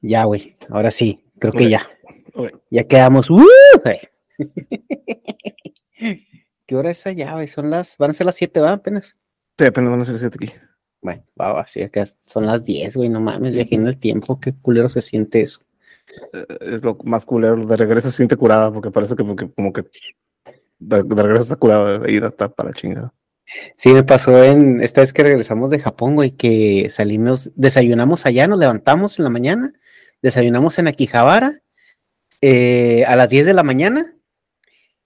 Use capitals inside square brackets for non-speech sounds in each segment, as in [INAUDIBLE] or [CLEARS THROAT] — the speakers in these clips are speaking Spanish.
Ya, güey. Ahora sí, creo que ya. Ya quedamos. ¡Uh! [LAUGHS] ¿Qué hora es allá, güey? Son las. Van a ser las 7, ¿va? Apenas. Sí, apenas van a ser siete aquí. Bueno, va, va, sí, acá son las 10, güey. No mames, viajé en el tiempo. Qué culero se siente eso. Eh, Es lo más culero. De regreso se siente curada porque parece como que, como que de, de regreso está curada. De ir hasta para la chingada. Sí, me pasó en esta vez que regresamos de Japón, güey, que salimos, desayunamos allá, nos levantamos en la mañana, desayunamos en Akihabara eh, a las 10 de la mañana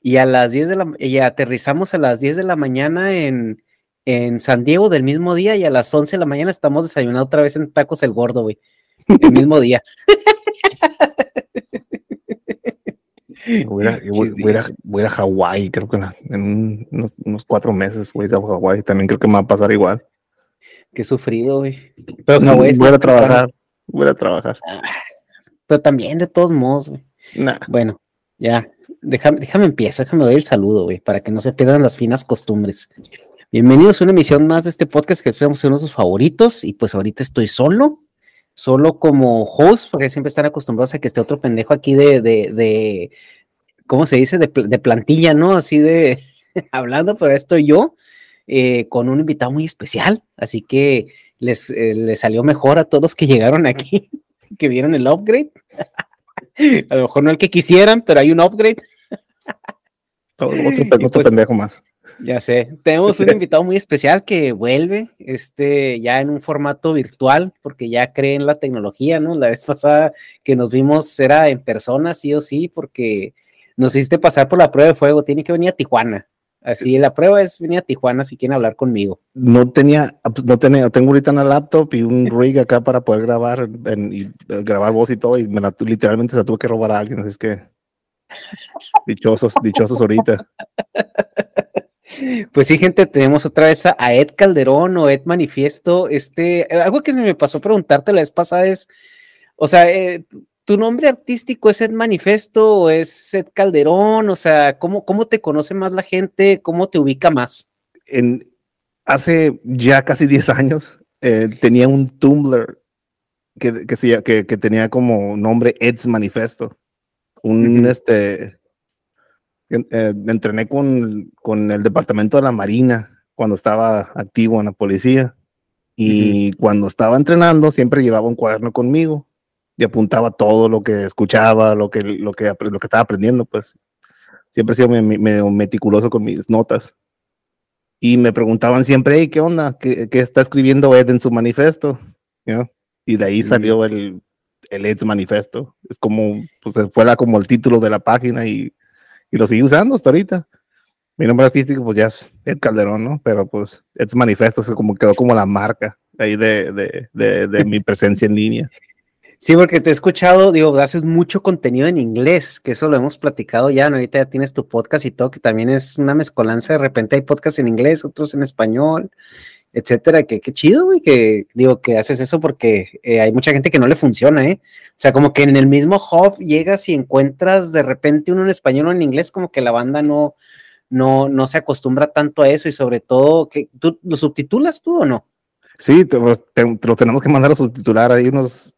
y a las 10 de la y aterrizamos a las 10 de la mañana en, en San Diego del mismo día y a las 11 de la mañana estamos desayunando otra vez en Tacos el Gordo, güey. El mismo día. Voy a, voy, a voy Hawái, creo que en, unos, unos cuatro meses voy a ir a Hawái. También creo que me va a pasar igual. Qué sufrido, güey. Pero No, Hawái es voy a trabajar. Voy a trabajar. Pero también de todos modos, güey. Nah. Bueno, ya, déjame, déjame empiezo, déjame doy el saludo, güey, para que no se pierdan las finas costumbres. Bienvenidos a una emisión más de este podcast que esperamos uno de sus favoritos. Y pues ahorita estoy solo, solo como host, porque siempre están acostumbrados a que esté otro pendejo aquí de, de, de ¿cómo se dice? De, de plantilla, ¿no? Así de [LAUGHS] hablando, pero estoy yo eh, con un invitado muy especial. Así que les, eh, les salió mejor a todos que llegaron aquí, [LAUGHS] que vieron el upgrade. [LAUGHS] A lo mejor no el que quisieran, pero hay un upgrade. Otro, [LAUGHS] otro pues- pendejo más. Ya sé. Tenemos un invitado muy especial que vuelve, este, ya en un formato virtual, porque ya cree en la tecnología, ¿no? La vez pasada que nos vimos era en persona, sí o sí, porque nos hiciste pasar por la prueba de fuego. Tiene que venir a Tijuana. Así, la prueba es venir a Tijuana si quieren hablar conmigo. No tenía, no tenía, tengo ahorita una laptop y un [LAUGHS] rig acá para poder grabar en- y eh, grabar voz y todo, y me la, literalmente se la tuve que robar a alguien, así es que [LAUGHS] dichosos, dichosos ahorita. [LAUGHS] Pues sí, gente, tenemos otra vez a, a Ed Calderón o Ed Manifiesto. Este, eh, algo que me pasó preguntarte la vez pasada es, o sea, eh, ¿tu nombre artístico es Ed Manifiesto o es Ed Calderón? O sea, ¿cómo, cómo te conoce más la gente? ¿Cómo te ubica más? En, hace ya casi 10 años eh, tenía un Tumblr que, que, se lla- que, que tenía como nombre Ed's Manifesto. Un este. eh, entrené con, con el departamento de la Marina cuando estaba activo en la policía. Y cuando estaba entrenando, siempre llevaba un cuaderno conmigo y apuntaba todo lo que escuchaba, lo que, lo que, lo que estaba aprendiendo, pues. Siempre he sido me- me- medio meticuloso con mis notas. Y me preguntaban siempre, hey, ¿qué onda? ¿Qué, qué está escribiendo Ed en su manifiesto? You Y de ahí salió el, el Ed's Manifesto. Es como, pues fue la- como el título de la página y, y lo sigo usando hasta ahorita. Mi nombre artístico, pues ya es Ed Calderón, ¿no? Pero pues Ed's Manifesto es como quedó como la marca ahí de, de, de, de mi presencia en línea. Sí, porque te he escuchado, digo, haces mucho contenido en inglés, que eso lo hemos platicado ya, ¿no? ahorita ya tienes tu podcast y todo, que también es una mezcolanza, de repente hay podcasts en inglés, otros en español, etcétera, que qué chido, güey, que digo que haces eso porque eh, hay mucha gente que no le funciona, ¿eh? O sea, como que en el mismo hub llegas y encuentras de repente uno en español o en inglés, como que la banda no, no, no se acostumbra tanto a eso y sobre todo, que ¿tú lo subtitulas tú o no? Sí, te, lo tenemos que mandar a subtitular. Hay unos,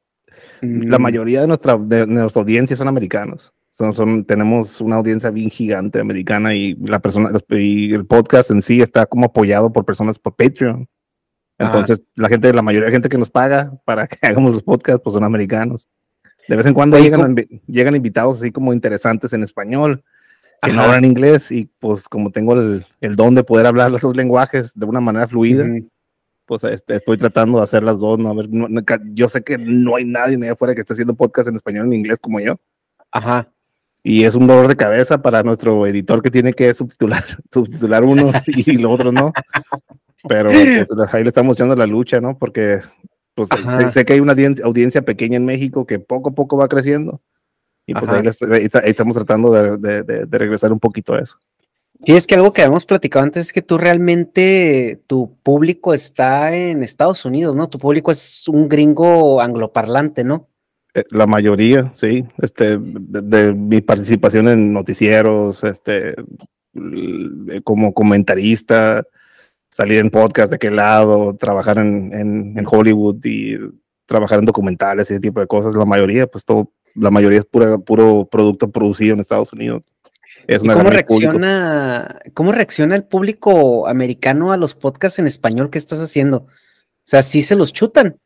la mm. mayoría de nuestra, de, nuestra audiencia son americanos. Son, tenemos una audiencia bien gigante americana y la persona y el podcast en sí está como apoyado por personas por Patreon. Entonces, la gente, la mayoría de gente que nos paga para que [LAUGHS] hagamos los podcasts, pues son americanos. De vez en cuando llegan, llegan invitados así como interesantes en español, que no hablan inglés, y pues como tengo el, el, don de poder hablar los dos lenguajes de una manera fluida, pues este, estoy tratando de hacer las dos. ¿no? A ver, yo sé que no hay nadie ni afuera que esté haciendo podcast en español en inglés como yo. Ajá. Y es un dolor de cabeza para nuestro editor que tiene que subtitular, [LAUGHS] subtitular unos y los otros no. Pero pues, ahí le estamos echando la lucha, ¿no? Porque pues, sé, que hay una audiencia, pequeña en México que poco a poco va creciendo. Y pues ahí, estamos tratando de, de, regresar un poquito a eso. Y es que algo que habíamos platicado antes es que tú realmente, tu público está en Estados Unidos, ¿no? Tu público es un gringo angloparlante, ¿no? Eh, la mayoría, sí. Este, de, mi participación en noticieros, este, como comentarista, salir en podcast de qué lado, trabajar en, en, Hollywood y trabajar en documentales y ese tipo de cosas. La mayoría, pues todo, la mayoría es pura, puro producto producido en Estados Unidos. Es una cómo reacciona, cómo reacciona el público americano a los podcasts en español que estás haciendo? O sea, ¿sí se los chutan?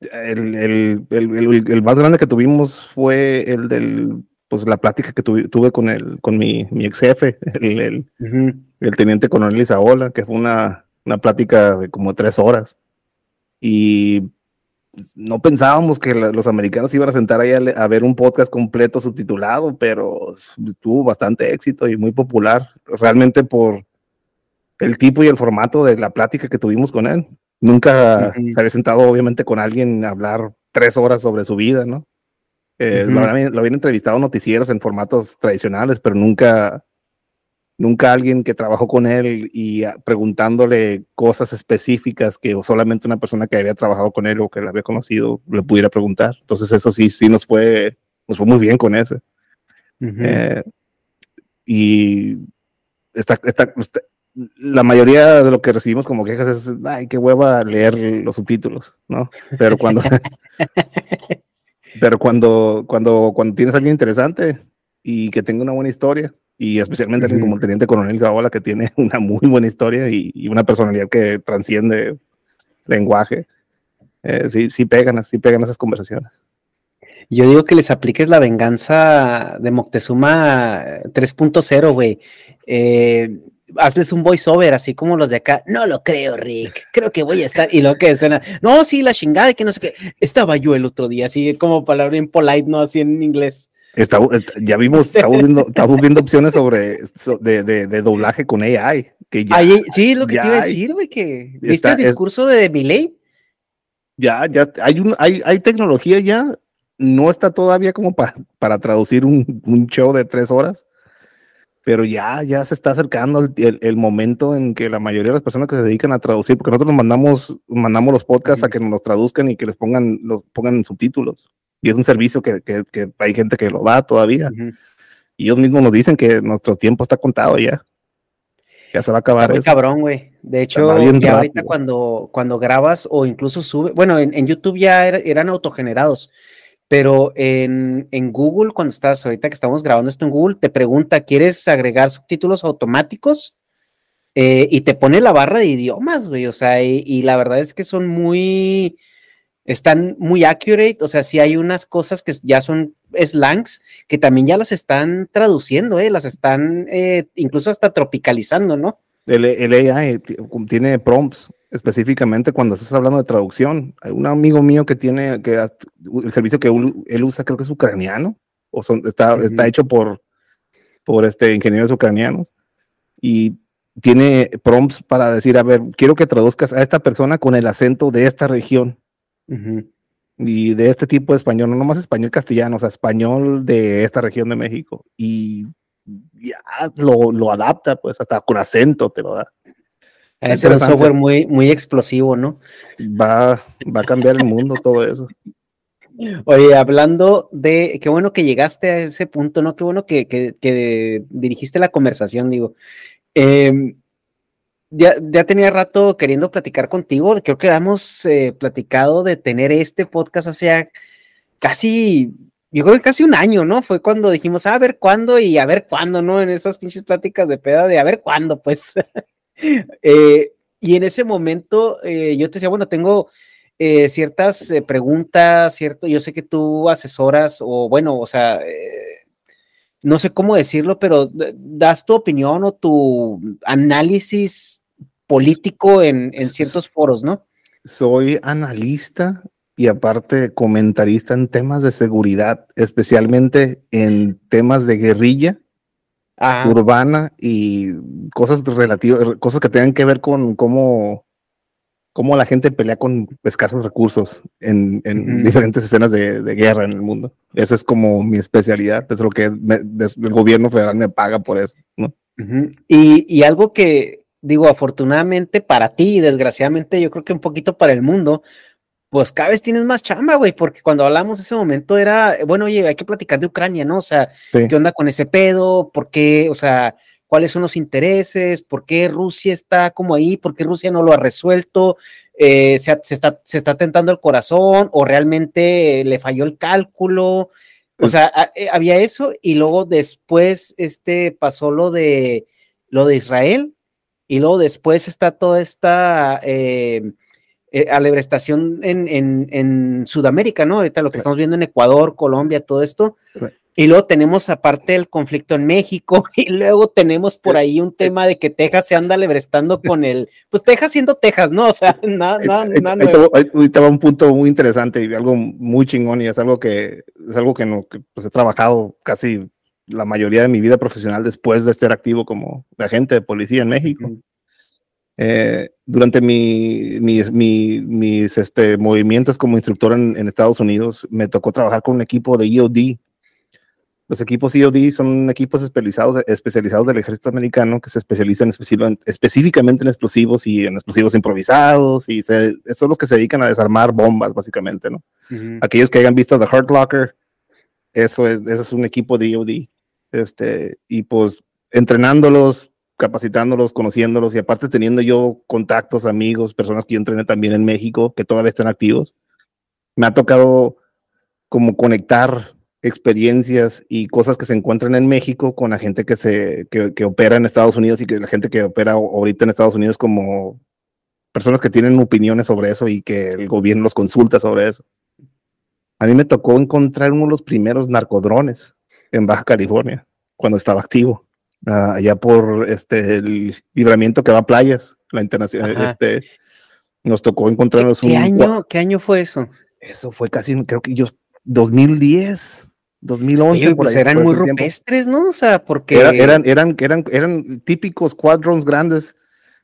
el, el, el, el, más grande que tuvimos fue el del, pues la plática que tuve, con, el, con mi, mi ex jefe, [LAUGHS] el, el teniente coronel Isaola, que fue una, una plática de como tres horas. Y no pensábamos que los americanos iban a sentar ahí a, ver un podcast completo subtitulado, pero tuvo bastante éxito y muy popular, realmente por el tipo y el formato de la plática que tuvimos con él. Nunca se había sentado, obviamente, con alguien a hablar tres horas sobre su vida, ¿no? Eh, lo, habían, entrevistado noticieros en formatos tradicionales, pero nunca, nunca alguien que trabajó con él y preguntándole cosas específicas que solamente una persona que había trabajado con él o que le había conocido le pudiera preguntar. Entonces eso sí, sí nos fue, nos fue muy bien con ese. Eh, y esta, esta, la mayoría de lo que recibimos como quejas es, ay, qué hueva leer los subtítulos, ¿no? Pero cuando, [LAUGHS] [LAUGHS] pero cuando, cuando, cuando tienes a alguien interesante y que tenga una buena historia, y especialmente como el teniente coronel Zaola, que tiene [LAUGHS] una muy buena historia y, una personalidad que transciende lenguaje, eh, sí, sí pegan, sí pegan esas conversaciones. Yo digo que les apliques la venganza de Moctezuma 3.0, güey. Eh, hazles un voiceover, así como los de acá. No lo creo, Rick. Creo que voy a estar. Y lo que suena, no, sí, la chingada, que no sé qué. Estaba yo el otro día, así como palabra en polite, no así en inglés. Ya vimos, estamos viendo, estamos viendo opciones sobre de, de, de, doblaje con AI. Que ya, sí, es lo que te iba a decir, güey, que viste el discurso de Miley. Ya, ya, hay un, hay, hay tecnología ya, no está todavía como para, para traducir un, un show de tres horas, pero ya, ya se está acercando el, el, momento en que la mayoría de las personas que se dedican a traducir, porque nosotros nos mandamos, mandamos los podcasts a que nos los traduzcan y que les pongan, los pongan subtítulos. Y es un servicio que, que, que hay gente que lo da todavía. Y ellos mismos nos dicen que nuestro tiempo está contado ya. Ya se va a acabar. Muy cabrón, güey. De hecho, ya ahorita cuando, cuando grabas o incluso sube, bueno, en, en YouTube ya eran autogenerados pero en, Google, cuando estás, ahorita que estamos grabando esto en Google, te pregunta, ¿quieres agregar subtítulos automáticos? Eh, y te pone la barra de idiomas, güey, o sea, y, la verdad es que son muy, están muy accurate, o sea, sí hay unas cosas que ya son slangs que también ya las están traduciendo, eh, las están eh, incluso hasta tropicalizando, ¿no? El, el AI tiene prompts específicamente cuando estás hablando de traducción. Hay un amigo mío que tiene que el servicio que él usa, creo que es ucraniano, o son, está, está hecho por, por este, ingenieros ucranianos, y tiene prompts para decir, a ver, quiero que traduzcas a esta persona con el acento de esta región. Y de este tipo de español, no nomás español castellano, o sea, español de esta región de México. Y ya lo, lo adapta, pues hasta con acento te lo da. Es un software muy, muy explosivo, ¿no? Va, va a cambiar el mundo todo eso. Oye, hablando de, qué bueno que llegaste a ese punto, ¿no? Qué bueno que, que, dirigiste la conversación, digo. Em, ya, ya, tenía rato queriendo platicar contigo, creo que hemos eh, platicado de tener este podcast hace casi, yo creo que casi un año, ¿no? Fue cuando dijimos, a ver cuándo y a ver cuándo, ¿no? En esas pinches pláticas de peda de a ver cuándo, pues. [LAUGHS] Eh, y en ese momento eh, yo te decía, bueno, tengo ciertas preguntas, ¿cierto? Yo sé que tú asesoras o bueno, o sea, no sé cómo decirlo, pero das tu opinión o tu análisis político en, en ciertos foros, ¿no? Soy analista y aparte comentarista en temas de seguridad, especialmente en temas de guerrilla urbana y cosas relativas, cosas que tengan que ver con cómo, cómo la gente pelea con escasos recursos en, diferentes escenas de, guerra en el mundo. Esa es como mi especialidad, es lo que el gobierno federal me paga por eso. y, y algo que digo, afortunadamente para ti y desgraciadamente yo creo que un poquito para el mundo, pues cada vez tienes más chamba, güey, porque cuando hablamos ese momento era, bueno, oye, hay que platicar de Ucrania, ¿no? O sea, ¿qué onda con ese pedo? ¿Por qué? O sea, ¿cuáles son los intereses? ¿Por qué Rusia está como ahí? ¿Por qué Rusia no lo ha resuelto? Eh, se, está, se está tentando el corazón o realmente le falló el cálculo? O pues sea, eh, había eso y luego después este pasó lo de lo de Israel y luego después está toda esta eh, eh, alebrestación en, en, en, Sudamérica, ¿no? Ahorita lo que estamos viendo en Ecuador, Colombia, todo esto. Y luego tenemos aparte el conflicto en México [LAUGHS] y luego tenemos por ahí un tema de que Texas se anda alebrestando con el, pues Texas siendo Texas, ¿no? O sea, nada, nada, nada. Ahorita va un punto muy interesante y algo muy chingón y es algo que es algo que, no, que pues, he trabajado casi la mayoría de mi vida profesional después de estar activo como agente de policía en México. Eh, durante mi, mis, mis este, movimientos como instructor en, Estados Unidos, me tocó trabajar con un equipo de EOD. Los equipos EOD son equipos especializados, especializados del ejército americano que se especializan específicamente en explosivos y en explosivos improvisados y son los que se dedican a desarmar bombas, básicamente, ¿no? Aquellos que hayan visto The Hurt Locker, eso es, eso es un equipo de EOD. Este, y pues entrenándolos, capacitándolos, conociéndolos y aparte teniendo yo contactos, amigos, personas que yo entrené también en México que todavía están activos, me ha tocado como conectar experiencias y cosas que se encuentran en México con la gente que se que, opera en Estados Unidos y que la gente que opera ahorita en Estados Unidos como personas que tienen opiniones sobre eso y que el gobierno los consulta sobre eso. A mí me tocó encontrar uno de los primeros narcodrones en Baja California cuando estaba activo allá por este el libramiento que va a playas, la internacional, este, nos tocó encontrarnos ¿Qué, un año, ¿Qué año fue eso? Eso fue casi, creo que yo, 2010, 2011. pues eran muy rupestres, ¿no? O sea, porque... eran, eran, eran, eran típicos quadrons grandes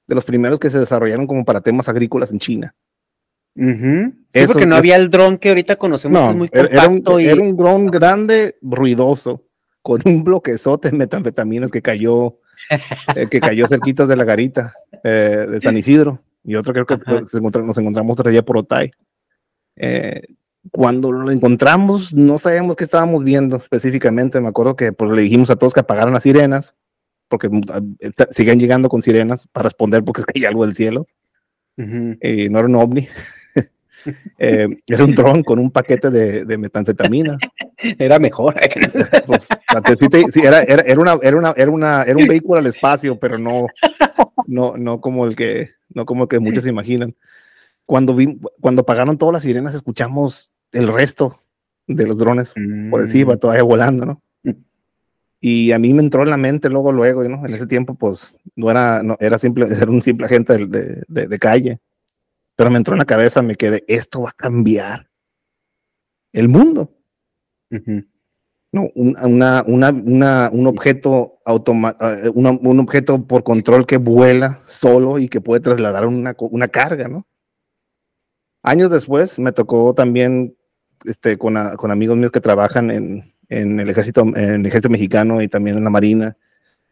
de los primeros que se desarrollaron como para temas agrícolas en China. Eso, que no había el dron que ahorita conocemos que es muy compacto. Era un, dron grande, ruidoso con un bloquezote de metanfetaminas que cayó, eh, que cayó cerquitas de la garita eh, de San Isidro. Y otro creo que nos encontramos otra día por Otay. Eh, cuando lo encontramos, no sabíamos qué estábamos viendo específicamente. Me acuerdo que pues, le dijimos a todos que apagaran las sirenas, porque siguen llegando con sirenas para responder porque hay algo del cielo. y no era un ovni. [LAUGHS] Eh, era un dron con un paquete de, de metanfetamina. Era mejor. [LAUGHS] Pues, era, era, era, una, era, una, era, una, era un vehículo al espacio, pero no, no, no como el que, no como el que muchos se imaginan. Cuando, vi, cuando apagaron todas las sirenas, escuchamos el resto de los drones por encima, mm. todavía volando, ¿no? Y a mí me entró en la mente luego, luego, ¿no? En ese tiempo, pues, no era, no, era simple, [LAUGHS] era un simple agente de, de, de calle pero me entró en la cabeza, me quedé, esto va a cambiar el mundo. No, una, una, un objeto eh, un objeto por control que vuela solo y que puede trasladar una, una carga, ¿no? Años después me tocó también este, con, con amigos míos que trabajan en, en, el ejército, en el ejército mexicano y también en la marina,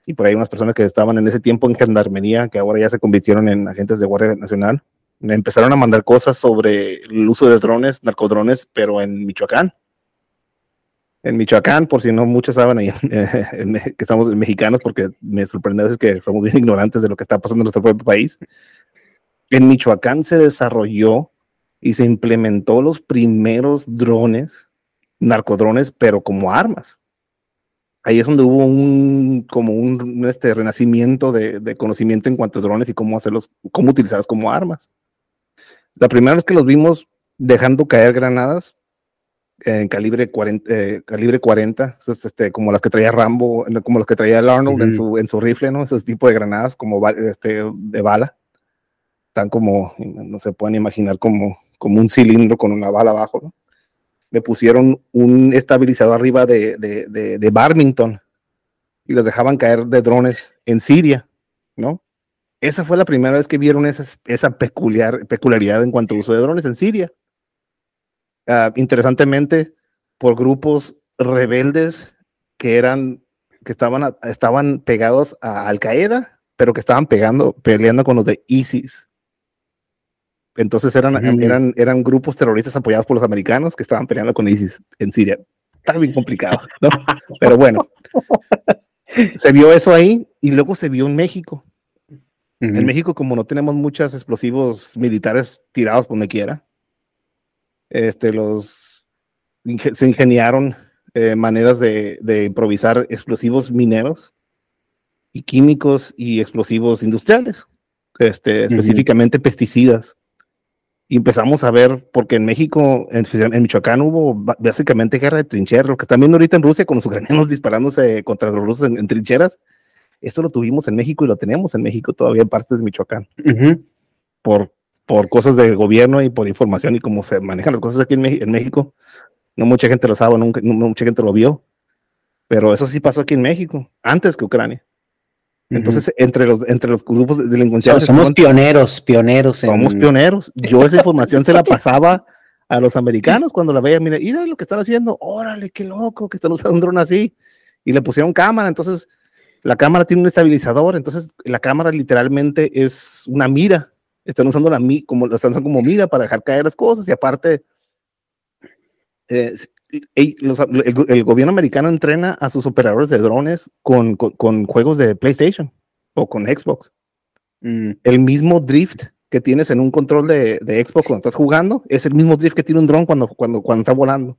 y por ahí unas personas que estaban en ese tiempo en gendarmería, que ahora ya se convirtieron en agentes de Guardia Nacional, empezaron a mandar cosas sobre el uso de drones, narcodrones, pero en Michoacán. En Michoacán, por si no muchos saben ahí, [LAUGHS] que estamos mexicanos, porque me sorprende a veces que somos bien ignorantes de lo que está pasando en nuestro propio país. En Michoacán se desarrolló y se implementó los primeros drones, narcodrones, pero como armas. Ahí es donde hubo un, como un, este, renacimiento de, de, conocimiento en cuanto a drones y cómo hacerlos, cómo utilizarlos como armas. La primera vez que los vimos dejando caer granadas en calibre 40, eh, calibre 40 este, como las que traía Rambo, como las que traía el Arnold en, su, en su rifle, ¿no? Ese tipo de granadas como este, de bala. Tan como, no se pueden imaginar como como un cilindro con una bala abajo, ¿no? Me pusieron un estabilizador arriba de, de, de, de Barmington y los dejaban caer de drones en Siria, ¿no? Esa fue la primera vez que vieron esa, peculiar, peculiaridad en cuanto a uso de drones en Siria. Uh, interesantemente, por grupos rebeldes que eran, que estaban, estaban pegados a Al Qaeda, pero que estaban pegando, peleando con los de ISIS. Entonces eran, eran, eran grupos terroristas apoyados por los americanos que estaban peleando con ISIS en Siria. Está bien complicado, ¿no? Pero bueno, se vio eso ahí y luego se vio en México. En México, como no tenemos muchos explosivos militares tirados por donde quiera, este, los se ingeniaron eh, maneras de, de, improvisar explosivos mineros y químicos y explosivos industriales, este, específicamente pesticidas y empezamos a ver, porque en México, en, en, Michoacán hubo básicamente guerra de trincheras, lo que están viendo ahorita en Rusia con los [LAUGHS] ucranianos disparándose contra los rusos en, trincheras, esto lo tuvimos en México y lo tenemos en México todavía en partes de Michoacán, por, por cosas de gobierno y por información y cómo se manejan las cosas aquí en, en México. No mucha gente lo sabe, nunca, no mucha gente lo vio, pero eso sí pasó aquí en México, antes que Ucrania. Entonces, entre, los, entre los grupos de delincuencia. somos pioneros, pioneros. Somos pioneros. Yo esa información se la [LAUGHS] pasaba a los americanos cuando la veía. Mira, mira lo que están haciendo. Órale, qué loco que están usando un dron así. Y le pusieron cámara. Entonces, la cámara tiene un estabilizador. Entonces, la cámara literalmente es una mira. Están usando la como, están usando como mira para dejar caer las cosas. Y aparte, eh, el, gobierno americano entrena a sus operadores de drones con, con, juegos de PlayStation o con Xbox. Mm. El mismo drift que tienes en un control de, de, Xbox cuando estás jugando es el mismo drift que tiene un dron cuando, cuando, cuando está volando.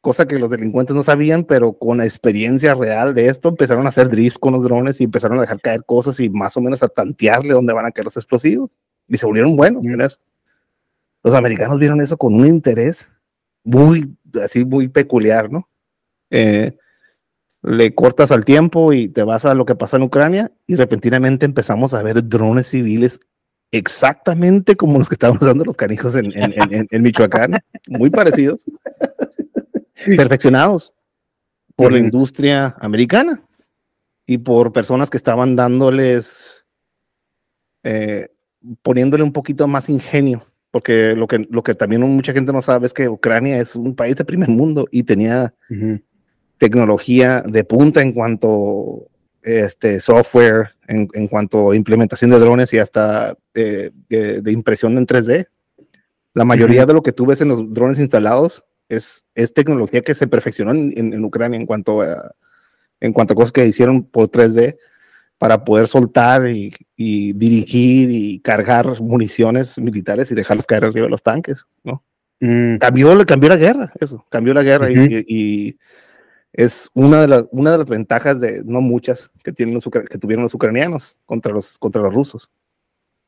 Cosa que los delincuentes no sabían, pero con la experiencia real de esto empezaron a hacer drift con los drones y empezaron a dejar caer cosas y más o menos a tantearle dónde van a caer los explosivos. Y se volvieron buenos mm. Los americanos vieron eso con un interés muy, así muy peculiar, ¿no? Eh, le cortas al tiempo y te vas a lo que pasa en Ucrania y repentinamente empezamos a ver drones civiles exactamente como los que estaban [LAUGHS] usando los canijos en, en, Michoacán, muy parecidos, perfeccionados por la industria americana y por personas que estaban dándoles, eh, poniéndole un poquito más ingenio porque lo que, lo que también mucha gente no sabe es que Ucrania es un país de primer mundo y tenía tecnología de punta en cuanto este software, en, en cuanto a implementación de drones y hasta de, de, impresión en 3D. La mayoría de lo que tú ves en los drones instalados es, es tecnología que se perfeccionó en, en, Ucrania en cuanto a, en cuanto a cosas que hicieron por 3D para poder soltar y, dirigir y cargar municiones militares y dejarlas caer arriba de los tanques, ¿no? Mm. Cambió, cambió la guerra, eso, cambió la guerra y, es una de, las, una de las ventajas de, no muchas, que, tienen los, que tuvieron los ucranianos contra los, contra los rusos.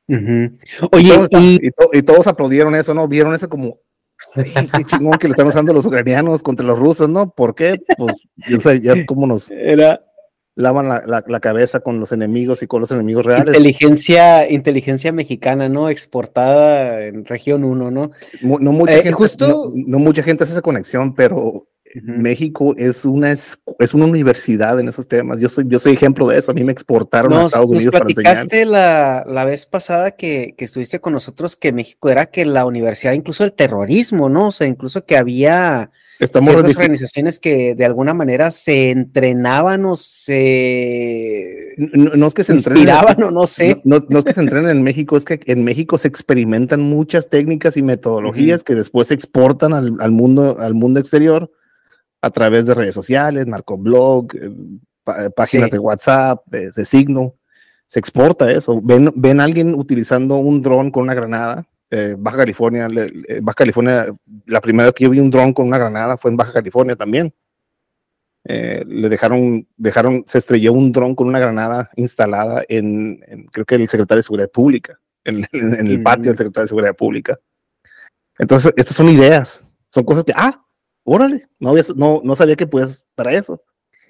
Oye, y todos, aplaudieron eso, ¿no? Vieron eso como, qué [LAUGHS] chingón que le están usando los ucranianos contra los rusos, ¿no? ¿Por qué? Pues ya es como nos... Era, lavan la, la, cabeza con los enemigos y con los enemigos reales. Inteligencia, inteligencia mexicana, ¿no? Exportada en región 1, ¿no? No, mucha, eh, gente, justo... no, mucha gente hace esa conexión, pero México es una, es, una universidad en esos temas. Yo soy, yo soy ejemplo de eso. A mí me exportaron a Estados Unidos para enseñar. La, la vez pasada que, que, estuviste con nosotros que México era que la universidad, incluso el terrorismo, ¿no? O sea, incluso que había Estamos ciertas organizaciones que de alguna manera se entrenaban o se... No, es que se entrenen. o no sé. No, no, es que se entrenen en México, es que en México se experimentan muchas técnicas y metodologías que después se exportan al, al, mundo, al mundo exterior a través de redes sociales, narcoblog, eh, eh, páginas de WhatsApp, de, signo. Se exporta eso. Ven, ven a alguien utilizando un dron con una granada. Eh, Baja California, Baja California, la primera vez que yo vi un dron con una granada fue en Baja California también. le dejaron, dejaron, se estrelló un dron con una granada instalada en, creo que el secretario de Seguridad Pública, en, el patio del secretario de Seguridad Pública. Entonces, estas son ideas, son cosas que, ah, órale, no, no, no sabía que puedes para eso.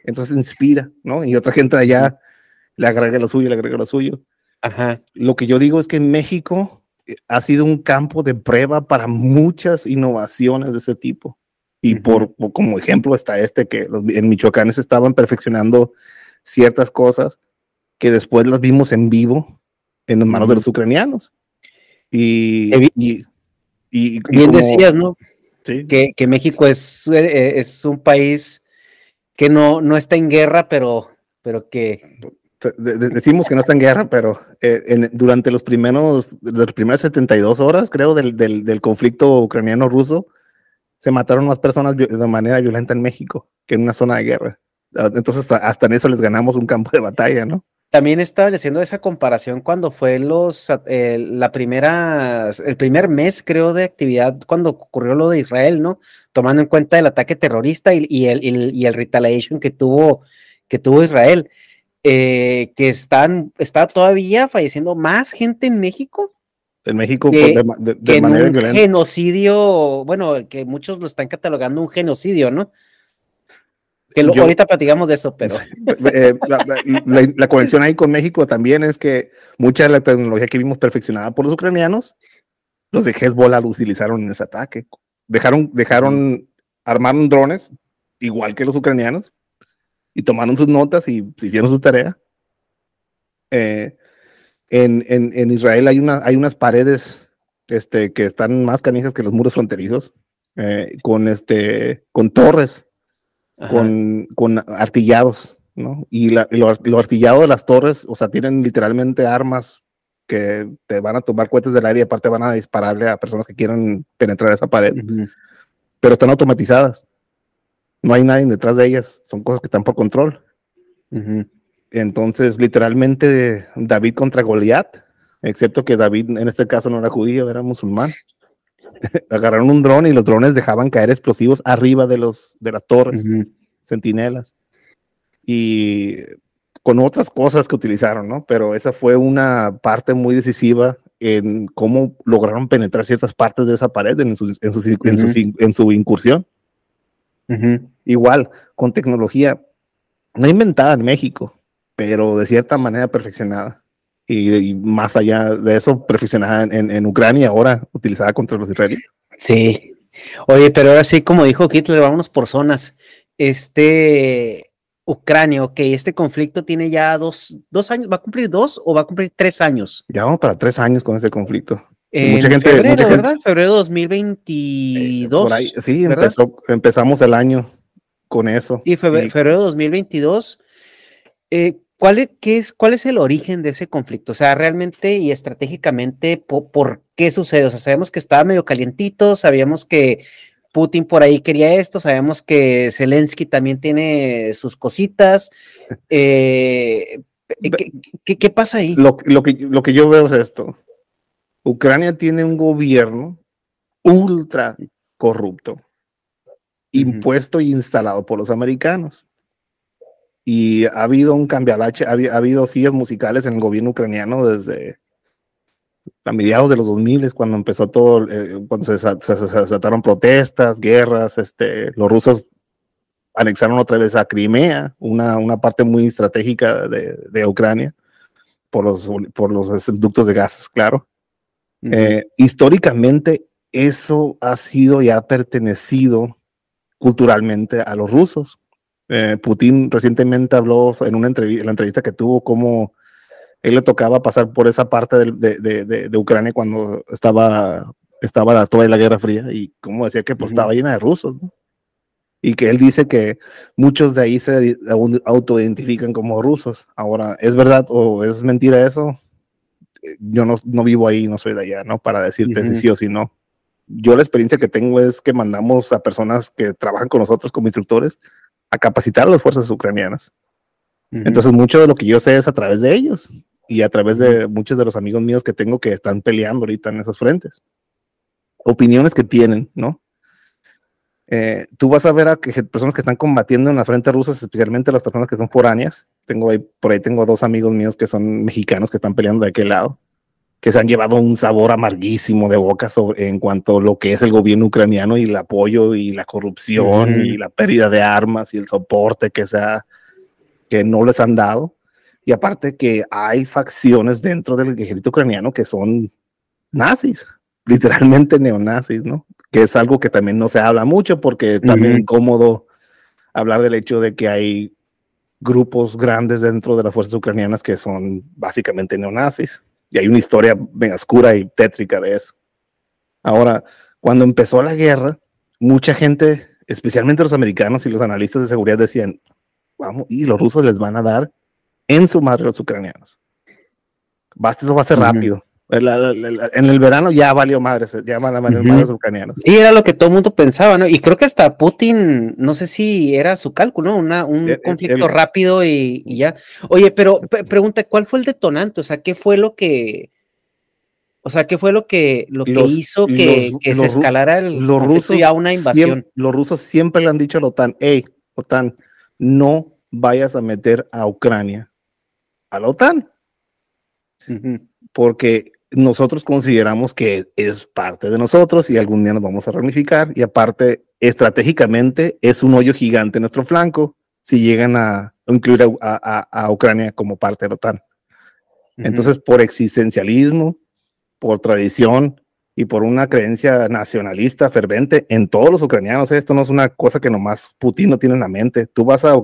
Entonces inspira, ¿no? Y otra gente allá le agrega lo suyo, le agrega lo suyo. Ajá. Lo que yo digo es que México eh, ha sido un campo de prueba para muchas innovaciones de ese tipo. Y por, como ejemplo está este que los, en Michoacán se estaban perfeccionando ciertas cosas que después las vimos en vivo en las manos de los ucranianos. Y, y, y, bien decías, ¿no? Que, México es, eh, es un país que no, no está en guerra, pero, pero que... decimos que no está en guerra, pero eh, durante los primeros, las primeras 72 horas, creo, del, del, del conflicto ucraniano-ruso, se mataron más personas de manera violenta en México que en una zona de guerra. Ah, entonces, hasta, hasta en eso les ganamos un campo de batalla, ¿no? También estableciendo esa comparación cuando fue los eh, la primera, el primer mes, creo, de actividad cuando ocurrió lo de Israel, ¿no? Tomando en cuenta el ataque terrorista y, el, y el, retaliation que tuvo, que tuvo Israel. Eh, que están, está todavía falleciendo más gente en México. En México, pues, de, manera un genocidio, bueno, que muchos lo están catalogando un genocidio, ¿no? Que ahorita platicamos de eso, pero. [LAUGHS] Eh, la, conexión ahí con México también es que mucha de la tecnología que vimos perfeccionada por los ucranianos, los de Hezbollah lo utilizaron en ese ataque. Dejaron, dejaron, armaron drones, igual que los ucranianos, y tomaron sus notas y hicieron su tarea. Eh, en, en, en, Israel hay, una, hay unas paredes este, que están más canijas que los muros fronterizos, eh, con, este, con torres con, con, artillados, ¿no? Y la, lo, artillado de las torres, o sea, tienen literalmente armas que te van a tomar cohetes del aire y aparte van a dispararle a personas que quieran penetrar esa pared. Pero están automatizadas. No hay nadie detrás de ellas. Son cosas que están por control. Entonces, literalmente, David contra Goliat, excepto que David en este caso no era judío, era musulmán. Agarraron un dron y los drones dejaban caer explosivos arriba de, los, de las torres, centinelas. Y con otras cosas que utilizaron, ¿no? Pero esa fue una parte muy decisiva en cómo lograron penetrar ciertas partes de esa pared en su, en su, incursión. Igual, con tecnología no inventada en México, pero de cierta manera perfeccionada y, más allá de eso, perfeccionada en, en, Ucrania, ahora utilizada contra los israelíes. Sí. Oye, pero ahora sí, como dijo Hitler, vámonos por zonas. Este Ucrania, ok, este conflicto tiene ya dos, dos años, ¿va a cumplir dos o va a cumplir tres años? Ya vamos para tres años con este conflicto. mucha gente, febrero, ¿verdad? Febrero 2022. Eh, sí, empezamos el año con eso. Sí, febrero, febrero 2022. Eh, ¿Cuál es, qué es, ¿Cuál es el origen de ese conflicto? O sea, realmente y estratégicamente, ¿por, qué sucede? O sea, sabemos que estaba medio calientito, sabíamos que Putin por ahí quería esto, sabemos que Zelensky también tiene sus cositas. [LAUGHS] Eh, ¿qué, pasa ahí? Lo, que, lo que yo veo es esto. Ucrania tiene un gobierno ultra corrupto, impuesto e instalado por los americanos y ha habido un cambialache, ha, ha habido sillas musicales en el gobierno ucraniano desde a mediados de los 2000 cuando empezó todo, eh, cuando se, desataron protestas, guerras, este, los rusos anexaron otra vez a Crimea, una, una parte muy estratégica de, de Ucrania, por los, por los ductos de gases, claro. Eh, históricamente, eso ha sido y ha pertenecido culturalmente a los rusos. Eh, Putin recientemente habló en una entrevista, en la entrevista que tuvo cómo él le tocaba pasar por esa parte de, de, de, de Ucrania cuando estaba, estaba toda la Guerra Fría y como decía que pues, estaba llena de rusos. ¿no? Y que él dice que muchos de ahí se autoidentifican como rusos. Ahora, ¿es verdad o es mentira eso? Yo no, no vivo ahí, no soy de allá, ¿no? Para decirte si sí o si no. Yo la experiencia que tengo es que mandamos a personas que trabajan con nosotros como instructores a capacitar a las fuerzas ucranianas. Entonces, mucho de lo que yo sé es a través de ellos y a través de muchos de los amigos míos que tengo que están peleando ahorita en esos frentes. Opiniones que tienen, ¿no? Eh, tú vas a ver a que personas que están combatiendo en las frentes rusas, especialmente las personas que son foráneas. Tengo ahí, por ahí tengo dos amigos míos que son mexicanos que están peleando de aquel lado, que se han llevado un sabor amarguísimo de boca sobre, en cuanto a lo que es el gobierno ucraniano y el apoyo y la corrupción y la pérdida de armas y el soporte que, sea, que no les han dado. Y aparte que hay facciones dentro del ejército ucraniano que son nazis, literalmente neonazis, ¿no? que es algo que también no se habla mucho porque también es incómodo hablar del hecho de que hay grupos grandes dentro de las fuerzas ucranianas que son básicamente neonazis. Y hay una historia bien oscura y tétrica de eso. Ahora, cuando empezó la guerra, mucha gente, especialmente los americanos y los analistas de seguridad, decían, vamos, y los rusos les van a dar en su madre a los ucranianos. Basta, eso va a ser rápido en el verano ya valió madre, ya van a valer madres ucranianos. Y era lo que todo el mundo pensaba, ¿no? Y creo que hasta Putin, no sé si era su cálculo, ¿no? Una, un eh, eh, conflicto rápido y, ya. Oye, pero pregunta, ¿cuál fue el detonante? O sea, ¿qué fue lo que, o sea, ¿qué fue lo que, lo que hizo que, se escalara el los rusos ya una invasión? los rusos siempre le han dicho a la OTAN, hey, OTAN, no vayas a meter a Ucrania a la OTAN. Porque nosotros consideramos que es parte de nosotros y algún día nos vamos a reunificar y aparte estratégicamente es un hoyo gigante en nuestro flanco si llegan a incluir a, Ucrania como parte de la OTAN. Entonces, por existencialismo, por tradición y por una creencia nacionalista fervente en todos los ucranianos, esto no es una cosa que nomás Putin no tiene en la mente. Tú vas a,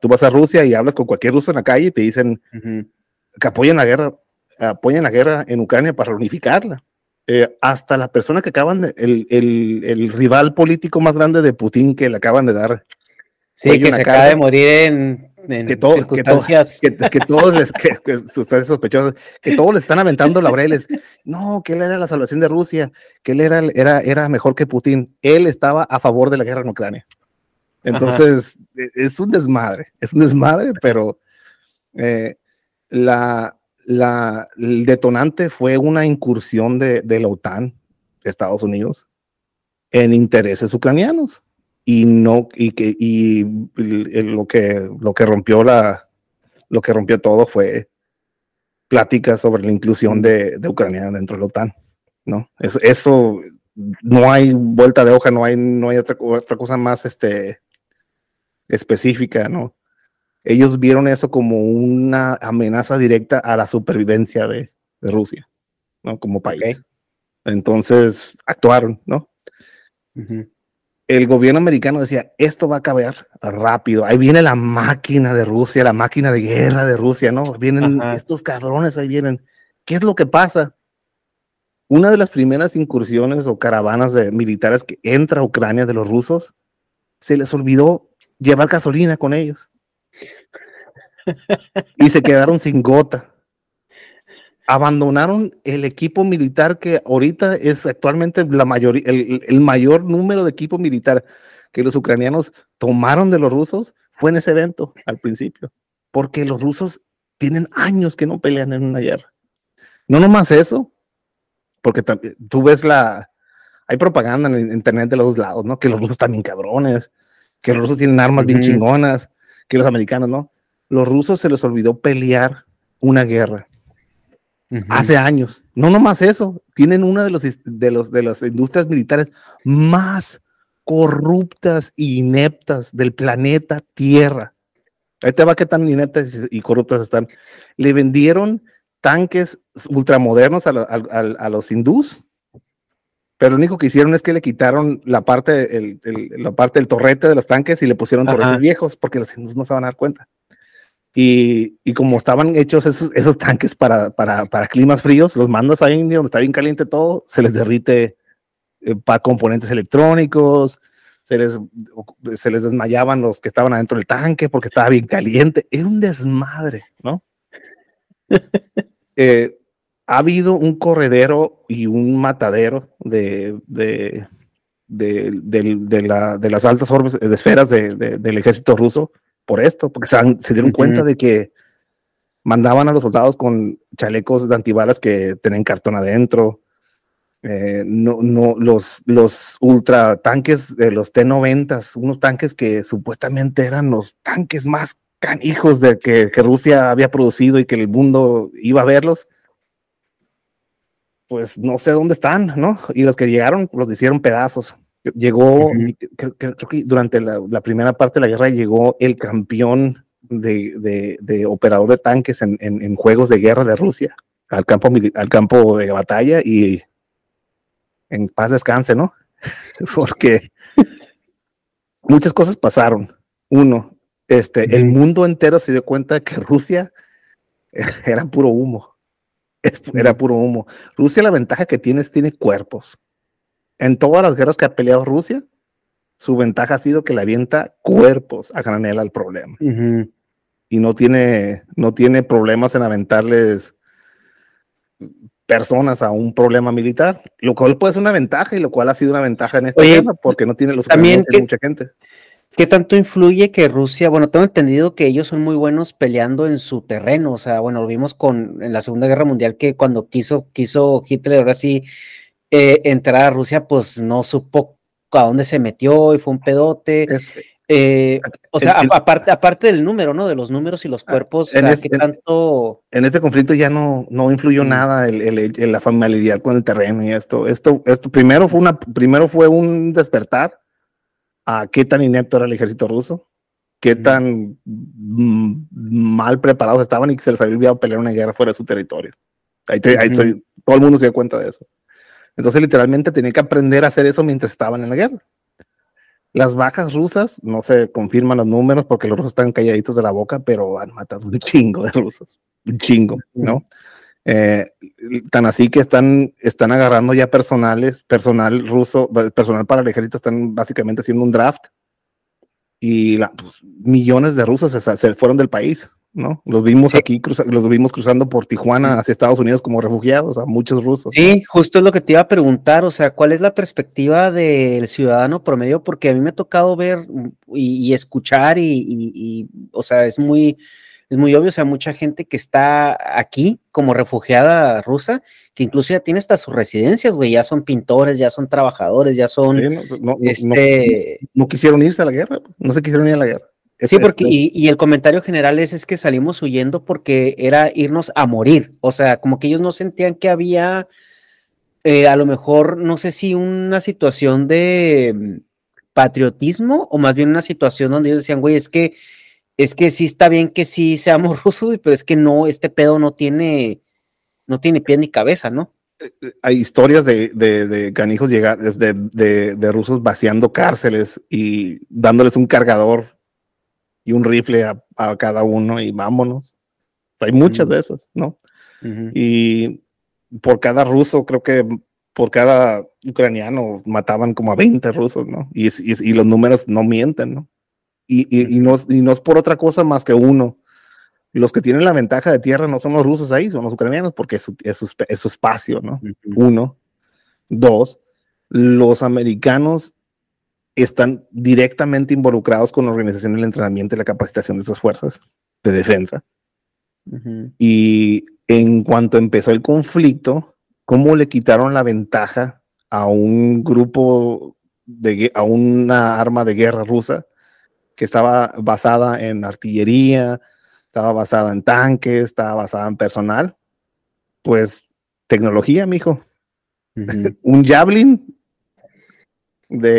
tú vas a Rusia y hablas con cualquier ruso en la calle y te dicen que apoyen la guerra apoyan la guerra en Ucrania para reunificarla. Eh, hasta la persona que acaban de, el, el, el, rival político más grande de Putin que le acaban de dar. Sí, que se acaba de morir en, en que circunstancias. Que, que, todos les, que, sospechosas, que todos le están aventando laureles. No, que él era la salvación de Rusia, que él era, era, era mejor que Putin. Él estaba a favor de la guerra en Ucrania. Entonces, e, es un desmadre, es un desmadre, pero eh, la, la, el detonante fue una incursión de, de la OTAN, Estados Unidos, en intereses ucranianos. Y no y que y lo que lo que rompió la lo que rompió todo fue pláticas sobre la inclusión de, de Ucrania dentro de la OTAN no eso, eso, no hay vuelta de hoja no hay no hay otra, otra cosa más este específica no ellos vieron eso como una amenaza directa a la supervivencia de, Rusia, ¿no? Como país. Entonces actuaron, ¿no? El gobierno americano decía, esto va a acabar rápido, ahí viene la máquina de Rusia, la máquina de guerra de Rusia, ¿no? Vienen estos cabrones, ahí vienen. ¿Qué es lo que pasa? Una de las primeras incursiones o caravanas de militares que entra a Ucrania de los rusos, se les olvidó llevar gasolina con ellos [LAUGHS] y se quedaron sin gota. Abandonaron el equipo militar que ahorita es actualmente la mayoría, el, mayor número de equipo militar que los ucranianos tomaron de los rusos fue en ese evento al principio, porque los rusos tienen años que no pelean en una guerra. No nomás eso, porque tú ves la, hay propaganda en internet de los dos lados, ¿no? Que los rusos también cabrones, que los rusos tienen armas bien chingonas, que los americanos, ¿no? Los rusos se les olvidó pelear una guerra. Hace años. No nomás eso, tienen una de, los, de, los, de las industrias militares más corruptas e ineptas del planeta Tierra. Ahí te va qué tan ineptas y corruptas están. Le vendieron tanques ultramodernos a, a, los hindús pero lo único que hicieron es que le quitaron la parte, el, la parte del torrete de los tanques y le pusieron torretes viejos porque los hindúes no se van a dar cuenta. Y, como estaban hechos esos, tanques para, para, para, climas fríos, los mandas a India, donde está bien caliente todo, se les derrite eh, para componentes electrónicos, se les, se les desmayaban los que estaban adentro del tanque porque estaba bien caliente. Era un desmadre, ¿no? [LAUGHS] eh, ha habido un corredero y un matadero de, de, de, de la, las altas orbes, de esferas del ejército ruso por esto, porque se, dieron cuenta de que mandaban a los soldados con chalecos de antibalas que tenían cartón adentro. Eh, no, no, los, los ultra tanques de los T-90, unos tanques que supuestamente eran los tanques más canijos de que, que Rusia había producido y que el mundo iba a verlos pues no sé dónde están, ¿no? Y los que llegaron los hicieron pedazos. Llegó, creo, que durante la, primera parte de la guerra llegó el campeón de, de, operador de tanques en, en, juegos de guerra de Rusia al campo, al campo de batalla y en paz descanse, ¿no? [LAUGHS] Porque muchas cosas pasaron. Uno, este, el mundo entero se dio cuenta que Rusia [LAUGHS] era puro humo era puro humo. Rusia la ventaja que tiene es tiene cuerpos. En todas las guerras que ha peleado Rusia, su ventaja ha sido que le avienta cuerpos a granel al problema. Y no tiene, no tiene problemas en aventarles personas a un problema militar, lo cual puede ser una ventaja y lo cual ha sido una ventaja en esta guerra porque no tiene los también que, mucha gente. ¿Qué tanto influye que Rusia, bueno, tengo entendido que ellos son muy buenos peleando en su terreno, o sea, bueno, lo vimos con en la Segunda Guerra Mundial que cuando quiso, quiso Hitler ahora sí eh, entrar a Rusia, pues no supo a dónde se metió y fue un pedote. Este, eh, o sea, aparte, aparte del número, ¿no? De los números y los ah, cuerpos, en este, tanto... En, este conflicto ya no, no influyó mm. nada el, la familiaridad con el terreno y esto. Esto, esto primero fue una, primero fue un despertar a qué tan inepto era el ejército ruso, qué tan mal preparados estaban y que se les había olvidado pelear una guerra fuera de su territorio. Ahí, todo el mundo se dio cuenta de eso. Entonces, literalmente tenía que aprender a hacer eso mientras estaban en la guerra. Las bajas rusas, no se confirman los números porque los rusos están calladitos de la boca, pero han matado un chingo de rusos, un chingo, ¿no? Eh, tan así que están, están agarrando ya personales, personal ruso, personal para el ejército, están básicamente haciendo un draft y pues, millones de rusos se, fueron del país, ¿no? Los vimos aquí, los vimos cruzando por Tijuana hacia Estados Unidos como refugiados, a muchos rusos. Sí, justo es lo que te iba a preguntar, o sea, ¿cuál es la perspectiva del ciudadano promedio? Porque a mí me ha tocado ver y, escuchar y, o sea, es muy es muy obvio, o sea, mucha gente que está aquí como refugiada rusa, que incluso ya tiene hasta sus residencias, güey, ya son pintores, ya son trabajadores, ya son... no, este... no, quisieron irse a la guerra, no se quisieron ir a la guerra. Sí, porque, este y, el comentario general es, es que salimos huyendo porque era irnos a morir, o sea, como que ellos no sentían que había, eh, a lo mejor, no sé si una situación de mm, patriotismo o más bien una situación donde ellos decían, güey, es que es que sí está bien que sí seamos [LAUGHS] rusos, pero es que no, este pedo no tiene, no tiene pie ni cabeza, ¿no? Eh, eh, hay historias de, de, canijos llegar, de, de, rusos vaciando cárceles y dándoles un cargador y un rifle a, cada uno y vámonos. Hay muchas de esas, ¿no? Y por cada ruso, creo que por cada ucraniano mataban como a 20 rusos, ¿no? Y, y los números no mienten, ¿no? y, no, es por otra cosa más que uno. Los que tienen la ventaja de tierra no son los rusos ahí, son los ucranianos, porque es su, espacio, ¿no? Uno. Dos, los americanos están directamente involucrados con la organización, el entrenamiento y la capacitación de esas fuerzas de defensa. Y en cuanto empezó el conflicto, ¿cómo le quitaron la ventaja a un grupo, de, a una arma de guerra rusa que estaba basada en artillería, estaba basada en tanques, estaba basada en personal. Pues tecnología, mijo. [LAUGHS] Un Javelin de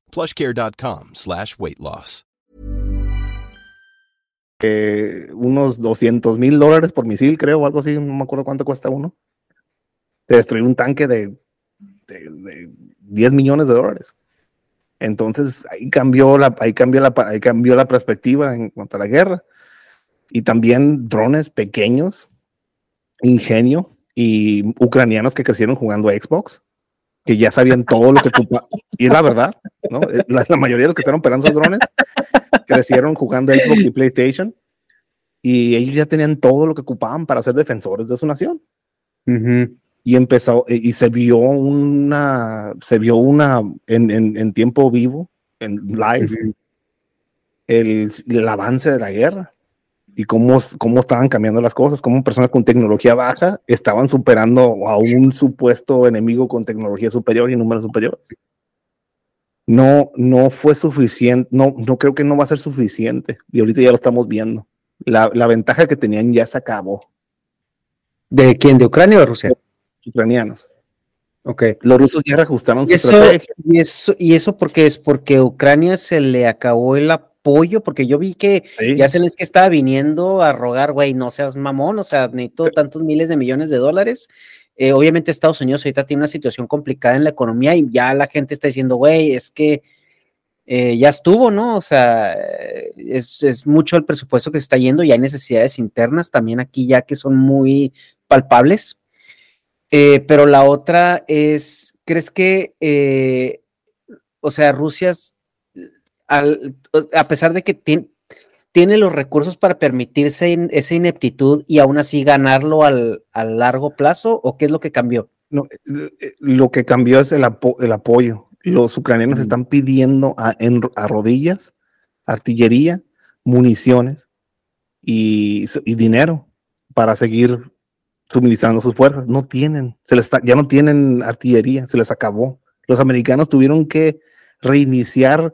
plushcare.com slash weight loss. Eh, unos 200 mil dólares por misil, creo, o algo así, no me acuerdo cuánto cuesta uno. Te destruyó un tanque de, de, de 10 millones de dólares. Entonces ahí cambió la, ahí cambió la, ahí cambió la perspectiva en cuanto a la guerra. Y también drones pequeños, ingenio y ucranianos que crecieron jugando a Xbox, que ya sabían todo lo que tú... Y es la verdad, ¿no? La, la mayoría de los que están operando esos drones crecieron jugando Xbox y PlayStation y ellos ya tenían todo lo que ocupaban para ser defensores de su nación. Ujú. Y empezó, eh, y se vio una, se vio una, en, en, en tiempo vivo, en live, el, el avance de la guerra y cómo, cómo estaban cambiando las cosas, cómo personas con tecnología baja estaban superando a un supuesto enemigo con tecnología superior y números superiores. No, no fue suficiente, no, no creo que no va a ser suficiente. Y ahorita ya lo estamos viendo. La, la ventaja que tenían ya se acabó. ¿De quién? ¿De Ucrania o de Rusia? Los ucranianos. Ok. Los rusos ya reajustaron su ¿Y eso, estrategia. y eso, ¿Y eso por qué es? ¿Porque a Ucrania se le acabó el apoyo? Porque yo vi que Sí. ya Zelensky estaba viniendo a rogar, güey, no seas mamón, o sea, necesito tantos miles de millones de dólares. Eh, obviamente Estados Unidos ahorita tiene una situación complicada en la economía y ya la gente está diciendo, güey, es que eh, ya estuvo, ¿no? O sea, es, es mucho el presupuesto que se está yendo y hay necesidades internas también aquí ya que son muy palpables. Eh, pero la otra es, ¿crees que, o sea, Rusia, es, al- a pesar de que tien- tiene los recursos para permitirse in- esa ineptitud y aún así ganarlo al, a largo plazo, o qué es lo que cambió? No, eh, eh, lo que cambió es el, apo- el apoyo. Los ucranianos Mm. están pidiendo a, en- a rodillas artillería, municiones y, y dinero para seguir suministrando sus fuerzas. No tienen, se les está- ya no tienen artillería, se les acabó. Los americanos tuvieron que reiniciar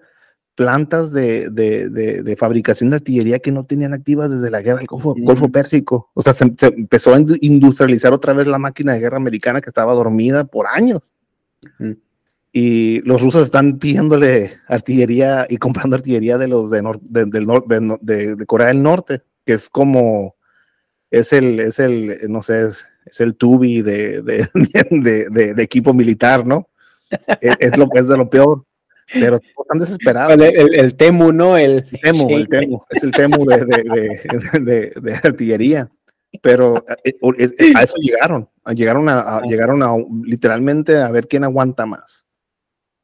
plantas de, de- de- de fabricación de artillería que no tenían activas desde la guerra del Golfo. Golfo Pérsico. O sea, se, se empezó a indu- industrializar otra vez la máquina de guerra americana que estaba dormida por años. Y los rusos están pidiéndole artillería y comprando artillería de los de, nor- del nor- de Corea del Norte, que es como, es el, es el, no sé, es, es el tubi de [LAUGHS] equipo militar, ¿no? es, es lo, es de lo peor, pero [LAUGHS] están desesperados. El, el- el Temu, ¿no? El, El Temu, el Temu, es el Temu de, de, de, de- de artillería. Pero eh, eh, eh, a eso llegaron, a- llegaron a, a- llegaron a literalmente a ver quién aguanta más.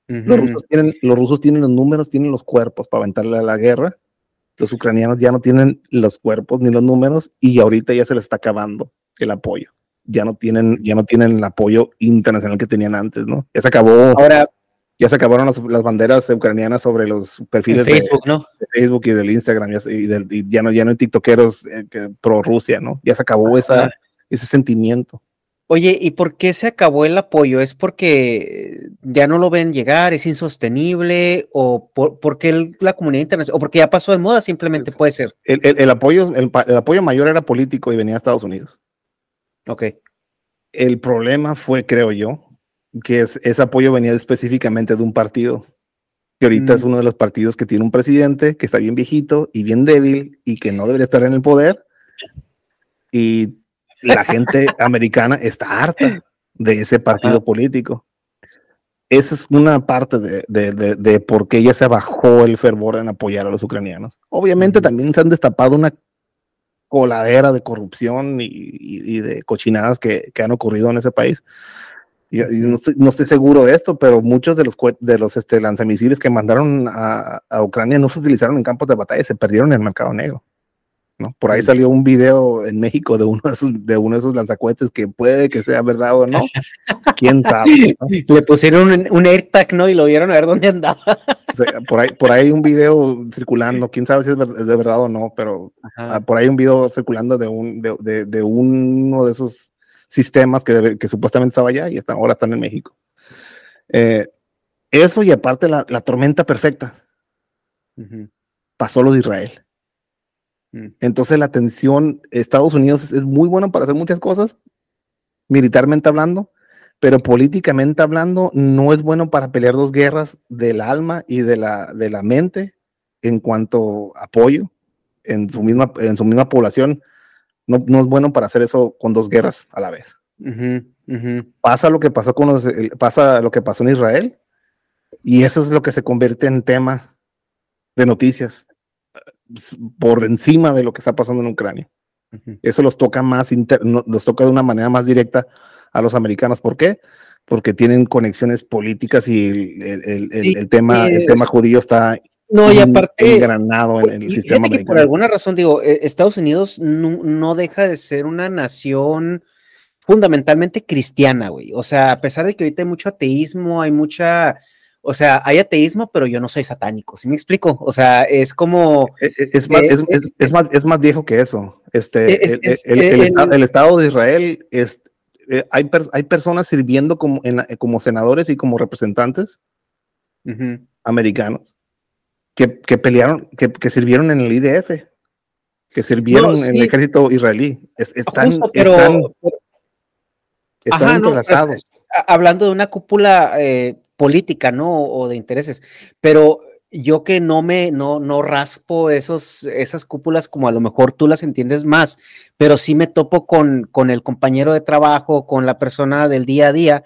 Los rusos, tienen, los rusos tienen los números, tienen los cuerpos para aventarle a la guerra. Los ucranianos ya no tienen los cuerpos ni los números y ahorita ya se les está acabando el apoyo. Ya no tienen, ya no tienen el apoyo internacional que tenían antes, ¿no? Ya se acabó, Ahora, ya se acabaron las, las banderas ucranianas sobre los en perfiles de- Facebook, ¿no? de Facebook y del Instagram ya, y, del- y ya no ya no hay tiktokeros eh, que- pro Rusia, ¿no? Ya se acabó esa, ese sentimiento. Oye, ¿y por qué se acabó el apoyo? ¿Es porque ya no lo ven llegar, es insostenible o por, porque el- la comunidad internacional o porque ya pasó de moda simplemente Es- puede ser? El, el- el apoyo, el apoyo mayor era político y venía a Estados Unidos. Ok. El problema fue, creo yo, que es- ese apoyo venía específicamente de un partido, que ahorita Mm. es uno de los partidos que tiene un presidente que está bien viejito y bien débil y que no debería estar en el poder. Y la gente [LAUGHS] americana está harta de ese partido Ajá. político. esa es una parte de, de, de, por qué ya se bajó el fervor en apoyar a los ucranianos. Obviamente también se han destapado una coladera de corrupción y, de cochinadas que, que, han ocurrido en ese país. Y, no, estoy, seguro de esto, pero muchos de los, de los este, lanzamisiles que mandaron a, a Ucrania no se utilizaron en campos de batalla, se perdieron en el mercado negro. Por ahí salió un video en México de uno de esos, de uno de esos lanzacohetes que puede que sea verdad o no. [LAUGHS] ¿Quién sabe? Le pusieron un, un, AirTag, ¿no? Y lo vieron a ver dónde andaba. por ahí, por ahí un video circulando, quién sabe si es, de verdad o no, pero ah, por ahí un video circulando de, un, de, de, uno de esos sistemas que, que, supuestamente estaba allá y están, ahora están en México. Eh, eso y aparte la, la tormenta perfecta. Pasó lo de Israel. Mm. Entonces la tensión, Estados Unidos es, muy bueno para hacer muchas cosas, militarmente hablando, pero políticamente hablando no es bueno para pelear dos guerras del alma y de la, de la mente en cuanto a apoyo en su misma, en su misma población. No, no es bueno para hacer eso con dos guerras a la vez. Pasa lo que pasó con los, pasa lo que pasó en Israel y eso es lo que se convierte en tema de noticias por encima de lo que está pasando en Ucrania. Eso los toca más, los toca de una manera más directa a los americanos. ¿Por qué? Porque tienen conexiones políticas y el, tema, el tema judío está no, y aparte, engranado en el sistema americano. por alguna razón, digo, eh, Estados Unidos no, deja de ser una nación fundamentalmente cristiana, güey. O sea, a pesar de que ahorita hay mucho ateísmo, hay mucha o sea, hay ateísmo, pero yo no soy satánico, ¿sí me explico? O sea, es como... E, e, es, más, es, es, más, es más viejo que eso. Este, el, el, el, estado, de Israel, es, eh, hay, hay personas sirviendo como, en, como senadores y como representantes americanos que, que pelearon, que, que, sirvieron en el IDF, que sirvieron en el ejército israelí. están, están, están entrelazados. hablando de una cúpula... Eh, política, ¿no? O de intereses. Pero yo que no me, no, no raspo esos, esas cúpulas como a lo mejor tú las entiendes más, pero sí me topo con, con el compañero de trabajo, con la persona del día a día.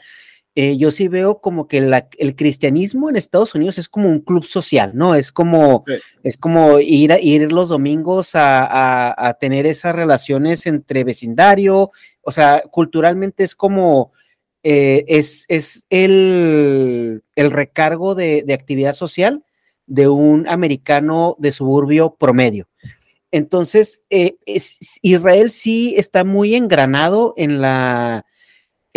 Eh, yo sí veo como que el cristianismo en Estados Unidos es como un club social, ¿no? Es como, es como ir, a, ir los domingos a, a, tener esas relaciones entre vecindario, o sea, culturalmente es como, eh, es, es el, recargo de, actividad social de un americano de suburbio promedio. Entonces, eh, Israel sí está muy engranado en la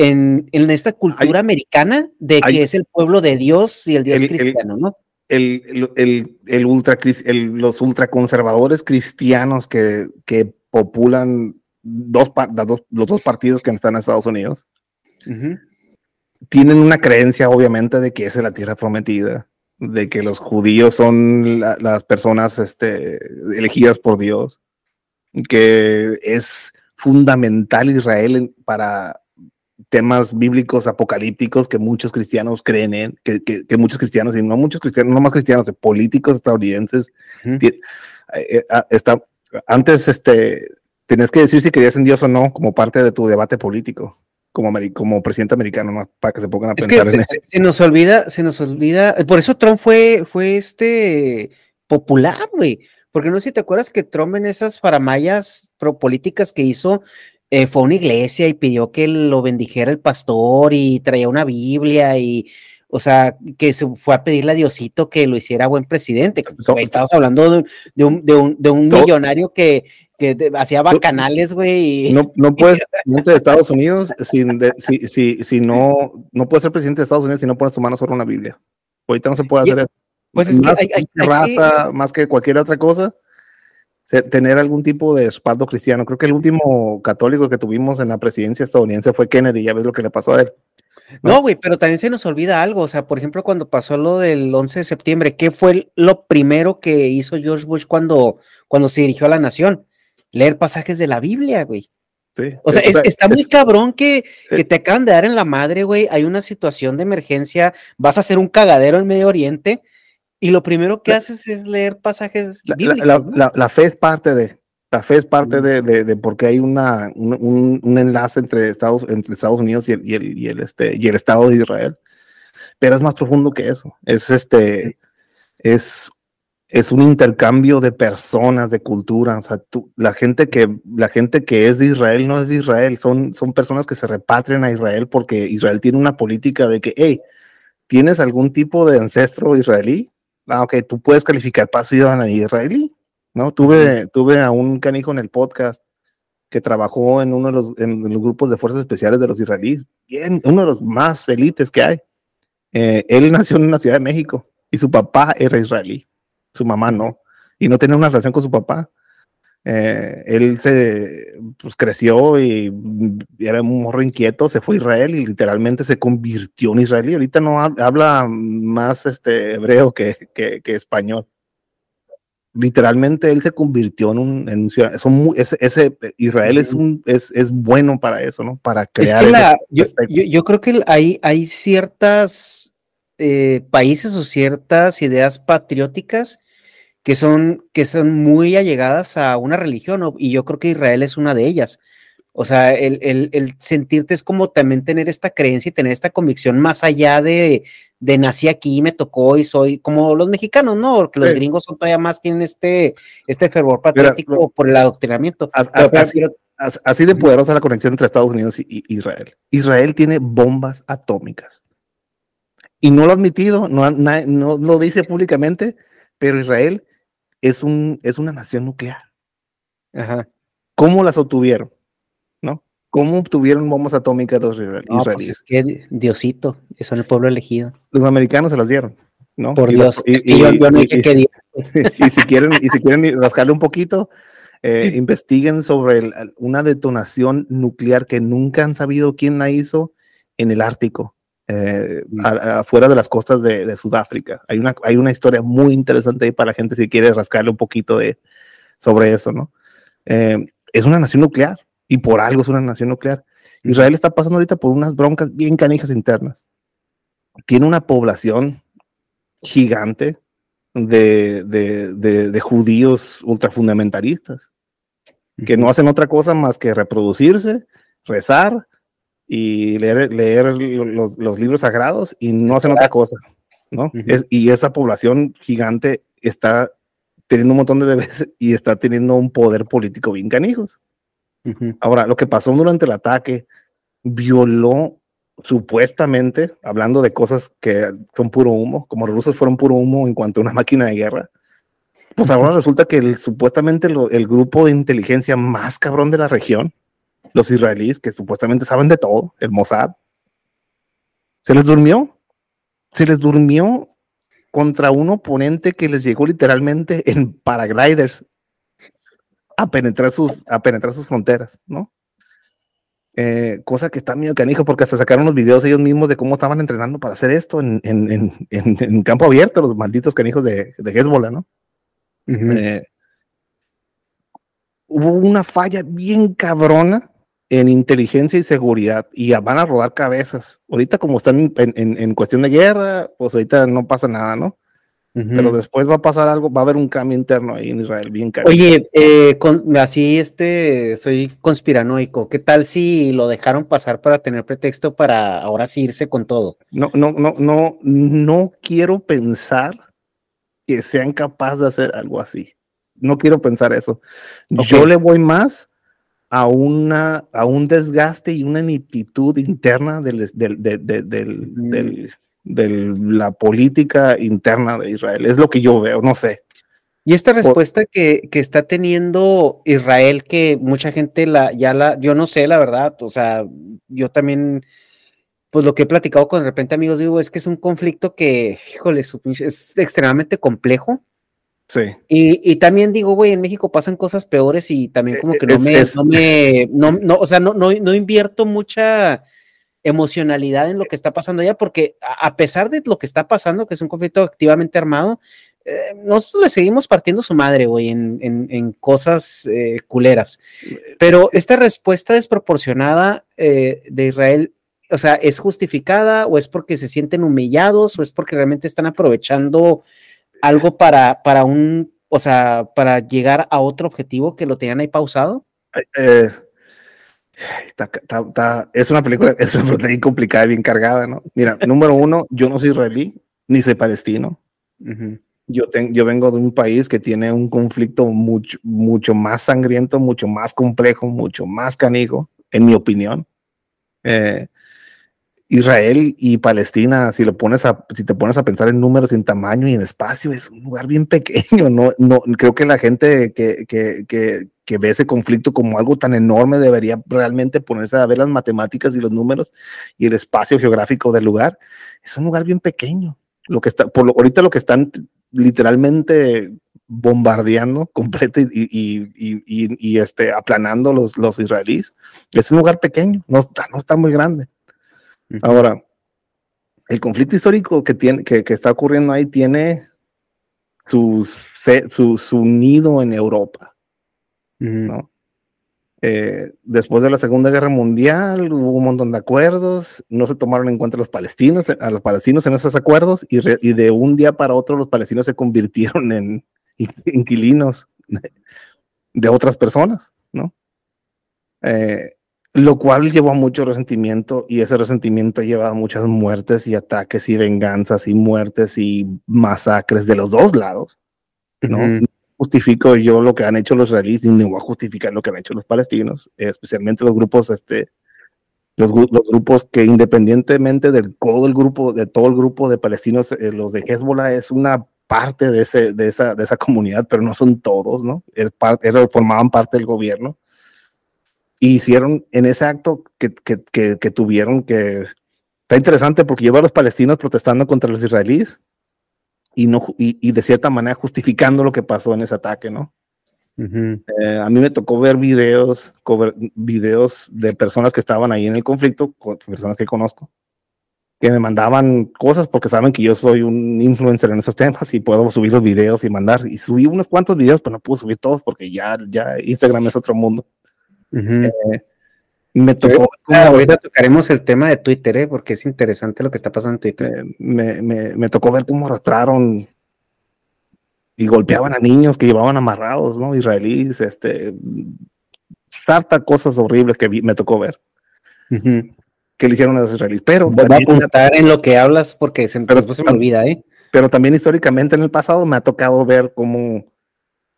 en, esta cultura americana de que es el pueblo de Dios y el Dios cristiano, ¿no? El, el, ultra, los ultraconservadores cristianos que, que populan dos, los dos partidos que están en Estados Unidos tienen una creencia, obviamente, de que esa es la tierra prometida, de que los judíos son las personas este, elegidas por Dios, que es fundamental Israel para temas bíblicos apocalípticos que muchos cristianos creen en, que, que, muchos cristianos, y no muchos cristianos, no más cristianos, políticos estadounidenses, eh, eh, ah, está, antes este, tenías que decir si creías en Dios o no como parte de tu debate político como, como presidente americano, para que se pongan a pensar en eso. Se nos olvida, se nos olvida, por eso Trump fue, fue este popular, güey, porque no sé si te acuerdas que Trump en esas paramayas políticas que hizo, eh, fue a una iglesia y pidió que lo bendijera el pastor y traía una Biblia y, o sea, que se fue a pedirle a Diosito que lo hiciera buen presidente. Estabas hablando de, de, un, de un, de un millonario que, que hacía bacanales, güey. No, no [LAUGHS] puedes ser presidente de Estados Unidos sin si, si, si, no, no puedes ser presidente de Estados Unidos si no pones tu mano sobre una Biblia. Ahorita no se puede hacer eso. Pues es más que hay, raza, más que cualquier otra cosa, tener algún tipo de respaldo cristiano. Creo que el último católico que tuvimos en la presidencia estadounidense fue Kennedy, ya ves lo que le pasó a él. No, güey, pero también se nos olvida algo. O sea, por ejemplo, cuando pasó lo del 11 de septiembre, ¿qué fue lo primero que hizo George Bush cuando, cuando se dirigió a la nación? leer pasajes de la Biblia, güey. Sí, o sea, está muy cabrón que, que, te acaban de dar en la madre, güey. Hay una situación de emergencia, vas a hacer un cagadero en Medio Oriente y lo primero que haces es leer pasajes bíblicos. La, fe es parte de, la fe es parte de, de, porque hay una, un, un, enlace entre Estados, entre Estados Unidos y el, y el, y el, este, y el Estado de Israel. pero es más profundo que eso. Es este, es, es un intercambio de personas, de cultura. O sea, tú, la gente que, la gente que es de Israel no es de Israel, son, son personas que se repatrian a Israel porque Israel tiene una política de que, hey, ¿tienes algún tipo de ancestro israelí? Ah, ok, tú puedes calificar para israelí, ¿no? Tuve, tuve a un canijo en el podcast que trabajó en uno de los, en los grupos de fuerzas especiales de los israelíes, bien, uno de los más élites que hay. Eh, él nació en la Ciudad de México y su papá era israelí, su mamá no, y no tenía una relación con su papá. Eh, él se pues, creció y, era un morro inquieto, se fue a Israel y literalmente se convirtió en israelí. Ahorita no habla más este, hebreo que, que, español. Literalmente él se convirtió en un, en ciudad, ese, ese, Israel es, un, es, es, bueno para eso, ¿no? Para crear. yo, yo, creo que hay, hay ciertas eh, países o ciertas ideas patrióticas que son, que son muy allegadas a una religión, y yo creo que Israel es una de ellas. O sea, el, el, sentirte es como también tener esta creencia y tener esta convicción más allá de, de nací aquí, me tocó y soy como los mexicanos, ¿no? Porque los gringos son todavía más, tienen este, este fervor patriótico por el adoctrinamiento. así, de poderosa la conexión entre Estados Unidos y, Israel. Israel tiene bombas atómicas. Y no lo ha admitido, no, no lo dice públicamente, pero Israel es, un, es una nación nuclear. Ajá. ¿Cómo las obtuvieron? ¿No? ¿Cómo obtuvieron bombas atómicas los pues israelíes? es que Diosito, son el pueblo elegido. Los americanos se las dieron, ¿no? Por Dios, [LAUGHS] y, si quieren, y si [LAUGHS] quieren rascarle un poquito, eh, investiguen sobre una detonación nuclear que nunca han sabido quién la hizo en el Ártico. Eh, afuera de las costas de, Sudáfrica. Hay una, hay una historia muy interesante ahí para la gente si quiere rascarle un poquito de, sobre eso, ¿no? Eh, es una nación nuclear y por algo es una nación nuclear. Israel está pasando ahorita por unas broncas bien canijas internas. Tiene una población gigante de, de, de judíos ultrafundamentalistas que no hacen otra cosa más que reproducirse, rezar y leer, leer los, los, libros sagrados y no hacen otra cosa, ¿no? es, y esa población gigante está teniendo un montón de bebés [LAUGHS] y está teniendo un poder político bien canijos. Ahora, lo que pasó durante el ataque violó supuestamente, hablando de cosas que son puro humo, como los rusos fueron puro humo en cuanto a una máquina de guerra, pues ahora resulta que el, supuestamente el grupo de inteligencia más cabrón de la región los israelíes, que supuestamente saben de todo, el Mossad, se les durmió, se les durmió contra un oponente que les llegó literalmente en paragliders a penetrar sus, a penetrar sus fronteras, ¿no? Eh, cosa que está medio canijo porque hasta sacaron los videos ellos mismos de cómo estaban entrenando para hacer esto en, en, campo abierto, los malditos canijos de, de Hezbollah, ¿no? Eh, hubo una falla bien cabrona en inteligencia y seguridad y van a rodar cabezas. Ahorita como están en, cuestión de guerra, pues ahorita no pasa nada, ¿no? Pero después va a pasar algo, va a haber un cambio interno ahí en Israel, bien caro. Oye, eh, así este, estoy conspiranoico. ¿Qué tal si lo dejaron pasar para tener pretexto para ahora sí irse con todo? No, no, no, no, no quiero pensar que sean capaces de hacer algo así. No quiero pensar eso. Yo le voy más a, una, a un desgaste y una nititud interna del, del, de la política interna de Israel. Es lo que yo veo, no sé. Y esta respuesta que, que, está teniendo Israel, que mucha gente la, ya la, yo no sé la verdad, o sea, yo también, pues lo que he platicado con de repente amigos, digo, es que es un conflicto que, híjole, es extremadamente complejo Sí. Y, también digo, güey, en México pasan cosas peores y también como que no me, no me, no, no, o sea, no, no, no invierto mucha emocionalidad en lo que está pasando allá, porque a pesar de lo que está pasando, que es un conflicto activamente armado, eh, nosotros le seguimos partiendo su madre, güey, en, en, cosas eh, culeras. Pero esta respuesta desproporcionada eh, de Israel, o sea, ¿es justificada o es porque se sienten humillados o es porque realmente están aprovechando algo para, para un, o sea, para llegar a otro objetivo que lo tenían ahí pausado? Eh, es una película, es una película complicada y bien cargada, ¿no? Mira, número uno, yo no soy israelí, ni soy palestino. yo, yo vengo de un país que tiene un conflicto mucho, mucho más sangriento, mucho más complejo, mucho más canijo, en mi opinión. Eh, Israel y Palestina, si lo pones a, si te pones a pensar en números, en tamaño y en espacio, es un lugar bien [LAUGHS] pequeño. No, no creo que la gente que, que, que, que, ve ese conflicto como algo tan enorme debería realmente ponerse a ver las matemáticas y los números y el espacio geográfico del lugar. Es un lugar bien pequeño. Lo que está, por lo, ahorita lo que están literalmente bombardeando [LAUGHS] completo y, y, y, este, aplanando los, los israelíes. Es un lugar pequeño, no está, no está muy grande. Ahora, el conflicto histórico que, tiene, que, está ocurriendo ahí tiene su, su, nido en Europa. Eh, después de la Segunda Guerra Mundial hubo un montón de acuerdos, no se tomaron en cuenta los palestinos, a los palestinos en esos acuerdos y, de un día para otro los palestinos se convirtieron en inquilinos de, otras personas, ¿no? Eh, lo cual llevó a mucho resentimiento y ese resentimiento lleva a muchas muertes y ataques y venganzas y muertes y masacres de los dos lados. ¿no? justifico yo lo que han hecho los israelíes ni voy a justificar lo que han hecho los palestinos, especialmente los grupos, este, los, los, grupos que independientemente del todo el grupo, de todo el grupo de palestinos, eh, los de Hezbollah es una parte de, ese, de, esa, de esa comunidad, pero no son todos, ¿no? parte, formaban parte del gobierno hicieron en ese acto que, que, que, tuvieron que... Está interesante porque lleva a los palestinos protestando contra los israelíes y, no, y, y de cierta manera justificando lo que pasó en ese ataque, ¿no? Eh, a mí me tocó ver videos, videos de personas que estaban ahí en el conflicto, personas que conozco, que me mandaban cosas porque saben que yo soy un influencer en esos temas y puedo subir los videos y mandar. Y subí unos cuantos videos, pero no pude subir todos porque ya, ya Instagram es otro mundo. Eh, me tocó. ahorita tocaremos el tema de Twitter, ¿eh? porque es interesante lo que está pasando en Twitter. Me, me, me, tocó ver cómo arrastraron y golpeaban a niños que llevaban amarrados, ¿no? Israelíes, este. Harta cosas horribles que me tocó ver. Que le hicieron a los israelíes. Pero. Voy a apuntar en lo que hablas porque se, pero, después se me olvida, ¿eh? Pero también históricamente en el pasado me ha tocado ver cómo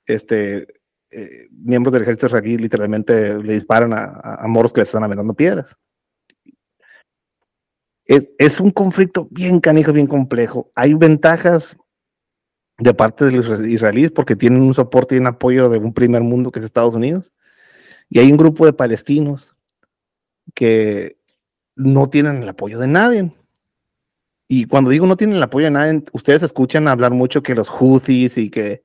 este eh, miembros del ejército israelí literalmente le disparan a, a, moros que les están aventando piedras. Es, es, un conflicto bien canijo, bien complejo. Hay ventajas de parte de los israelíes porque tienen un soporte y un apoyo de un primer mundo que es Estados Unidos. Y hay un grupo de palestinos que no tienen el apoyo de nadie. Y cuando digo no tienen el apoyo de nadie, ustedes escuchan hablar mucho que los Houthis y que,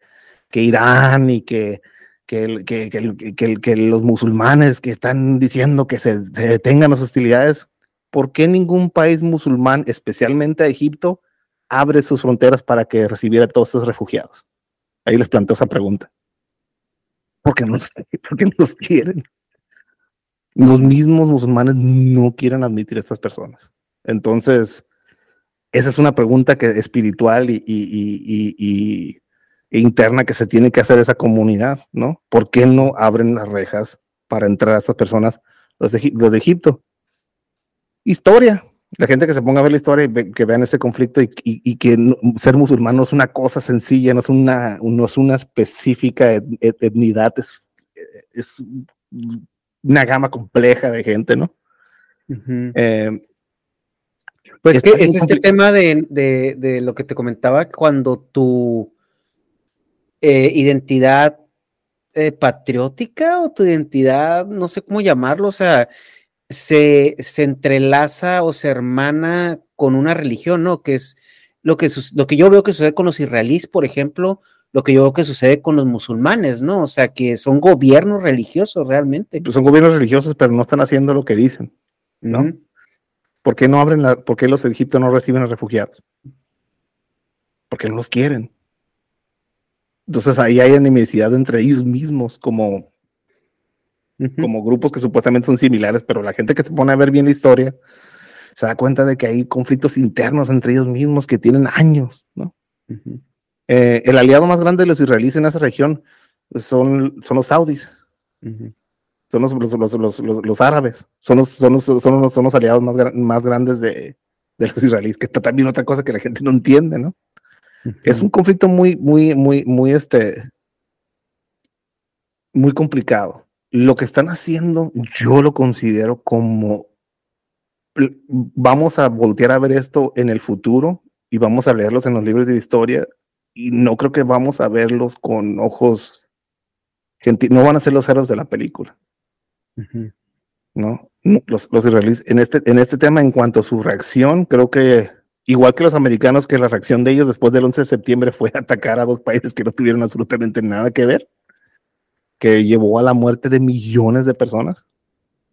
que Irán y que que, que, que, que, los musulmanes que están diciendo que se, detengan las hostilidades, ¿por qué ningún país musulmán, especialmente Egipto, abre sus fronteras para que recibiera a todos estos refugiados? Ahí les planteo esa pregunta. ¿Por qué no [LAUGHS] porque no los quieren? Los mismos musulmanes no quieren admitir a estas personas. Entonces, esa es una pregunta que espiritual y, y, y, y interna que se tiene que hacer esa comunidad, ¿no? ¿Por qué no abren las rejas para entrar a estas personas, los de, de Egipto? Historia. La gente que se ponga a ver la historia y que vean ese conflicto y, que ser musulmán no es una cosa sencilla, no es una, no es una específica etnidad, es, es, una gama compleja de gente, ¿no? Eh, pues que es este tema de, de, de, lo que te comentaba, cuando tú eh, identidad eh, patriótica o tu identidad, no sé cómo llamarlo, o sea, se, se, entrelaza o se hermana con una religión, ¿no? Que es lo que, lo que yo veo que sucede con los israelíes, por ejemplo, lo que yo veo que sucede con los musulmanes, ¿no? O sea, que son gobiernos religiosos realmente. Pues son gobiernos religiosos, pero no están haciendo lo que dicen, ¿no? ¿Por qué no abren la, por qué los Egipto no reciben a refugiados? Porque no los quieren. Entonces ahí hay enemistad entre ellos mismos, como, como grupos que supuestamente son similares, pero la gente que se pone a ver bien la historia se da cuenta de que hay conflictos internos entre ellos mismos que tienen años, ¿no? Eh, el aliado más grande de los israelíes en esa región son, son los saudis. son los, los, los, árabes, son los, son los, son los, son los aliados más, más grandes de, de, los israelíes, que está también otra cosa que la gente no entiende, ¿no? Es un conflicto muy, muy, muy, muy, este, muy complicado. Lo que están haciendo, yo lo considero como vamos a voltear a ver esto en el futuro y vamos a leerlos en los libros de historia y no creo que vamos a verlos con ojos no van a ser los héroes de la película. ¿No? Los, los israelíes, en este, en este tema, en cuanto a su reacción, creo que igual que los americanos, que la reacción de ellos después del 11 de septiembre fue [LAUGHS] atacar a dos países que no tuvieron absolutamente nada que ver, que llevó a la muerte de millones de personas,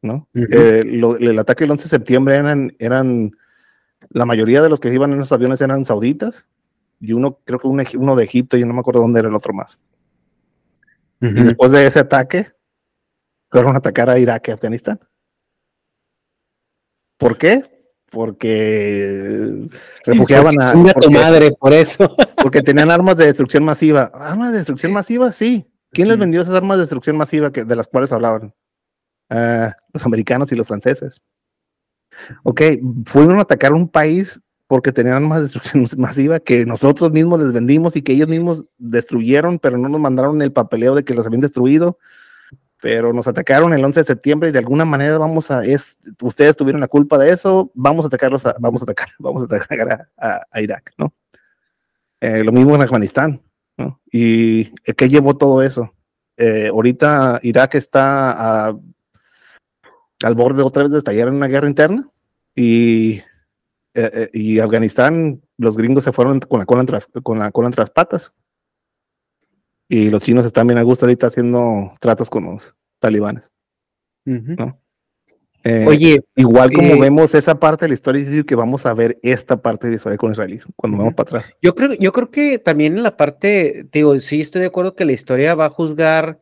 ¿no? Eh, el ataque del 11 de septiembre eran, eran, la mayoría de los que iban en los aviones eran sauditas, y uno, creo que uno, de Egipto, y no me acuerdo dónde era el otro más. Y después de ese ataque, fueron a atacar a Irak y Afganistán. ¿Por qué? Porque refugiaban a tu madre por eso. [LAUGHS] Porque tenían armas de destrucción masiva. ¿Armas de destrucción masiva? Sí. ¿Quién les vendió esas armas de destrucción masiva que, de las cuales hablaban? Ah, los americanos y los franceses. Ok, fueron a atacar un país porque tenían armas de destrucción [LAUGHS] masiva que nosotros mismos les vendimos y que ellos mismos destruyeron, pero no nos mandaron el papeleo de que los habían destruido pero nos atacaron el 11 de septiembre y de alguna manera vamos a, es, ustedes tuvieron la culpa de eso, vamos a atacarlos, vamos a atacar, [LAUGHS] vamos a atacar a, Irak, ¿no? Eh, lo mismo en Afganistán, ¿no? ¿Y qué llevó todo eso? Eh, ahorita Irak está al borde otra vez de estallar en una guerra interna y, eh, y Afganistán, los gringos se fueron con la cola con la cola entre las patas y los chinos están bien a gusto ahorita haciendo tratos con los talibanes. Eh, Oye, igual como eh, vemos esa parte de la historia, que vamos a ver esta parte de la historia con Israel cuando vamos para atrás. Yo creo, yo creo que también en la parte, digo, sí estoy de acuerdo que la historia va a juzgar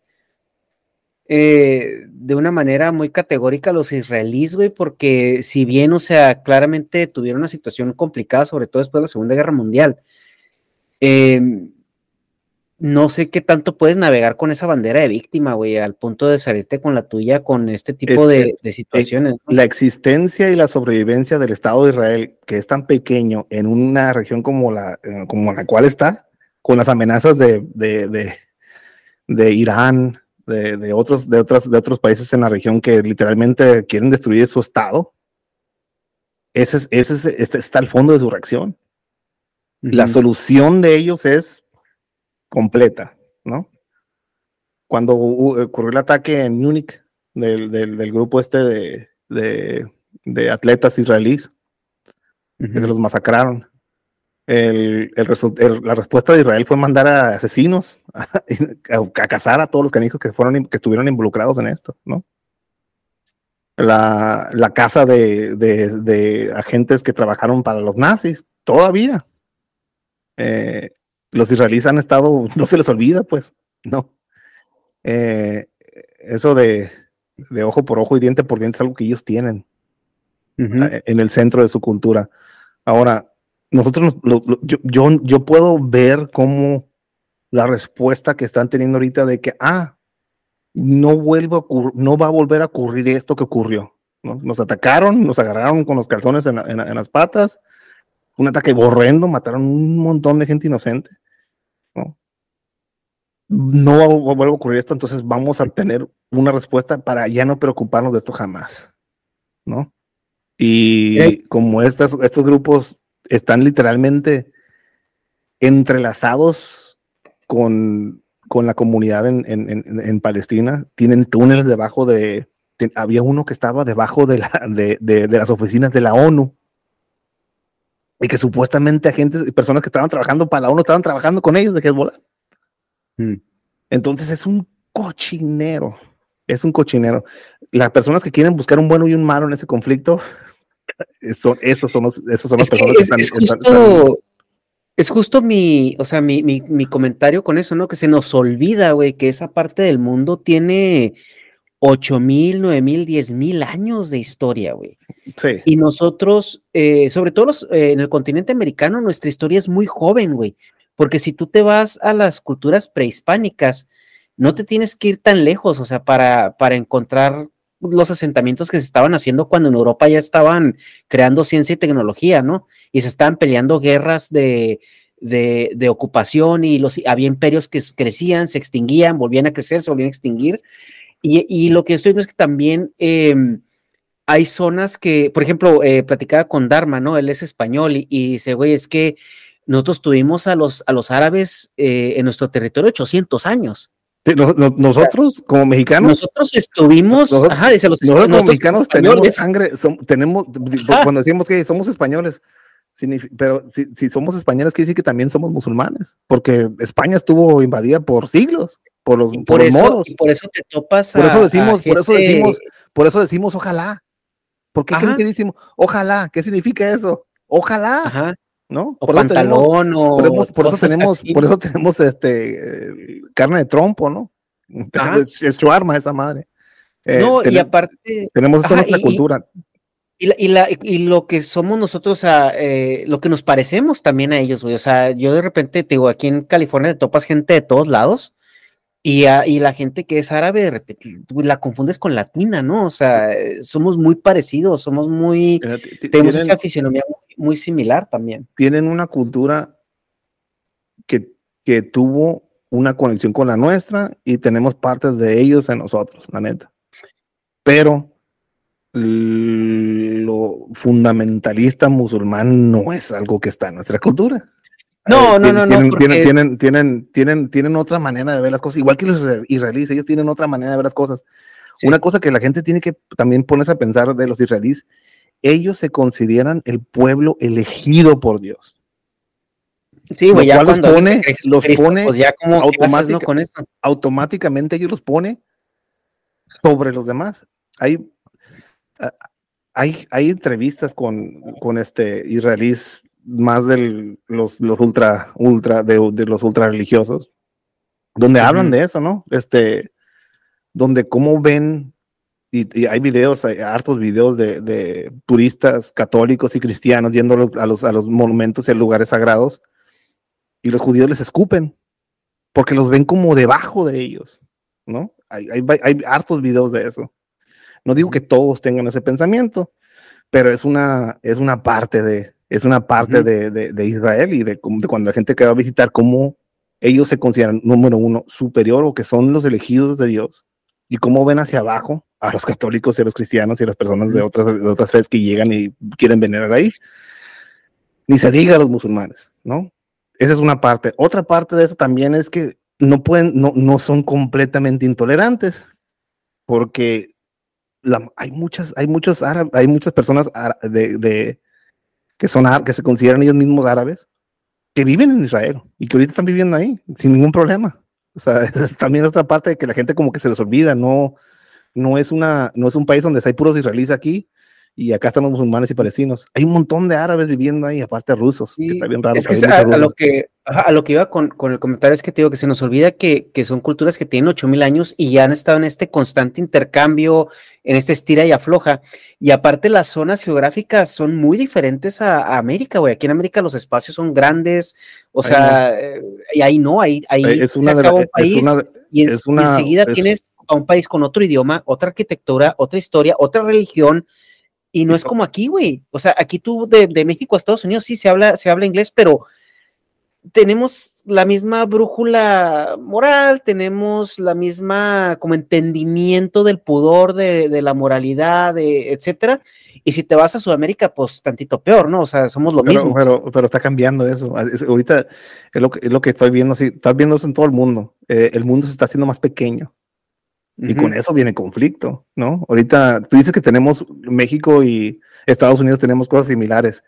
eh, de una manera muy categórica a los israelíes, güey, porque si bien, o sea, claramente tuvieron una situación complicada, sobre todo después de la Segunda Guerra Mundial, eh, no sé qué tanto puedes navegar con esa bandera de víctima, güey, al punto de salirte con la tuya con este tipo de, situaciones. La existencia y la sobrevivencia del Estado de Israel, que es tan pequeño en una región como la, eh, como la cual está, con las amenazas de, de, de, Irán, de, otros, de, otras, de otros países en la región que literalmente quieren destruir su Estado, ese, es, ese, es, este está al fondo de su reacción. La solución de ellos es completa, ¿no? Cuando ocurrió el ataque en Múnich del, del, grupo este de, de, atletas israelíes, que se los masacraron. El, el, la respuesta de Israel fue mandar a asesinos [LAUGHS] a, a, cazar a todos los canijos que, fueron, que estuvieron involucrados en esto, ¿no? La, la casa de, de, de, agentes que trabajaron para los nazis, todavía. Eh, los israelíes han estado, [LAUGHS] no se les olvida, pues, no. Eh, eso de, ojo por ojo y diente por diente es algo que ellos tienen eh, en el centro de su cultura. Ahora, nosotros, yo, yo, puedo ver cómo la respuesta que están teniendo ahorita de que, ah, no, vuelvo no va a volver a ocurrir esto que ocurrió. Nos atacaron, nos agarraron con los calzones en, en las patas, un ataque borrendo, mataron un montón de gente inocente no vuelve a ocurrir esto, entonces vamos a tener una respuesta para ya no preocuparnos de esto jamás, ¿no? Y como estas, estos grupos están literalmente entrelazados con, con la comunidad en, en, en, Palestina, tienen túneles debajo de, había uno que estaba debajo de, la, de, de, las oficinas de la ONU, y que supuestamente agentes y personas que estaban trabajando para la ONU estaban trabajando con ellos de Hezbollah. Mm. Entonces es un cochinero, es un cochinero. Las personas que quieren buscar un bueno y un malo en ese conflicto, [LAUGHS] son, esos son los, esos son las personas que, están, es justo, Es justo mi, o sea, mi, mi, mi, comentario con eso, ¿no? Que se nos olvida, güey, que esa parte del mundo tiene ocho mil, nueve mil, diez mil años de historia, güey. Sí. Y nosotros, eh, sobre todo eh, en el continente americano, nuestra historia es muy joven, güey. Porque si tú te vas a las culturas prehispánicas, no te tienes que ir tan lejos, o sea, para, para encontrar los asentamientos que se estaban haciendo cuando en Europa ya estaban creando ciencia y tecnología, ¿no? Y se estaban peleando guerras de, de, ocupación y los, había imperios que crecían, se extinguían, volvían a crecer, se volvían a extinguir. Y, lo que estoy viendo es que también em, hay zonas que, por ejemplo, eh, platicaba con Dharma, ¿no? Él es español y, y dice, güey, es que nosotros tuvimos a los, a los árabes eh, en nuestro territorio 800 años. nosotros, como mexicanos. Nosotros estuvimos, nosotros, ajá, dice los nosotros como mexicanos tenemos sangre, tenemos, cuando decimos que somos españoles, pero si, somos españoles, quiere decir que también somos musulmanes, porque España estuvo invadida por siglos, por los, por, eso, moros. por eso te topas Por eso decimos, por eso decimos, por eso decimos ojalá. ¿Por qué creen que decimos ojalá? ¿Qué significa eso? Ojalá. Ajá. ¿No? por pantalón tenemos, o por, eso tenemos, por eso tenemos este carne de trompo, ¿no? [LAUGHS] Es, su arma esa madre. Eh, no, y aparte tenemos esa nuestra cultura. Y, la, y, lo que somos nosotros, eh, lo que nos parecemos también a ellos, güey. O sea, yo de repente te digo, aquí en California te topas gente de todos lados y, y la gente que es árabe, de repente la confundes con latina, ¿no? O sea, somos muy parecidos, somos muy. tenemos esa fisionomía muy, similar también. Tienen una cultura que, que tuvo una conexión con la nuestra y tenemos partes de ellos en nosotros, la neta. Pero lo fundamentalista musulmán no es algo que está en nuestra cultura. No, no, no, tienen, no. Tienen, tienen, tienen, tienen, otra manera de ver las cosas, igual que los israelíes, ellos tienen otra manera de ver las cosas. Una cosa que la gente tiene que también ponerse a pensar de los israelíes, ellos se consideran el pueblo elegido por Dios. Sí, güey, ya los pone, los pone pues ya como con automáticamente ellos los pone sobre los demás. Hay hay, hay entrevistas con, con este israelíes más de los, los ultra, ultra, de, los ultra religiosos, donde hablan de eso, ¿no? Este, donde cómo ven, y, hay videos, hay hartos videos de, de, turistas católicos y cristianos yendo a los, a los monumentos y a lugares sagrados, y los judíos les escupen, porque los ven como debajo de ellos, ¿no? Hay, hay, hay hartos videos de eso. No digo que todos tengan ese pensamiento, pero es una, es una parte de, es una parte de, de, Israel y de, de, cuando la gente que va a visitar, cómo ellos se consideran, número uno, superior o que son los elegidos de Dios y cómo ven hacia abajo a los católicos y a los cristianos y a las personas de otras, de otras fe que llegan y quieren venerar ahí. Ni se diga a los musulmanes, ¿no? Esa es una parte. Otra parte de eso también es que no pueden, no, no son completamente intolerantes, porque hay muchas, hay muchos árabes, hay muchas personas de, que son que se consideran ellos mismos árabes que viven en Israel y que ahorita están viviendo ahí sin ningún problema. O sea, [LAUGHS] es también otra parte de que la gente como que se les olvida, no, no es una, no es un país donde hay puros israelíes aquí y acá están los musulmanes y palestinos. Hay un montón de árabes viviendo ahí, aparte rusos, que está bien raro. a, lo que, a lo que iba con, con, el comentario es que te digo que se nos olvida que, que son culturas que tienen 8000 años y ya han estado en este constante intercambio, en este estira y afloja. Y aparte las zonas geográficas son muy diferentes a, América, güey. Aquí en América los espacios son grandes, o sea, eh, y ahí no, ahí, ahí es una de un país y, enseguida tienes a un país con otro idioma, otra arquitectura, otra historia, otra religión, y no es como aquí, güey. O sea, aquí tú de, de, México a Estados Unidos sí se habla, se habla inglés, pero tenemos la misma brújula moral, tenemos la misma como entendimiento del pudor, de, de la moralidad, de, etcétera. Y si te vas a Sudamérica, pues tantito peor, ¿no? O sea, somos lo mismo. Pero, pero está cambiando eso. ahorita es lo, que, es lo que estoy viendo, sí, estás viendo eso en todo el mundo. Eh, el mundo se está haciendo más pequeño. Y con eso viene conflicto, ¿no? Ahorita tú dices que tenemos México y Estados Unidos tenemos cosas similares.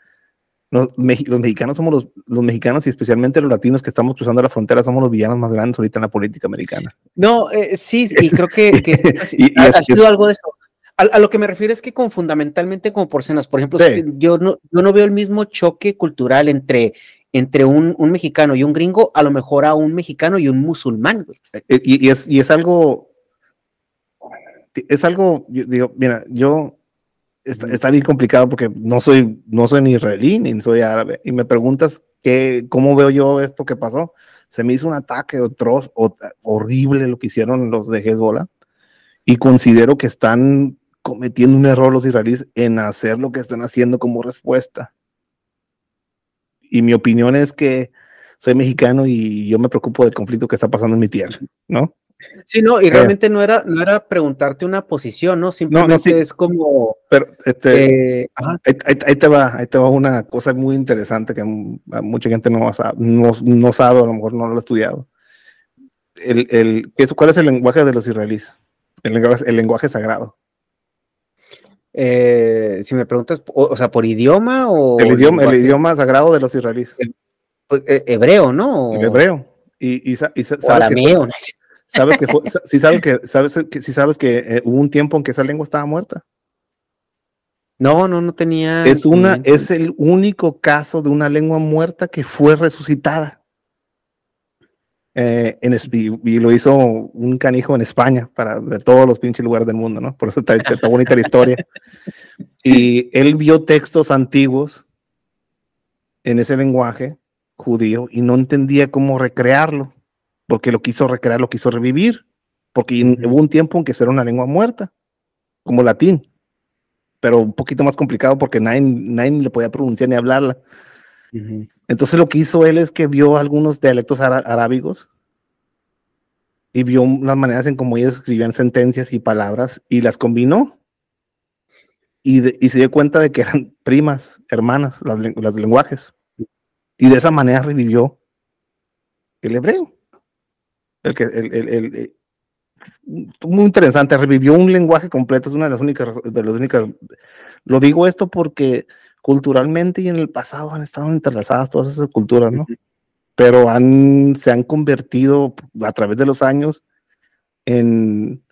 Los, los mexicanos somos los, los, mexicanos y especialmente los latinos que estamos cruzando la frontera somos los villanos más grandes ahorita en la política americana. No, eh, sí, y creo que, que [LAUGHS] ha, sido algo de eso. A, lo que me refiero es que con fundamentalmente como porcenas, por ejemplo, yo, no, yo no veo el mismo choque cultural entre, entre un, un, mexicano y un gringo, a lo mejor a un mexicano y un musulmán. Güey. Eh, y, y, es, y es algo es algo, digo, mira, yo está, bien complicado porque no soy, no soy ni israelí ni soy árabe. Y me preguntas qué, cómo veo yo esto que pasó. se me hizo un ataque horrible lo que hicieron los de Hezbollah y considero que están cometiendo un error los israelíes en hacer lo que están haciendo como respuesta. Y mi opinión es que soy mexicano y yo me preocupo del conflicto que está pasando en mi tierra, ¿no? Sí, no, y realmente no era, no era preguntarte una posición, ¿no? Simplemente es como. Pero este, eh, ahí, te va, ahí te va una cosa muy interesante que mucha gente no, no, no sabe, a lo mejor no lo ha estudiado. El, el, ¿Cuál es el lenguaje de los israelíes? El lenguaje, el lenguaje sagrado. Eh, si me preguntas, o, sea, por idioma o. El idioma, el idioma sagrado de los israelíes. Pues, eh, hebreo, ¿no? El hebreo. Y, y, y arameo. Sabes que [LAUGHS] si sabes que sabes que si sabes que eh, hubo un tiempo en que esa lengua estaba muerta. No, no, no tenía. Es una, es el único caso de una lengua muerta que fue resucitada. Eh, en, y, lo hizo un canijo en España, para de todos los pinches lugares del mundo, ¿no? Por eso está, está bonita la historia. [LAUGHS] Y él vio textos antiguos en ese lenguaje judío y no entendía cómo recrearlo, porque lo quiso recrear, lo quiso revivir, porque hubo un tiempo en que era una lengua muerta, como latín, pero un poquito más complicado porque nadie, nadie le podía pronunciar ni hablarla. Entonces lo que hizo él es que vio algunos dialectos arábigos y vio las maneras en cómo ellos escribían sentencias y palabras y las combinó. Y, se dio cuenta de que eran primas, hermanas, las, las lenguajes. Y de esa manera revivió el hebreo. El que, el, el, eh, muy interesante, revivió un lenguaje completo, es una de las únicas, de las únicas, lo digo esto porque culturalmente y en el pasado han estado entrelazadas todas esas culturas, ¿no? Pero han, se han convertido a través de los años en,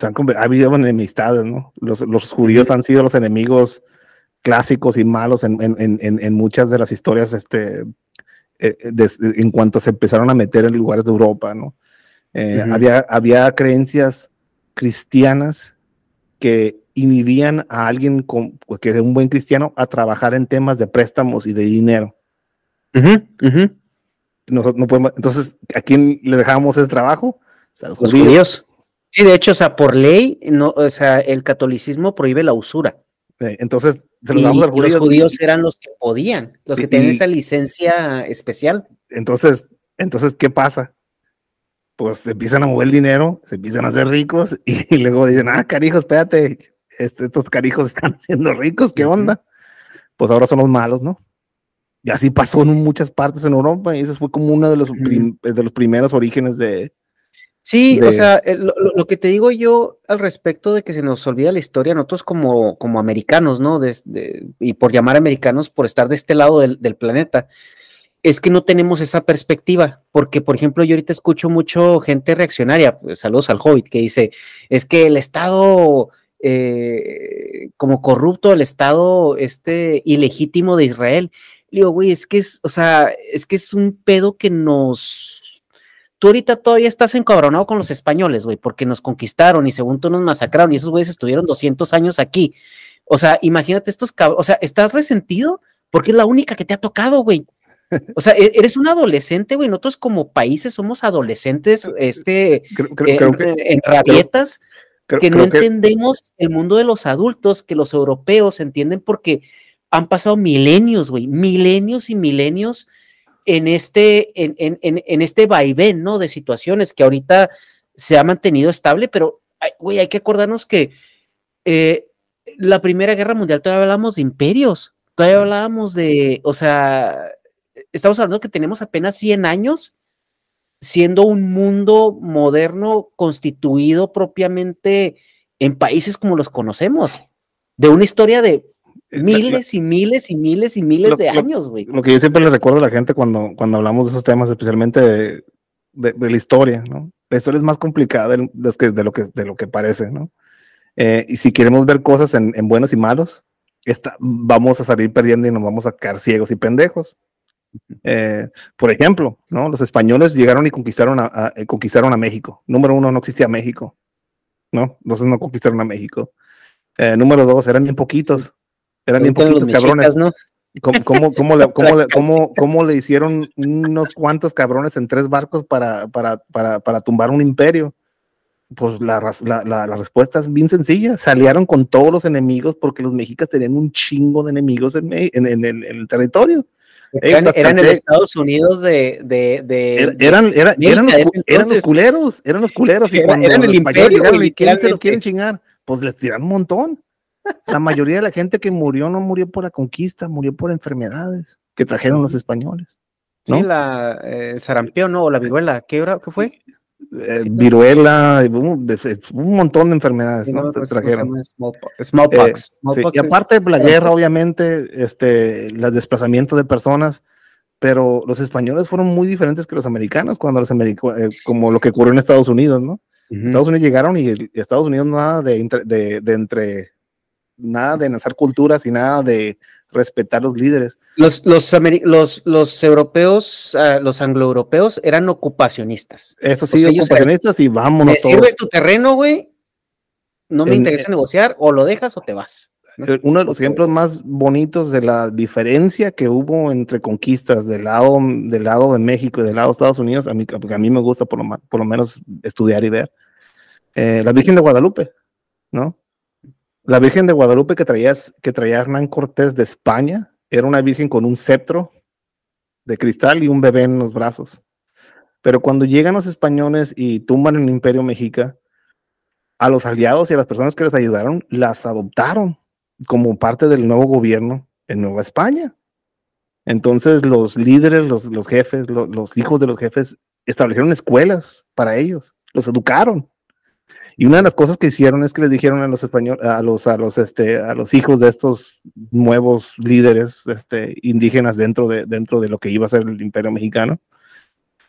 ha habido enemistades, ¿no? Los, los judíos han sido los enemigos clásicos y malos en, en, en, en muchas de las historias este, eh, en cuanto se empezaron a meter en lugares de Europa, ¿no? Eh, había, había creencias cristianas que inhibían a alguien con, que es un buen cristiano a trabajar en temas de préstamos y de dinero. entonces, ¿a quién le dejábamos ese trabajo? los judíos. Sí, de hecho, o sea, por ley, no, o sea, el catolicismo prohíbe la usura. Entonces, los judíos eran los que podían, los que tenían esa licencia especial. Entonces, entonces, ¿qué pasa? Pues se empiezan a mover el dinero, se empiezan a hacer ricos [LAUGHS] y, luego dicen, ah, carijos, espérate, este, estos carijos están [LAUGHS] siendo ricos, ¿qué onda? Pues ahora son los malos, ¿no? Y así pasó en muchas partes en Europa y ese fue como uno de los, de los primeros orígenes de, Sí, o sea, eh, lo, que te digo yo al respecto de que se nos olvida la historia, nosotros como, como americanos, ¿no? y por llamar americanos, por estar de este lado del, planeta, es que no tenemos esa perspectiva, porque por ejemplo yo ahorita escucho mucho gente reaccionaria, pues, saludos al Hobbit, que dice, es que el Estado eh, como corrupto, el Estado este ilegítimo de Israel, digo, güey, es que es, o sea, es que es un pedo que nos tú ahorita todavía estás encabronado con los españoles, güey, porque nos conquistaron y según tú nos masacraron y esos güeyes estuvieron 200 años aquí. O sea, imagínate estos cabros, o sea, estás resentido porque es la única que te ha tocado, güey. O sea, e-, eres un adolescente, güey. Nosotros como países somos adolescentes, este, en, rabietas, que no entendemos el mundo de los adultos, que los europeos entienden porque han pasado milenios, güey, milenios y milenios en este, en, en, en, este vaivén, ¿no? De situaciones que ahorita se ha mantenido estable, pero, güey, hay que acordarnos que eh, la Primera Guerra Mundial todavía hablamos de imperios, todavía hablábamos de, o sea, estamos hablando que tenemos apenas 100 años siendo un mundo moderno constituido propiamente en países como los conocemos, de una historia de miles y miles y miles y miles de años, güey. Lo, que yo siempre le recuerdo a la gente cuando, cuando hablamos de esos temas, especialmente de, de, la historia, ¿no? La historia es más complicada de, de, lo, que, de lo que parece, ¿no? Eh, y si queremos ver cosas en, en buenos y malos, esta, vamos a salir perdiendo y nos vamos a quedar ciegos y pendejos. Eh, por ejemplo, ¿no? Los españoles llegaron y conquistaron a, eh, conquistaron a México. Número uno, no existía México, ¿no? Entonces no conquistaron a México. número dos, eran bien poquitos. Eran bien poquitos cabrones. ¿no? ¿Cómo, cómo, cómo, le, [LAUGHS] cómo, le, cómo, cómo le hicieron unos cuantos cabrones en tres barcos para, para, para, para tumbar un imperio? Pues la, la, la, la, respuesta es bien sencilla. Salieron con todos los enemigos porque los mexicas tenían un chingo de enemigos en, en, en, el, en el, territorio. Eran, eran el Estados Unidos de... de, de eran, eran, eran, los, eran, los, culeros, eran los culeros. Y era, cuando eran los el imperio. Llegaron, ¿y quién se lo quieren chingar? Pues les tiraron un montón. La mayoría de la gente que murió no murió por la conquista, murió por enfermedades que trajeron los españoles. ¿no? Sí, la eh, sarampión, ¿no? O la viruela, ¿qué, hora, qué fue? Eh, viruela, un, un, montón de enfermedades, ¿no? no trajeron. Smallpox. Smallpox. Eh, sí. Y aparte de la guerra, obviamente, este, el desplazamiento de personas, pero los españoles fueron muy diferentes que los americanos cuando los americanos, eh, como lo que ocurrió en Estados Unidos, ¿no? Uh -huh. Estados Unidos llegaron y, y Estados Unidos nada de, de, de entre nada de nacer culturas y nada de respetar los líderes. Los, los, los, los europeos, uh, los angloeuropeos eran ocupacionistas. Eso sí, sea, ocupacionistas eran, y vámonos. Me sirves tu terreno, güey. No me en, interesa negociar, o lo dejas o te vas. ¿no? Uno de los ejemplos más bonitos de la diferencia que hubo entre conquistas del lado, del lado de México y del lado de Estados Unidos, a mí, a mí me gusta por lo, por lo menos estudiar y ver. Eh, la Virgen de Guadalupe, ¿no? La Virgen de Guadalupe que traía, que traía Hernán Cortés de España era una virgen con un cetro de cristal y un bebé en los brazos. Pero cuando llegan los españoles y tumban el imperio mexica, a los aliados y a las personas que les ayudaron, las adoptaron como parte del nuevo gobierno en Nueva España. Entonces los líderes, los, jefes, los hijos de los jefes establecieron escuelas para ellos, los educaron. Y una de las cosas que hicieron es que les dijeron a los españoles, a los, a los, este, a los hijos de estos nuevos líderes este, indígenas dentro de, dentro de lo que iba a ser el imperio mexicano,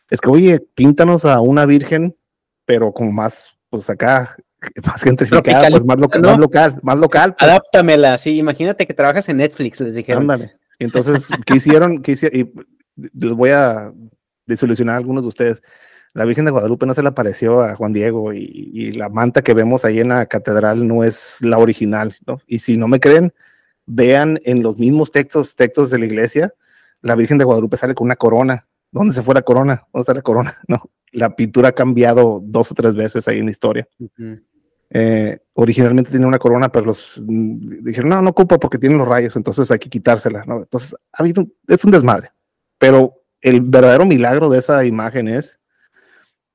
es que, oye, píntanos a una virgen, pero como más, pues acá, [LAUGHS] más gentrificada, pues más, loca, ¿no? más local, más local. Pues. Adáptamela, sí, imagínate que trabajas en Netflix, les dijeron. Ándale. Entonces, ¿qué hicieron? ¿Qué hicieron? Y les voy a desilusionar a algunos de ustedes la Virgen de Guadalupe no se le apareció a Juan Diego y, y, la manta que vemos ahí en la catedral no es la original, ¿no? Y si no me creen, vean en los mismos textos, textos de la iglesia, la Virgen de Guadalupe sale con una corona. ¿Dónde se fue la corona? ¿Dónde está la corona? [LAUGHS] No, la pintura ha cambiado dos o tres veces ahí en la historia. Uh -huh. eh, originalmente tenía una corona, pero los dijeron, no, no ocupa porque tiene los rayos, entonces hay que quitársela, ¿no? Entonces, ha habido, es un desmadre. Pero el verdadero milagro de esa imagen es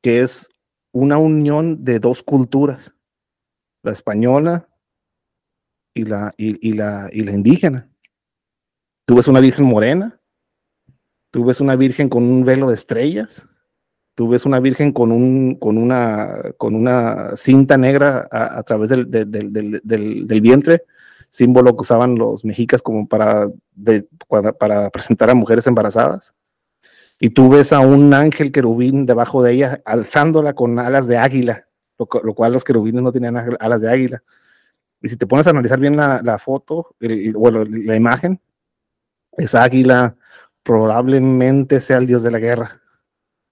que es una unión de dos culturas, la española y la, y, la, y la indígena. Tú ves una virgen morena, tú ves una virgen con un velo de estrellas, tú ves una virgen con, un, con, una, con una cinta negra a, través del, del, del, del, vientre, símbolo que usaban los mexicas como para, de, para presentar a mujeres embarazadas y tú ves a un ángel querubín debajo de ella alzándola con alas de águila, lo, lo cual los querubines no tenían alas de águila. Y si te pones a analizar bien la, la foto, el, bueno, la imagen, esa águila probablemente sea el dios de la guerra.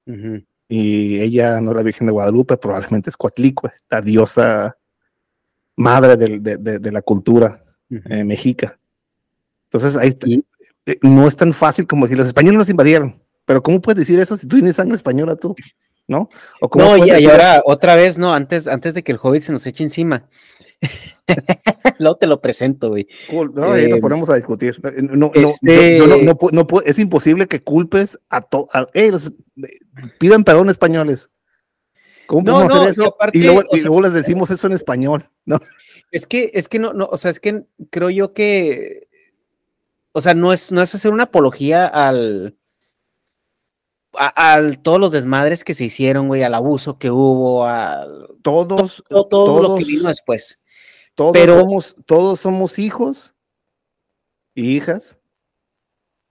Uh -huh. Y ella no es la Virgen de Guadalupe, probablemente es Coatlicue, la diosa madre de, de, de, de la cultura uh -huh. eh, mexica. Entonces, ahí ¿Y? no es tan fácil como decir, los españoles nos invadieron pero ¿cómo puedes decir eso si tú tienes sangre española tú? ¿No? ¿O cómo no, y, y, ahora otra vez, no, antes, antes de que el hobbit se nos eche encima. [LAUGHS] Luego te lo presento, güey. Cool. No, eh, ahí nos ponemos a discutir. No, este... no, no, no, es imposible que culpes a todos. Hey, pidan perdón españoles. ¿Cómo podemos hacer eso? Y, aparte, y, luego, y luego les decimos eso en español, ¿no? Es que, es que no, no, o sea, es que creo yo que, o sea, no es, no es hacer una apología al, a, a, todos los desmadres que se hicieron, güey, al abuso que hubo, a todos, todo, todo todos, lo que vino después. Todos, Pero, somos, todos somos hijos y hijas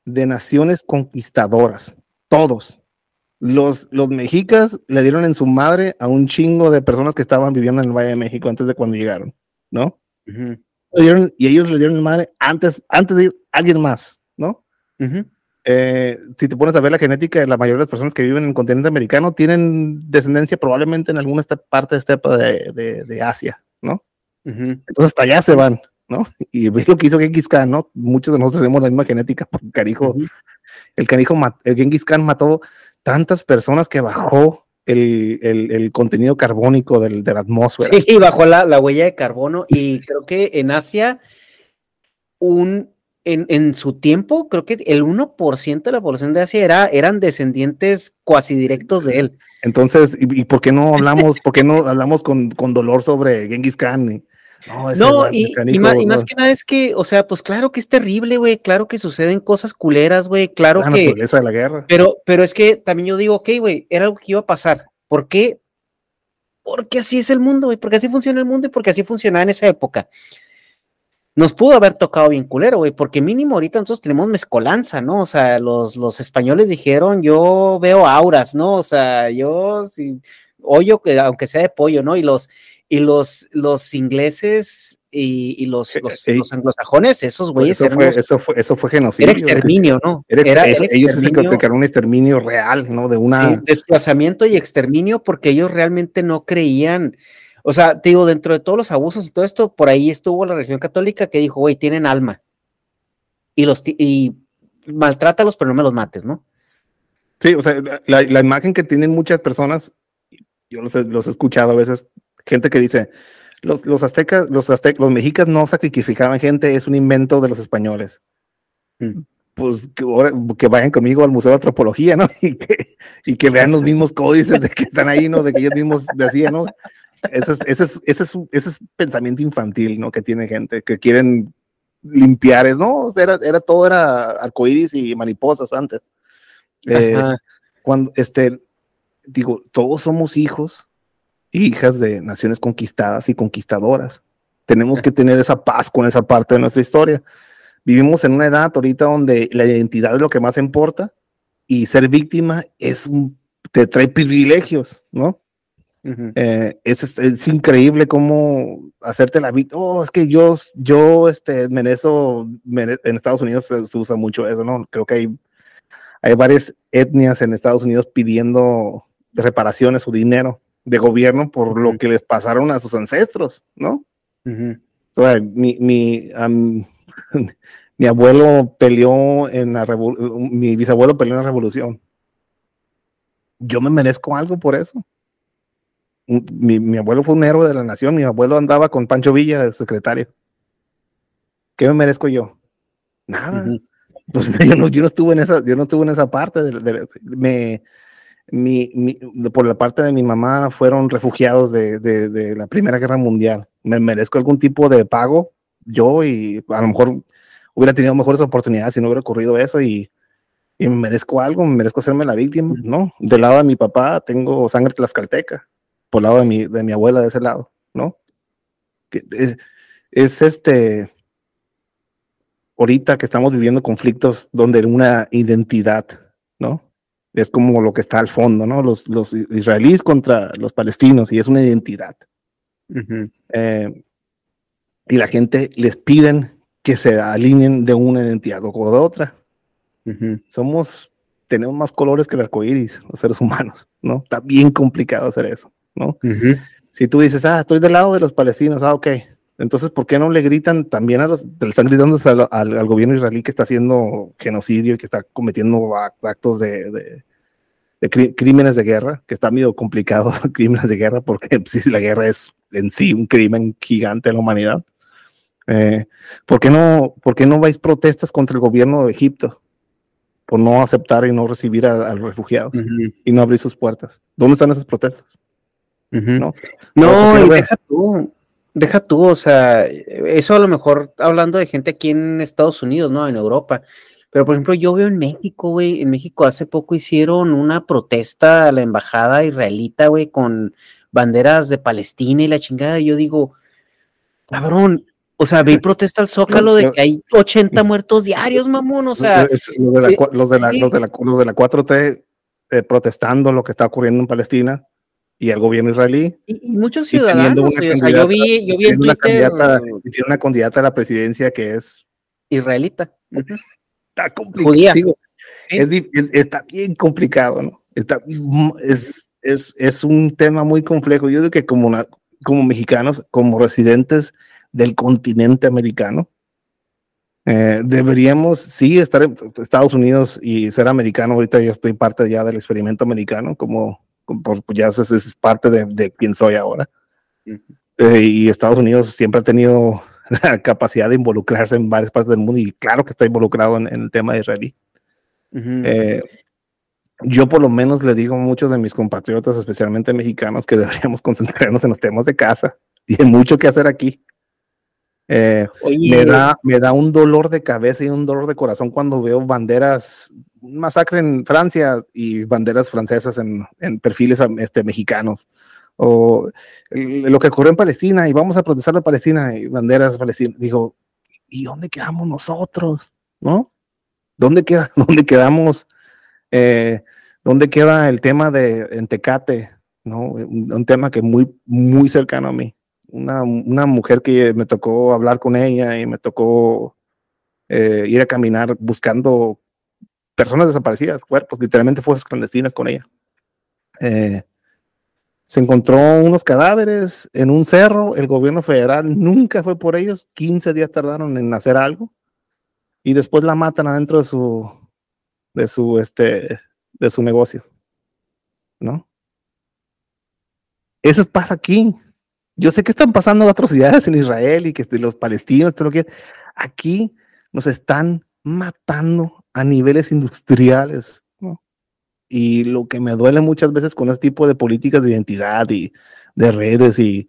de naciones conquistadoras, todos. Los, los mexicas le dieron en su madre a un chingo de personas que estaban viviendo en el Valle de México antes de cuando llegaron, ¿no? Uh -huh. dieron, y ellos le dieron en madre antes, antes de alguien más, ¿no? Uh -huh. Eh, si te pones a ver la genética de la mayoría de las personas que viven en el continente americano, tienen descendencia probablemente en alguna parte de estepa de, de, de Asia, ¿no? Uh -huh. Entonces hasta allá se van. ¿no? Y ve lo que hizo Genghis Khan, ¿no? Muchos de nosotros tenemos la misma genética, [LAUGHS] porque carijo, el canijo, el Genghis Khan mató tantas personas que bajó el, el, el contenido carbónico del, de la atmósfera. Sí, bajó la, la, huella de carbono y creo que en Asia, un, en, en su tiempo, creo que el 1% de la población de Asia era, eran descendientes cuasi directos de él. Entonces, ¿y, y por qué no hablamos, por qué no hablamos con, con dolor sobre Genghis Khan? No, y, más, que nada es que, o sea, pues claro que es terrible, güey, claro que suceden cosas culeras, güey, claro la que... de la guerra. Pero, pero es que también yo digo, ok, güey, era algo que iba a pasar. ¿Por qué? Porque así es el mundo, güey, porque así funciona el mundo y porque así funcionaba en esa época. Nos pudo haber tocado bien culero, güey, porque mínimo ahorita nosotros tenemos mezcolanza, ¿no? O sea, los, los españoles dijeron, yo veo auras, ¿no? O sea, yo, si, hoyo, aunque sea de pollo, ¿no? Y los, y los, los ingleses y, y los, los, los, anglosajones, esos güeyes. Eso fue, eso fue, eso fue genocidio. Era exterminio, ¿no? Era, era, eso, ellos se que un exterminio real, ¿no? De una. Sí, desplazamiento y exterminio, porque ellos realmente no creían. O sea, te digo, dentro de todos los abusos y todo esto, por ahí estuvo la religión católica que dijo, güey, tienen alma. Y los y maltrátalos, pero no me los mates, ¿no? Sí, o sea, la, la imagen que tienen muchas personas, yo los he, los he escuchado a veces gente que dice, los, los aztecas, los aztecas, los mexicas no sacrificaban gente, es un invento de los españoles. Mm. Pues que, que, vayan conmigo al Museo de Antropología, ¿no? [LAUGHS] Y que, y que vean los mismos códices de que están ahí, ¿no? De que ellos mismos decían, ¿no? Ese es, ese es, ese es, ese es pensamiento infantil, ¿no? Que tiene gente, que quieren limpiar, es, no, era, era todo era arcoíris y mariposas antes. Eh, cuando, este, digo, todos somos hijos hijas de naciones conquistadas y conquistadoras. Tenemos que tener esa paz con esa parte de nuestra historia. Vivimos en una edad ahorita donde la identidad es lo que más importa y ser víctima es un, te trae privilegios, ¿no? Eh, es, es, increíble cómo hacerte la vida. Oh, es que yo, yo, este, merezco, en Estados Unidos se, se, usa mucho eso, ¿no? Creo que hay, hay varias etnias en Estados Unidos pidiendo reparaciones o dinero de gobierno por lo que les pasaron a sus ancestros, ¿no? o sea, mi, mi, [LAUGHS] mi, abuelo peleó en la revolución, mi bisabuelo peleó en la revolución. Yo me merezco algo por eso. Mi, mi, abuelo fue un héroe de la nación, mi abuelo andaba con Pancho Villa de secretario. ¿Qué me merezco yo? Nada. pues, [LAUGHS] yo, no, yo, no, estuve en esa, yo no estuve en esa parte. de, me, mi, mi, por la parte de mi mamá fueron refugiados de, de, de, la Primera Guerra Mundial. Me merezco algún tipo de pago yo y a lo mejor hubiera tenido mejores oportunidades si no hubiera ocurrido eso y, y me merezco algo, me merezco hacerme la víctima, ¿no? Del lado de mi papá tengo sangre tlaxcalteca, por el lado de mi, de mi abuela de ese lado, ¿no? Es, es este, ahorita que estamos viviendo conflictos donde una identidad, ¿no? es como lo que está al fondo, ¿no? Los, los israelíes contra los palestinos y es una identidad. eh, y la gente les piden que se alineen de una identidad o de otra. Somos, tenemos más colores que el arco iris, los seres humanos, ¿no? Está bien complicado hacer eso, ¿no? Si tú dices, ah, estoy del lado de los palestinos, ah, ok. Entonces, ¿por qué no le gritan también a los, le están gritando al, al, gobierno israelí que está haciendo genocidio y que está cometiendo actos de, de, de crímenes de guerra, que está medio complicado, [LAUGHS] crímenes de guerra, porque si la guerra es en sí un crimen gigante de la humanidad. Eh, ¿por, qué no, ¿Por qué no vais protestas contra el gobierno de Egipto? Por no aceptar y no recibir a, los refugiados y no abrir sus puertas. ¿Dónde están esas protestas? No, no y deja tú, deja tú, o sea, eso a lo mejor hablando de gente aquí en Estados Unidos, ¿no? En Europa. Pero, por ejemplo, yo veo en México, güey, en México hace poco hicieron una protesta a la embajada israelita, güey, con banderas de Palestina y la chingada. Y yo digo, cabrón, o sea, ve protesta al Zócalo de que hay 80 [LAUGHS] muertos diarios, mamón, o sea. Los de la, los de la, los de la, los de la 4T eh, protestando lo que está ocurriendo en Palestina y el gobierno israelí. Y, muchos ciudadanos, o sea, yo vi, yo vi en Twitter. tiene una candidata a la presidencia que es israelita. Está complicado. Es, está bien complicado, ¿no? Está, es, es, es un tema muy complejo. Yo digo que como, como mexicanos, como residentes del continente americano. Eh, deberíamos, sí, estar en Estados Unidos y ser americano. Ahorita yo estoy parte ya del experimento americano, como, como ya es, es parte de, de, quien soy ahora. eh, y Estados Unidos siempre ha tenido [LAUGHS] la capacidad de involucrarse en varias partes del mundo y claro que está involucrado en, en el tema de israelí. Uh -huh. eh, yo por lo menos le digo a muchos de mis compatriotas, especialmente mexicanos, que [LAUGHS] deberíamos concentrarnos en los temas de casa. Y hay mucho que hacer aquí. Eh, me, da, me da un dolor de cabeza y un dolor de corazón cuando veo banderas, masacre en Francia y banderas francesas en, en perfiles este, mexicanos. O lo que ocurrió en Palestina y vamos a protestar de Palestina y banderas palestinas. Digo, ¿y dónde quedamos nosotros? ¿No? ¿Dónde, queda, [LAUGHS] dónde quedamos? Eh, ¿Dónde queda el tema de Entecate? ¿no? Un, un, tema que muy, muy cercano a mí. Una, una, mujer que me tocó hablar con ella y me tocó eh, ir a caminar buscando personas desaparecidas, cuerpos, literalmente fosas clandestinas con ella. Eh, se encontró unos cadáveres en un cerro, el gobierno federal nunca fue por ellos, 15 días tardaron en hacer algo y después la matan adentro de su de su este de su negocio. ¿No? Eso pasa aquí. Yo sé que están pasando atrocidades en Israel y que los palestinos, todo lo que aquí nos están matando a niveles industriales. ¿no? Y lo que me duele muchas veces con este tipo de políticas de identidad y de redes y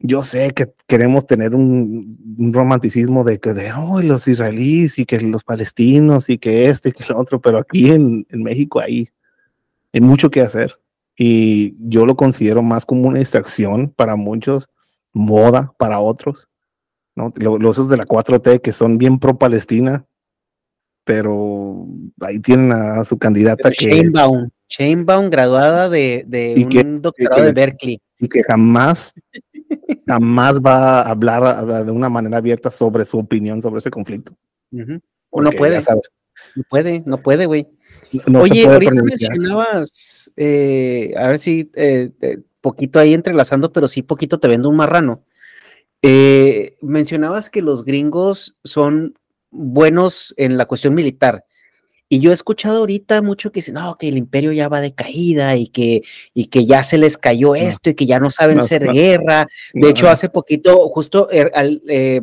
yo sé que queremos tener un, un romanticismo de que de oh, los israelíes y que los palestinos y que este y que lo otro, pero aquí en, en México hay, hay mucho que hacer y yo lo considero más como una distracción para muchos, moda para otros, ¿no? Los esos de la 4T que son bien pro Palestina, pero ahí tienen a su candidata que... Sheinbaum, Sheinbaum graduada de, de un que, doctorado que, de Berkeley. Y que jamás, jamás va a hablar de una manera abierta sobre su opinión sobre ese conflicto. Uh -huh. No puede, no puede, no puede, güey. No Oye, ahorita mencionabas, eh, a ver si eh, eh, poquito ahí entrelazando, pero sí poquito te vendo un marrano. Mencionabas que los gringos son buenos en la cuestión militar. Y yo he escuchado ahorita mucho que dicen, no, que el imperio ya va de caída y que, y que ya se les cayó no. esto y que ya no saben no, hacer no, guerra. De hecho, hace poquito, justo er, eh,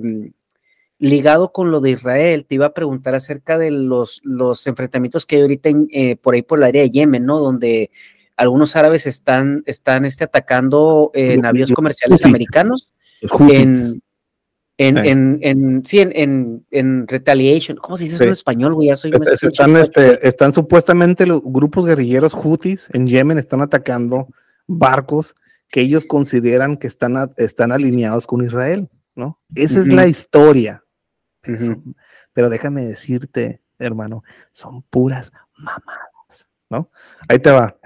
ligado con lo de Israel, te iba a preguntar acerca de los, los enfrentamientos que hay ahorita en, eh, por ahí por el área de Yemen, ¿no? Donde algunos árabes están, están este, atacando eh, navíos comerciales americanos en, en, en, en, sí, en, en, retaliation. ¿Cómo se dice eso sí. en español, güey? Ya soy es, están, este, están supuestamente los grupos guerrilleros Houthis en Yemen están atacando barcos que ellos consideran que están, a, están alineados con Israel, ¿no? Esa uh -huh. es la historia. Uh -huh. Pero déjame decirte, hermano, son puras mamadas, ¿no? Ahí te va.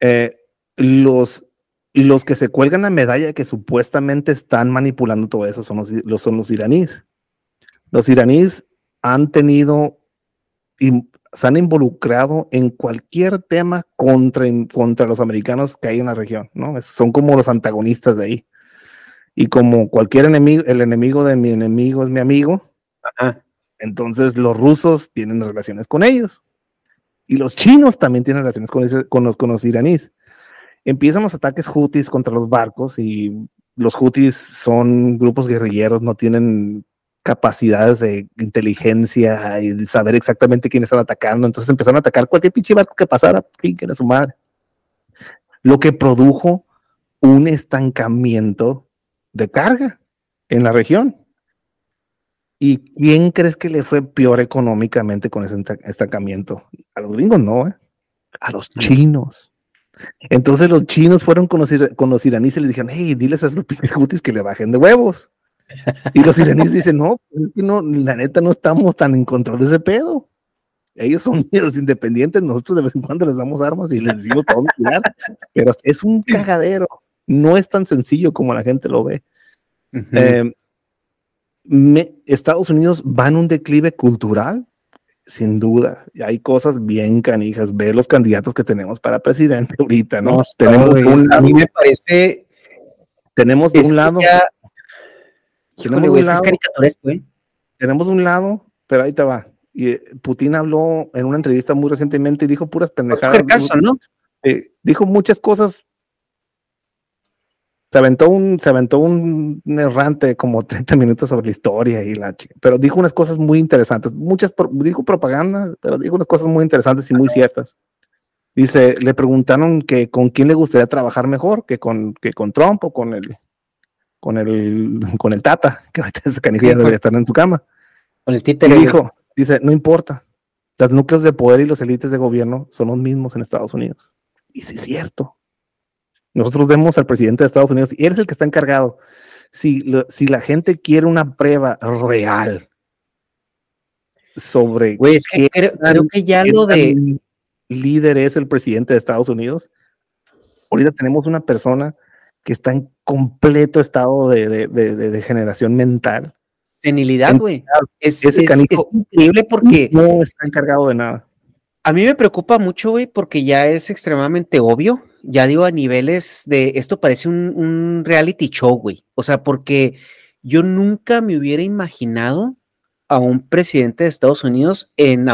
Eh, los, los que se cuelgan la medalla que supuestamente están manipulando todo eso son los, los, son los iraníes. Los iraníes han tenido y se han involucrado en cualquier tema contra, contra los americanos que hay en la región, ¿no? Son como los antagonistas de ahí. Y como cualquier enemigo, el enemigo de mi enemigo es mi amigo, Ajá. entonces los rusos tienen relaciones con ellos. Y los chinos también tienen relaciones con, con, los, con los iraníes empiezan los ataques hutis contra los barcos y los hutis son grupos guerrilleros, no tienen capacidades de inteligencia y de saber exactamente quién están atacando, entonces empezaron a atacar cualquier pinche barco que pasara, que era su madre. Lo que produjo un estancamiento de carga en la región. ¿Y quién crees que le fue peor económicamente con ese estancamiento? A los gringos no, ¿eh? a los chinos. Entonces los chinos fueron con los, con los iraníes y les dijeron, hey, diles a esos [LAUGHS] hutis que le bajen de huevos. Y los iraníes dicen, no, no, la neta no estamos tan en control de ese pedo. Ellos son [LAUGHS] los independientes, nosotros de vez en cuando les damos armas y les decimos todo cuidar, [LAUGHS] pero es un cagadero. No es tan sencillo como la gente lo ve. Uh -huh. eh, me, Estados Unidos va en un declive cultural sin duda, hay cosas bien canijas. Ve los candidatos que tenemos para presidente [LAUGHS] ahorita, ¿no? no tenemos de un lado, a mí me parece. Tenemos de un lado. Ya, Tenemos güey, un lado- caricaturesco, ¿eh? tenemos un lado, pero ahí te va. Y eh, Putin habló en una entrevista muy recientemente y dijo puras pendejadas. ¿no? eh, dijo muchas cosas. Se aventó un, se aventó un, errante como 30 minutos sobre la historia y la chi- pero dijo unas cosas muy interesantes, muchas dijo propaganda, pero dijo unas cosas muy interesantes y muy ciertas. Dice, le preguntaron que con quién le gustaría trabajar mejor, que con, que con Trump o con el con el con el Tata, que ahorita ese canijo ya debería estar en su cama. Con el Y títere. dijo, dice, no importa, los núcleos de poder y los élites de gobierno son los mismos en Estados Unidos. Y sí es cierto. Nosotros vemos al presidente de Estados Unidos y él es el que está encargado. Si, si la gente quiere una prueba real sobre Güey, es que creo, tan- creo que ya lo de. líder es el presidente de Estados Unidos, ahorita tenemos una persona que está en completo estado de, de, de- de degeneración mental. Senilidad, güey. Es, es- es increíble porque No está encargado de nada. a mí me preocupa mucho, güey, porque ya es extremadamente obvio. Ya digo, a niveles de. Esto parece un, un reality show, güey. O sea, porque yo nunca me hubiera imaginado a un presidente de Estados Unidos en,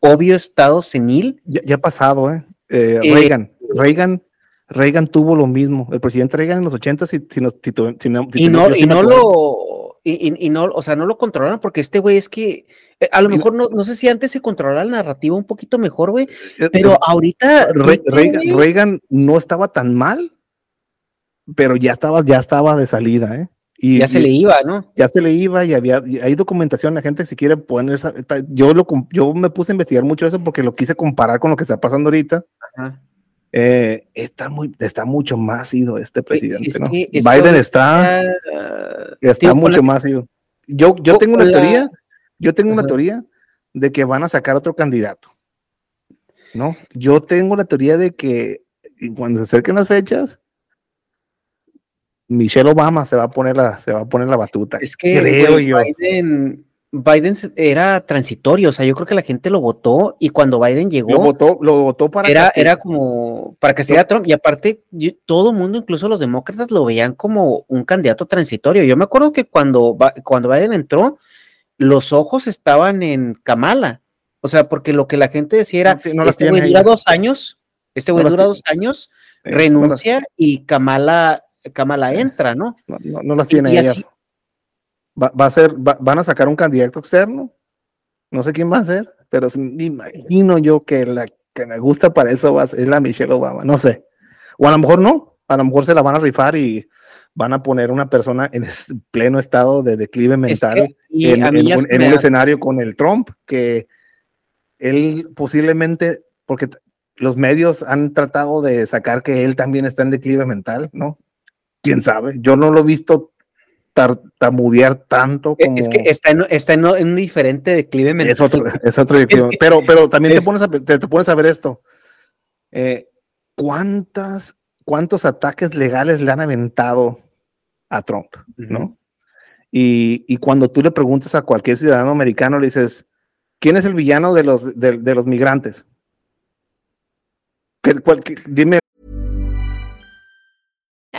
obvio estado senil. Ya, ya ha pasado, ¿eh? Eh, Eh, Reagan, Reagan, Reagan tuvo lo mismo. El presidente Reagan en los 80 si, si no, si tu- si no- si y no, y no lo. Y, y- y no, o sea, no lo controlaron porque este güey es que. eh, A lo Y mejor no, no sé si antes se controlaba la narrativa un poquito mejor, güey. Eh, Pero eh, ahorita. Re- ahorita, Reagan, güey, Reagan no estaba tan mal, pero ya estaba, ya estaba de salida, ¿eh? Y, ya se le iba, ¿no? ya se le iba y había, hay documentación, la gente si quiere poner esa- yo lo yo me puse a investigar mucho eso porque lo quise comparar con lo que está pasando ahorita. Ajá. Eh, está muy, está mucho más ido este presidente, es ¿no? Biden está, está mucho más ido. Yo, yo tengo una teoría, yo tengo una teoría de que van a sacar otro candidato. ¿No? Yo tengo la teoría de que cuando se acerquen las fechas, Michelle Obama se va a poner la, se va a poner la batuta. Es que creo yo. Biden, Biden era transitorio, o sea, yo creo que la gente lo votó y cuando Biden llegó Lo votó, lo votó para era, castigar. era como para castigar a Trump y aparte yo- todo el mundo, incluso los demócratas, lo veían como un candidato transitorio. Yo me acuerdo que cuando, cuando Biden entró, los ojos estaban en Kamala, o sea, porque lo que la gente decía era, No, este güey dura dos años, este güey dura dos años, renuncia y Kamala, Kamala entra, ¿no? No, las Y- tiene y ella. así- Va, va a ser, va- van a sacar un candidato externo. No sé quién va a ser, pero me imagino yo que la que me gusta para eso va a ser la Michelle Obama. No sé. O a lo mejor no. A lo mejor se la van a rifar y van a poner una persona en pleno estado de declive Es mental que- y en, un, en un escenario con el Trump, que él posiblemente, porque los medios han tratado de sacar que él también está en declive mental, ¿no? ¿Quién sabe? Yo no lo he visto tartamudear tanto como... Es que está en, está en, en un diferente declive mental. Es otro, es otro declive. que- pero, pero también es- te, pones a, te, te pones a ver esto. Eh, ¿cuántas, ¿Cuántos ataques legales le han aventado a Trump? ¿no? Y, y cuando tú le preguntas a cualquier ciudadano americano, le dices, ¿quién es el villano de los, de, de los migrantes? ¿Qué- cuál- qué- dime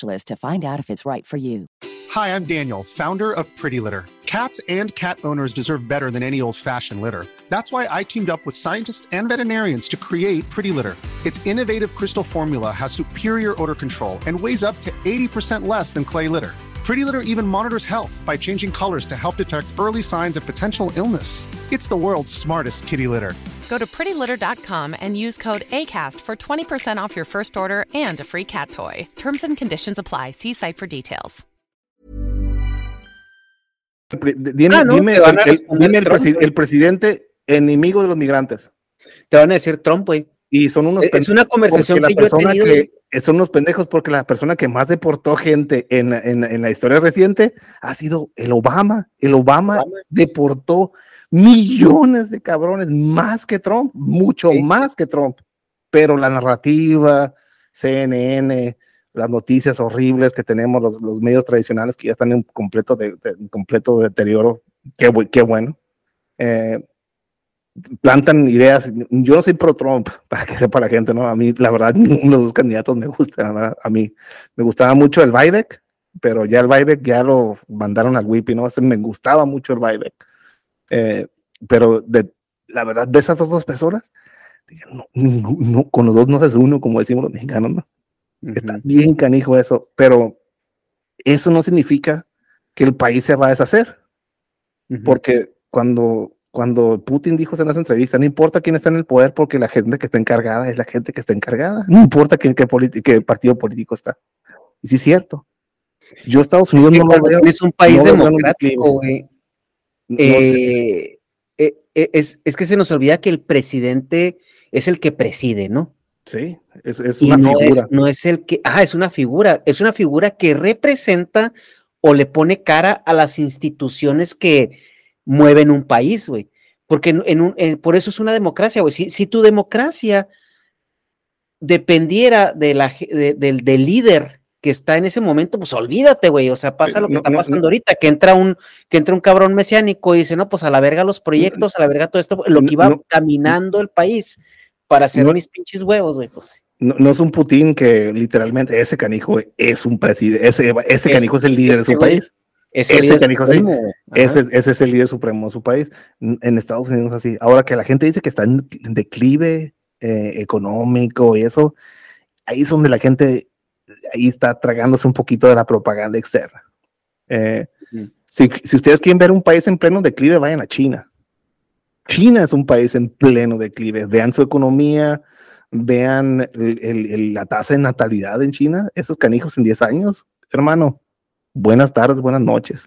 to find out if it's right for you. Hi, I'm Daniel, founder of Pretty Litter. Cats and cat owners deserve better than any old fashioned litter. That's why I teamed up with scientists and veterinarians to create Pretty Litter. Its innovative crystal formula has superior odor control and weighs up to 80% less than clay litter. Pretty Litter even monitors health by changing colors to help detect early signs of potential illness. It's the world's smartest kitty litter. Go to prettylitter.com and use code ACAST for 20% off your first order and a free cat toy. Terms and conditions apply. See site for details. Dime, Ah, no, dime te van a el, el- dime el presi- el presidente enemigo de los migrantes. Te van a decir Trump, güey. Y son unos Es- es una conversación porque que yo he tenido, que son unos pendejos porque la persona que más deportó gente en, la- en la- en la historia reciente ha sido el Obama. El Obama, Obama. deportó millones de cabrones más que Trump, mucho Sí. más que Trump. Pero la narrativa, CNN, las noticias horribles que tenemos, los, los medios tradicionales que ya están en completo, de, de- en completo deterioro, qué, qué bueno. Eh, plantan ideas. Yo no soy pro Trump, [LAUGHS] para que sepa la gente, ¿no? A mí, la verdad, ninguno [LAUGHS] de los dos candidatos me gustan. ¿verdad? A mí me gustaba mucho el Biden, pero ya el Biden ya lo mandaron al Whippy, ¿no? Ese me gustaba mucho el Biden. Eh, pero de, la verdad, a esas dos personas, no, no, con los dos no se hace uno, como decimos los mexicanos, ¿no? Está Ujú. bien canijo eso, pero eso no significa que el país se va a deshacer. Ujú. Porque cuando, cuando Putin dijo en esa entrevista, no importa quién está en el poder, porque la gente que está encargada es la gente que está encargada. No importa quién, qué, qué partido político está. Y sí es cierto. Yo Estados Unidos Es que no lo veo. tienes un país no democrático, güey. No eh, eh, eh, es, es que se nos olvida que el presidente es el que preside, ¿no? Sí, es, es una no es, figura. no es el que, ah, es una figura, es una figura que representa o le pone cara a las instituciones que mueven un país, güey. Porque en, en un, en- por eso es una democracia, güey. Si, si tu democracia dependiera de la, de- del, del líder que está en ese momento, pues olvídate, güey. O sea, pasa Eh, lo que no, está pasando no. ahorita, que entra un, que entra un cabrón mesiánico y dice, no, pues a la verga los proyectos, a la verga todo esto, lo que iba caminando el país para hacer mis pinches huevos, güey, pues. No, es un Putin que literalmente ese canijo es un presidente. Ese, ese Es- canijo es el líder de su güey Ese canijo, sí. es- ese es el líder supremo de su país. En Estados Unidos así. Ahora que la gente dice que está en, declive eh, económico y eso, ahí es donde la gente ahí está tragándose un poquito de la propaganda externa. Eh, si, si ustedes quieren ver un país en pleno declive, vayan a China. China es un país en pleno declive. Vean su economía, vean el- el- el- la tasa de natalidad en China. Esos canijos en 10 años, hermano. Buenas tardes, buenas noches.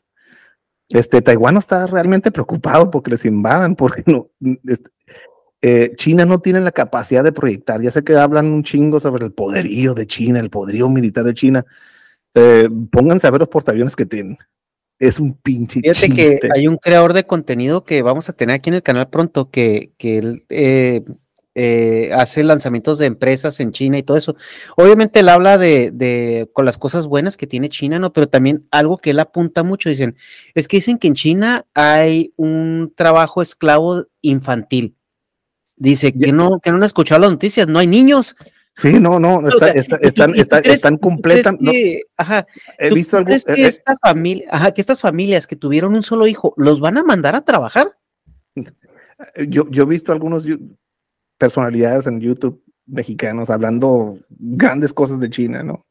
Este, Taiwán está realmente preocupado porque les invadan, porque no, este, eh, China no tiene la capacidad de proyectar. Ya sé que hablan un chingo sobre el poderío de China, el poderío militar de China. Eh, pónganse a ver los portaaviones que tienen. Es un pinche Fíjate chiste. que hay un creador de contenido que vamos a tener aquí en el canal pronto que, que él eh, eh, hace lanzamientos de empresas en China y todo eso. Obviamente él habla de, de con las cosas buenas que tiene China, ¿no? Pero también algo que él apunta mucho, dicen, es que dicen que en China hay un trabajo esclavo infantil. Dice que no, que no han escuchado las noticias, no hay niños. Sí, no, no, O está- sea, está- ¿y tú- están, está- crees- están no, que- ajá, he ¿Tú visto algo. crees que eh, eh, esta familia, ajá, que estas familias que tuvieron un solo hijo, los van a mandar a trabajar? yo, yo he visto algunos personalidades en YouTube mexicanos hablando grandes cosas de China, ¿no?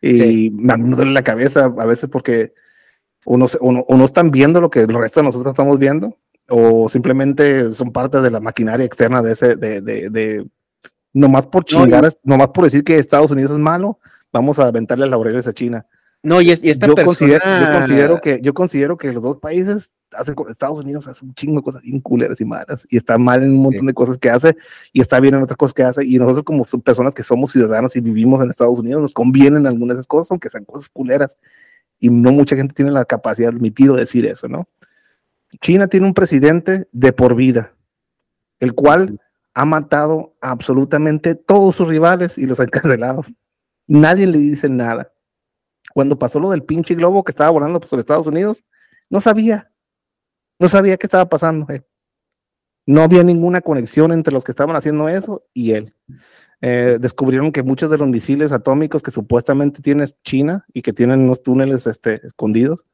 Y Sí. me duele la cabeza a veces porque unos, uno, uno están viendo lo que el resto de nosotros estamos viendo o simplemente son parte de la maquinaria externa de ese, de, de, de nomás por No, y- chingar, nomás por decir que Estados Unidos es malo, vamos a aventarle laureles a China. No, y, es, y esta yo, persona... considero, yo, considero que, yo considero que los dos países hacen, Estados Unidos hace un chingo de cosas bien culeras y malas, y está mal en un montón de cosas que hace, y está bien en otras cosas que hace, y nosotros como personas que somos ciudadanos y vivimos en Estados Unidos, nos convienen algunas de esas cosas, aunque sean cosas culeras, y no mucha gente tiene la capacidad de admitir o decir eso, ¿no? China tiene un presidente de por vida, el cual ha matado a absolutamente todos sus rivales y los ha encarcelado. Nadie le dice nada cuando pasó lo del pinche globo que estaba volando sobre Estados Unidos, no sabía, no sabía qué estaba pasando. Eh. No había ninguna conexión entre los que estaban haciendo eso y él. Eh, descubrieron que muchos de los misiles atómicos que supuestamente tiene China y que tienen unos túneles este, escondidos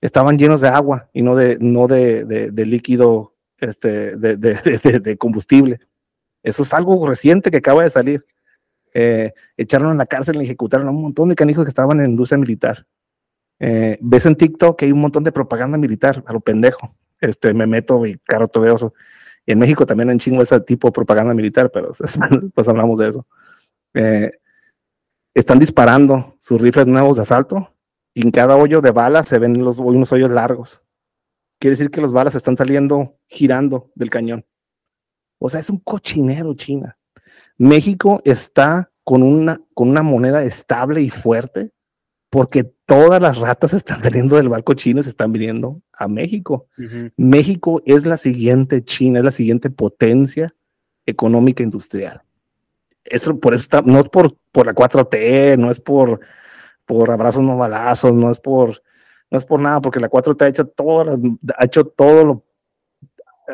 estaban llenos de agua y no de, no de, de, líquido este, [LAUGHS] de, de combustible. Eso es algo reciente que acaba de salir. Eh, echaron en la cárcel y ejecutaron a un montón de canijos que estaban en industria militar. Eh, ves en TikTok que hay un montón de propaganda militar, a lo pendejo. Este, me meto y caro eso. Y en México también hay chingo ese tipo de propaganda militar, pero [LAUGHS] pues hablamos de eso. Eh, están disparando sus rifles nuevos de asalto y en cada hoyo de balas se ven los, unos hoyos largos. Quiere decir que los balas están saliendo girando del cañón. O sea, es un cochinero China. México está con una, con una moneda estable y fuerte porque todas las ratas [LAUGHS] están saliendo del barco chino y se están viniendo a México. México es la siguiente China, es la siguiente potencia económica industrial. Eso por eso está, no es por, por la 4T, no es por, por abrazos no balazos, no es por, no es por nada, porque la 4T ha hecho todo, ha hecho todo lo,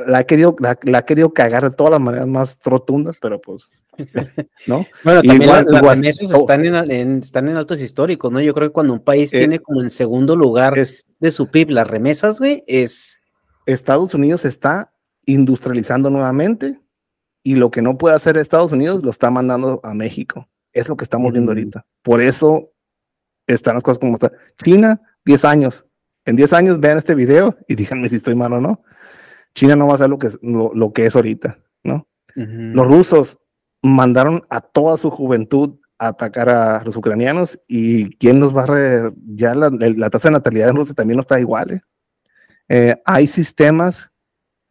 la ha querido, la, la ha querido cagar de todas las maneras más rotundas, pero pues [LAUGHS] ¿no? Bueno, también las, remesas están, en, están en altos históricos, ¿no? Yo creo que cuando un país eh, tiene como en segundo lugar de su PIB las remesas, güey, es... Estados Unidos está industrializando nuevamente y lo que no puede hacer Estados Unidos lo está mandando a México. Es lo que estamos viendo ahorita. Por eso están las cosas como están. China, 10 años. En 10 años vean este video y díganme si estoy mal o no. China no va a ser lo que, lo, que es ahorita, ¿no? Los rusos mandaron a toda su juventud a atacar a los ucranianos y quién nos va a re... ya la, tasa de natalidad en Rusia también no está igual. ¿eh? Eh, hay sistemas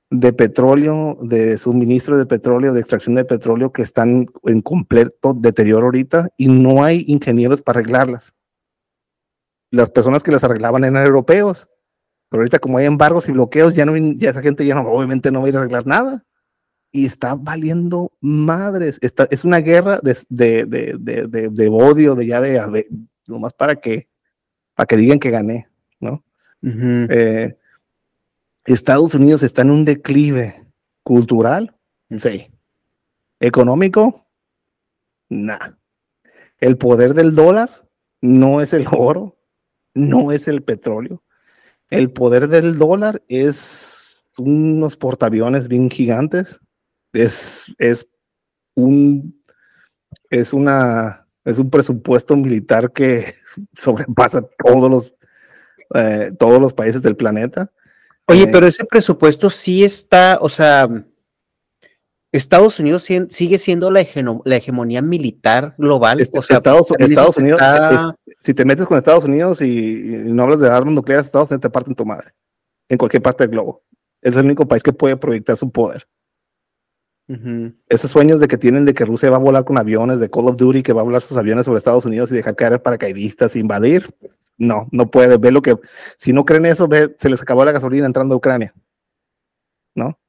de petróleo, de suministro de petróleo, de extracción de petróleo que están en completo deterioro ahorita y no hay ingenieros para arreglarlas. Las personas que las arreglaban eran europeos, pero ahorita como hay embargos y bloqueos, ya no, ya esa gente ya no, obviamente no va a ir a arreglar nada y está valiendo madres. Está, es una guerra de, de, de, de, odio, de ya de, nomás para que, para que digan que gané, ¿no? Eh, Estados Unidos está en un declive cultural, sí. Económico, nada. El poder del dólar no es el oro, no es el petróleo. El poder del dólar es unos portaaviones bien gigantes es, es un es una es un presupuesto militar que [LAUGHS] sobrepasa todos los eh, todos los países del planeta. Oye, eh, pero ese presupuesto sí está, o sea, Estados Unidos sigue siendo la, hegemonía militar global. o sea, Estados, Estados Unidos, si te metes con Estados Unidos y, no hablas de armas nucleares, Estados Unidos te parten tu madre en cualquier parte del globo. Es el único país que puede proyectar su poder. Esos sueños de que tienen de que Rusia va a volar con aviones, de Call of Duty, que va a volar sus aviones sobre Estados Unidos y dejar caer paracaidistas, invadir. No, no puede. Ver lo que, si no creen eso, ve, se les acabó la gasolina entrando a Ucrania. ¿No?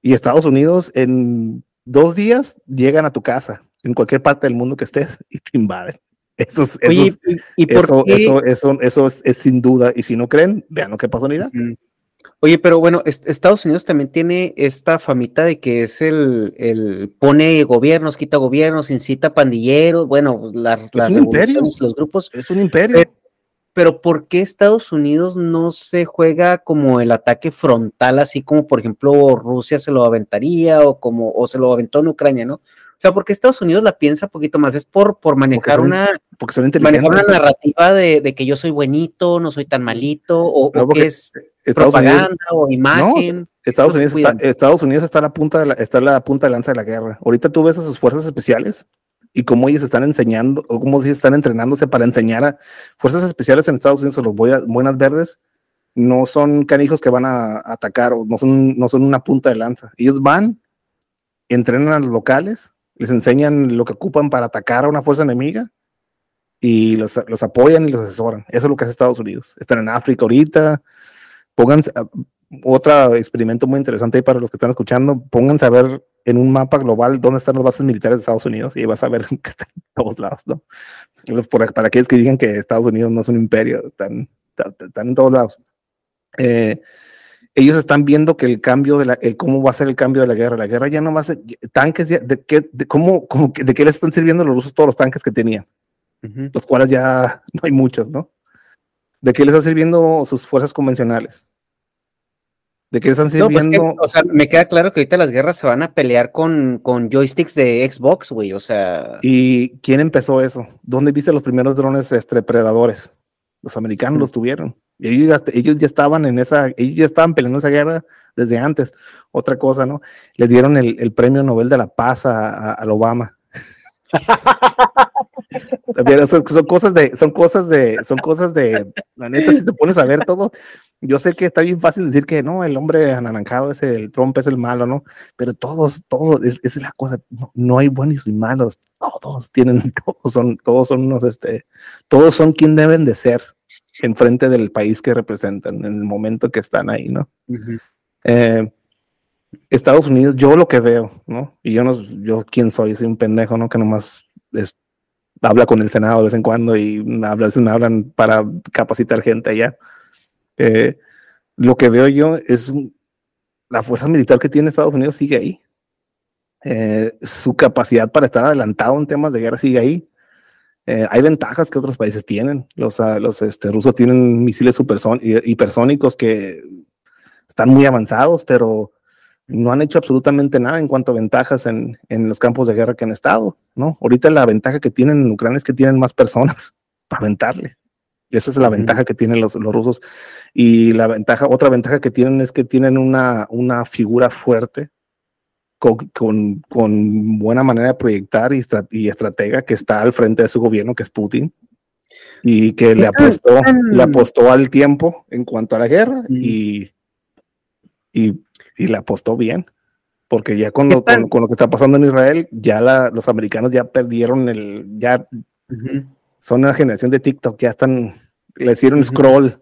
Y Estados Unidos en dos días llegan a tu casa, en cualquier parte del mundo que estés, y te invaden. Eso es, eso, ¿y, eso, eso, eso, es, sin duda. Y si no creen, vean lo que pasó en Irak. Oye, pero bueno, Estados Unidos también tiene esta famita de que es el, el pone gobiernos, quita gobiernos, incita pandilleros, bueno, las, las los grupos. Es un imperio. Pero, ¿por qué Estados Unidos no se juega como el ataque frontal, así como por ejemplo Rusia se lo aventaría o como o se lo aventó en Ucrania, ¿no? O sea, porque Estados Unidos la piensa un poquito más, es por, por manejar una porque manejar una narrativa de, de, que yo soy buenito, no soy tan malito, o, que es propaganda o imagen. Estados, Unidos está, Estados Unidos está a la punta de la, está la punta de lanza de la guerra. Ahorita tú ves a sus fuerzas especiales y cómo ellos están enseñando, o cómo ellos están entrenándose para enseñar a fuerzas especiales en Estados Unidos o los buenas verdes, no son canijos que van a atacar, o no son, no son una punta de lanza. Ellos van, entrenan a los locales, les enseñan lo que ocupan para atacar a una fuerza enemiga y los, los apoyan y los asesoran. Eso es lo que hace Estados Unidos. Están en África ahorita. Pónganse, otro experimento muy interesante para los que están escuchando, pónganse a ver en un mapa global dónde están las bases militares de Estados Unidos y vas a ver [LAUGHS] que están en todos lados, ¿no? para aquellos que digan que Estados Unidos no es un imperio, están, están en todos lados. Eh, ellos están viendo que el cambio de la, el cómo va a ser el cambio de la guerra. La guerra ya no va a ser tanques, de, qué, de, cómo, cómo, de qué les están sirviendo los rusos todos los tanques que tenían, los cuales ya [LAUGHS] no hay muchos, ¿no? ¿De qué les están sirviendo sus fuerzas convencionales? ¿De qué están pues sirviendo? o sea, me queda claro que ahorita las guerras se van a pelear con, con joysticks de Xbox, güey, o sea. ¿Y quién empezó eso? ¿Dónde viste los primeros drones este, predadores? Los americanos los tuvieron. Ellos ya, ellos ya estaban en esa, ellos ya estaban peleando esa guerra desde antes. Otra cosa, ¿no? Le dieron el, premio Nobel de la Paz a, a, Obama. [LAUGHS] son, cosas de, son cosas de, son cosas de, la neta, si te pones a ver todo, yo sé que está bien fácil decir que no, el hombre anaranjado es el Trump, es el malo, ¿no? Pero todos, todos, es, es la cosa, no, hay buenos y malos, todos tienen, [LAUGHS] todos son, todos son unos, este, todos son quien deben de ser en frente del país que representan en el momento que están ahí, ¿no? Eh, Estados Unidos, yo lo que veo, ¿no? Y yo no, yo quién soy, soy un pendejo, ¿no? Que nomás habla con el Senado de vez en cuando y a veces me hablan para capacitar gente allá. Eh, lo que veo yo es la fuerza militar que tiene Estados Unidos sigue ahí. Eh, su capacidad para estar adelantado en temas de guerra sigue ahí. Eh, hay ventajas que otros países tienen. Los, los este, rusos tienen misiles hipersónicos que están muy avanzados, pero no han hecho absolutamente nada en cuanto a ventajas en, en, los campos de guerra que han estado, ¿no? Ahorita la ventaja que tienen en Ucrania es que tienen más personas [LAUGHS] para aventarle. esa es la ventaja que tienen los, los, rusos. Y la ventaja, otra ventaja que tienen es que tienen una, una figura fuerte con, con, buena manera de proyectar y, y, estratega que está al frente de su gobierno, que es Putin, y que le apostó, le apostó al tiempo en cuanto a la guerra y, y, y le apostó bien. Porque ya con lo, con, lo, que está pasando en Israel, ya la, los americanos ya perdieron el, ya son una generación de TikTok, ya están, le hicieron scroll.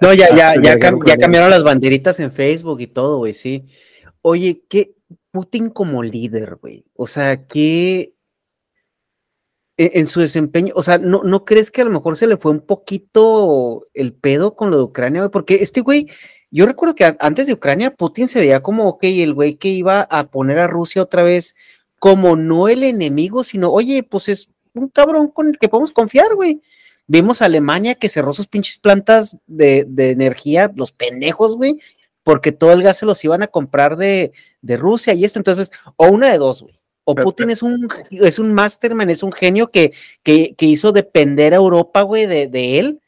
no, ya, [LAUGHS] ya, ya, ya cambiaron las banderitas en Facebook y todo, güey, sí. Oye, ¿qué, Putin como líder, güey. O sea, que en su desempeño, o sea, ¿no, ¿no crees que a lo mejor se le fue un poquito el pedo con lo de Ucrania, güey? Porque este güey, yo recuerdo que antes de Ucrania, Putin se veía como, ok, el güey que iba a poner a Rusia otra vez como no el enemigo, sino, oye, pues es un cabrón con el que podemos confiar, güey. Vimos a Alemania que cerró sus pinches plantas de, de energía, los pendejos, güey, porque todo el gas se los iban a comprar de, Rusia y esto. Entonces, o una de dos, güey. O Putin es un, es un masterman, es un genio que, que, hizo depender a Europa, güey, de, de, él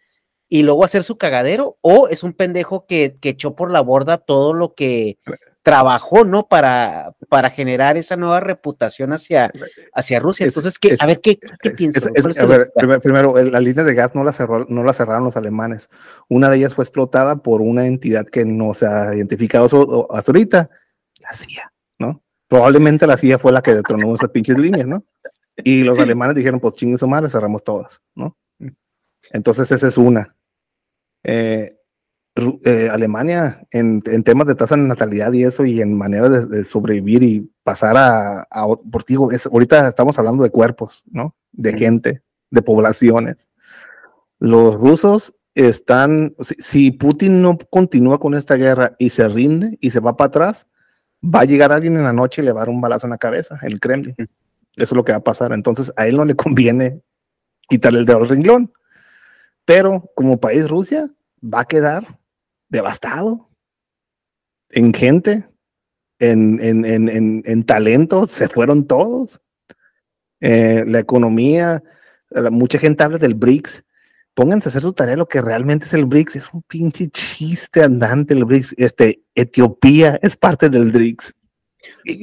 y luego hacer su cagadero, o es un pendejo que, que echó por la borda todo lo que trabajó, ¿no? Para, para generar esa nueva reputación hacia, hacia Rusia. Entonces, ¿qué, a ver, ¿qué, qué piensas? a ver, primero, la línea de gas no la, cerró, no la cerraron los alemanes. Una de ellas fue explotada por una entidad que no se ha identificado hasta ahorita, la CIA, ¿no? Probablemente la CIA fue la que detronó esas pinches líneas, ¿no? Y los alemanes dijeron, pues chinguen su madre, cerramos todas, ¿no? Entonces, esa es una. Eh, eh, Alemania en, temas de tasa de natalidad y eso, y en manera de, sobrevivir y pasar a, por ti, ahorita estamos hablando de cuerpos, ¿no? De gente, de poblaciones. Los rusos están, si, Putin no continúa con esta guerra y se rinde y se va para atrás, va a llegar alguien en la noche y le va a dar un balazo en la cabeza, el Kremlin. Eso es lo que va a pasar. Entonces a él no le conviene quitarle el dedo al renglón. Pero como país Rusia va a quedar devastado en gente, en, en, en, en talento, se fueron todos. Eh, la economía, mucha gente habla del BRICS. Pónganse a hacer su tarea lo que realmente es el BRICS. Es un pinche chiste andante el BRICS. Este, Etiopía es parte del BRICS.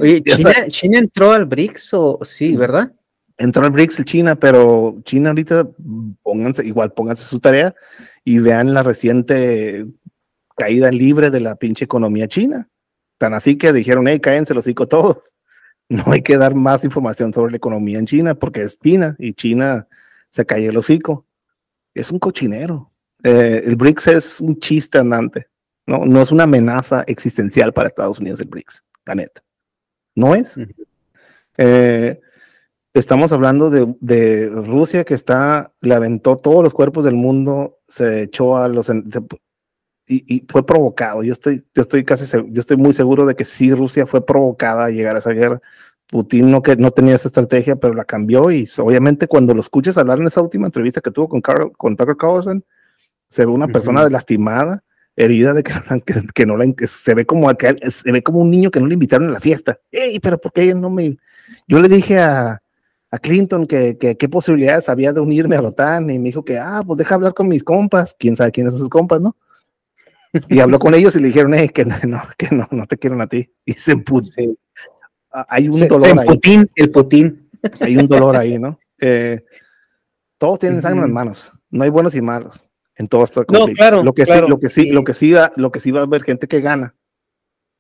Oye, ¿China, entró al BRICS o sí, verdad? entró al BRICS China, pero China ahorita, pónganse, igual pónganse su tarea y vean la reciente caída libre de la pinche economía china. Tan así que dijeron, hey, cállense los hocico todos. [LAUGHS] No hay que dar más información sobre la economía en China porque es China y China se cayó el hocico. Es un cochinero. Eh, el BRICS es un chiste andante. ¿no? no es una amenaza existencial para Estados Unidos el BRICS, la neta. No es. Eh, estamos hablando de, Rusia que está, le aventó todos los cuerpos del mundo, se echó a los y, fue provocado. Yo estoy, yo estoy casi, yo estoy muy seguro de que sí Rusia fue provocada a llegar a esa guerra. Putin no, que, no tenía esa estrategia, pero la cambió y obviamente cuando lo escuchas hablar en esa última entrevista que tuvo con, Carl, con Tucker Carlson, se ve una persona lastimada, herida de [LAUGHS] que, que, no la, se ve como se ve como un niño que no le invitaron a la fiesta. Ey, pero ¿por qué no me? Yo le dije a, a Clinton que, qué posibilidades había de unirme a la OTAN y me dijo que, ah, pues deja hablar con mis compas, quién sabe quiénes son sus compas, ¿no? [LAUGHS] Y habló con ellos y le dijeron, eh, que no, que no, no te quieren a ti. Y se puso. Hay un dolor ahí. Putin, el Putin. Hay un dolor ahí, ¿no? Eh, todos tienen sangre en las manos. No hay buenos y malos en todo esto. No, claro. Lo que sí, lo que sí, lo que sí va, lo que sí va a haber gente que gana.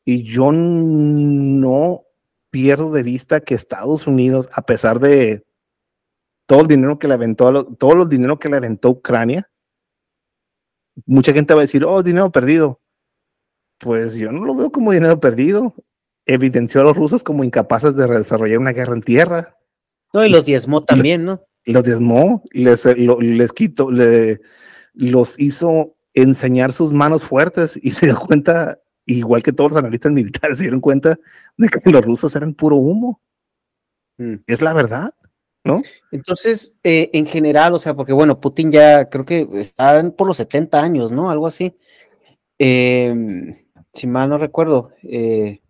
Y yo no pierdo de vista que Estados Unidos, a pesar de todo el dinero que le aventó, todo el dinero que le aventó Ucrania, mucha gente va a decir, oh, dinero perdido. Pues yo no lo veo como dinero perdido. Evidenció a los rusos como incapaces de desarrollar una guerra en tierra. No, y los diezmó también, ¿no? Los diezmó, les, les quitó, le, los hizo enseñar sus manos fuertes y [LAUGHS] se dio cuenta, igual que todos los analistas militares se dieron cuenta de que los rusos eran puro humo. Mm. Es la verdad. Entonces, eh, en general, o sea, porque bueno, Putin ya creo que está por los 70 años, ¿no? Algo así. Em, si mal no recuerdo, eh,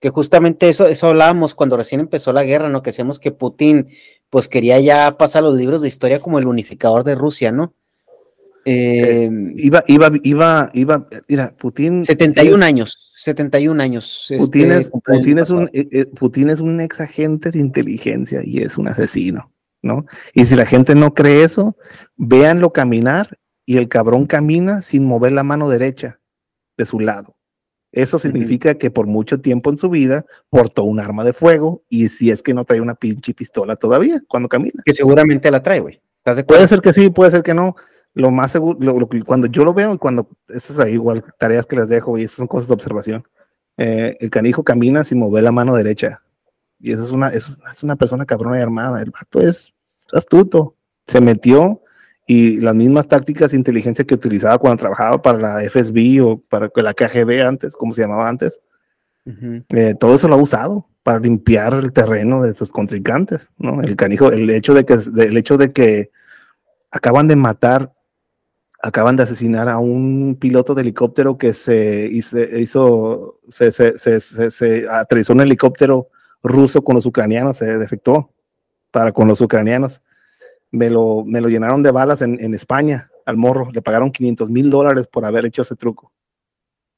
que justamente eso, eso hablábamos cuando recién empezó la guerra, ¿no? Que decíamos que Putin, pues quería ya pasar los libros de historia como el unificador de Rusia, ¿no? Eh, iba, iba, iba, iba, mira, Putin. 71 años, 71 años. Putin, este, es, Putin, es un, eh, eh, Putin es un ex agente de inteligencia y es un asesino, ¿no? Y si la gente no cree eso, véanlo caminar y el cabrón camina sin mover la mano derecha de su lado. Eso significa que por mucho tiempo en su vida portó un arma de fuego y si es que no trae una pinche pistola todavía cuando camina. Que seguramente la trae, güey. Puede ser que sí, puede ser que no lo más seguro, lo, cuando yo lo veo y cuando, esas ahí igual tareas que les dejo y esas son cosas de observación, eh, el canijo camina sin mover la mano derecha. Y eso es una, es, una persona cabrona y armada. El vato es astuto. Se metió y las mismas tácticas de inteligencia que utilizaba cuando trabajaba para la FSB o para la KGB antes, como se llamaba antes, eh, todo eso lo ha usado para limpiar el terreno de sus contrincantes, ¿no? El canijo, el hecho de que, el hecho de que acaban de matar acaban de asesinar a un piloto de helicóptero que se hizo, se, se, se, se, aterrizó un helicóptero ruso con los ucranianos, se defectó para con los ucranianos. Me lo, me lo llenaron de balas en, en España, al morro, le pagaron 500 mil dólares por haber hecho ese truco.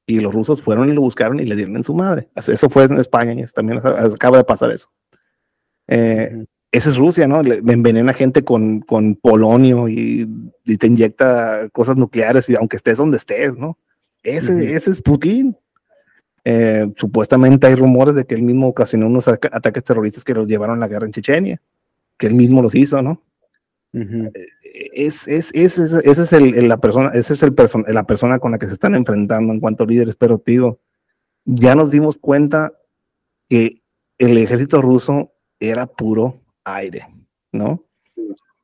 Y los rusos fueron y lo buscaron y le dieron en su madre. Eso fue en España, y también acaba de pasar eso. Eh, esa es Rusia, ¿no? Le envenena gente con, con polonio y, te inyecta cosas nucleares, y aunque estés donde estés, ¿no? Ese, ese es Putin. Eh, supuestamente hay rumores de que él mismo ocasionó unos ataques terroristas que los llevaron a la guerra en Chechenia, que él mismo los hizo, ¿no? Eh, es, es, es, esa es el, la persona, ese es el la persona con la que se están enfrentando en cuanto a líderes, pero digo, ya nos dimos cuenta que el ejército ruso era puro aire, ¿no?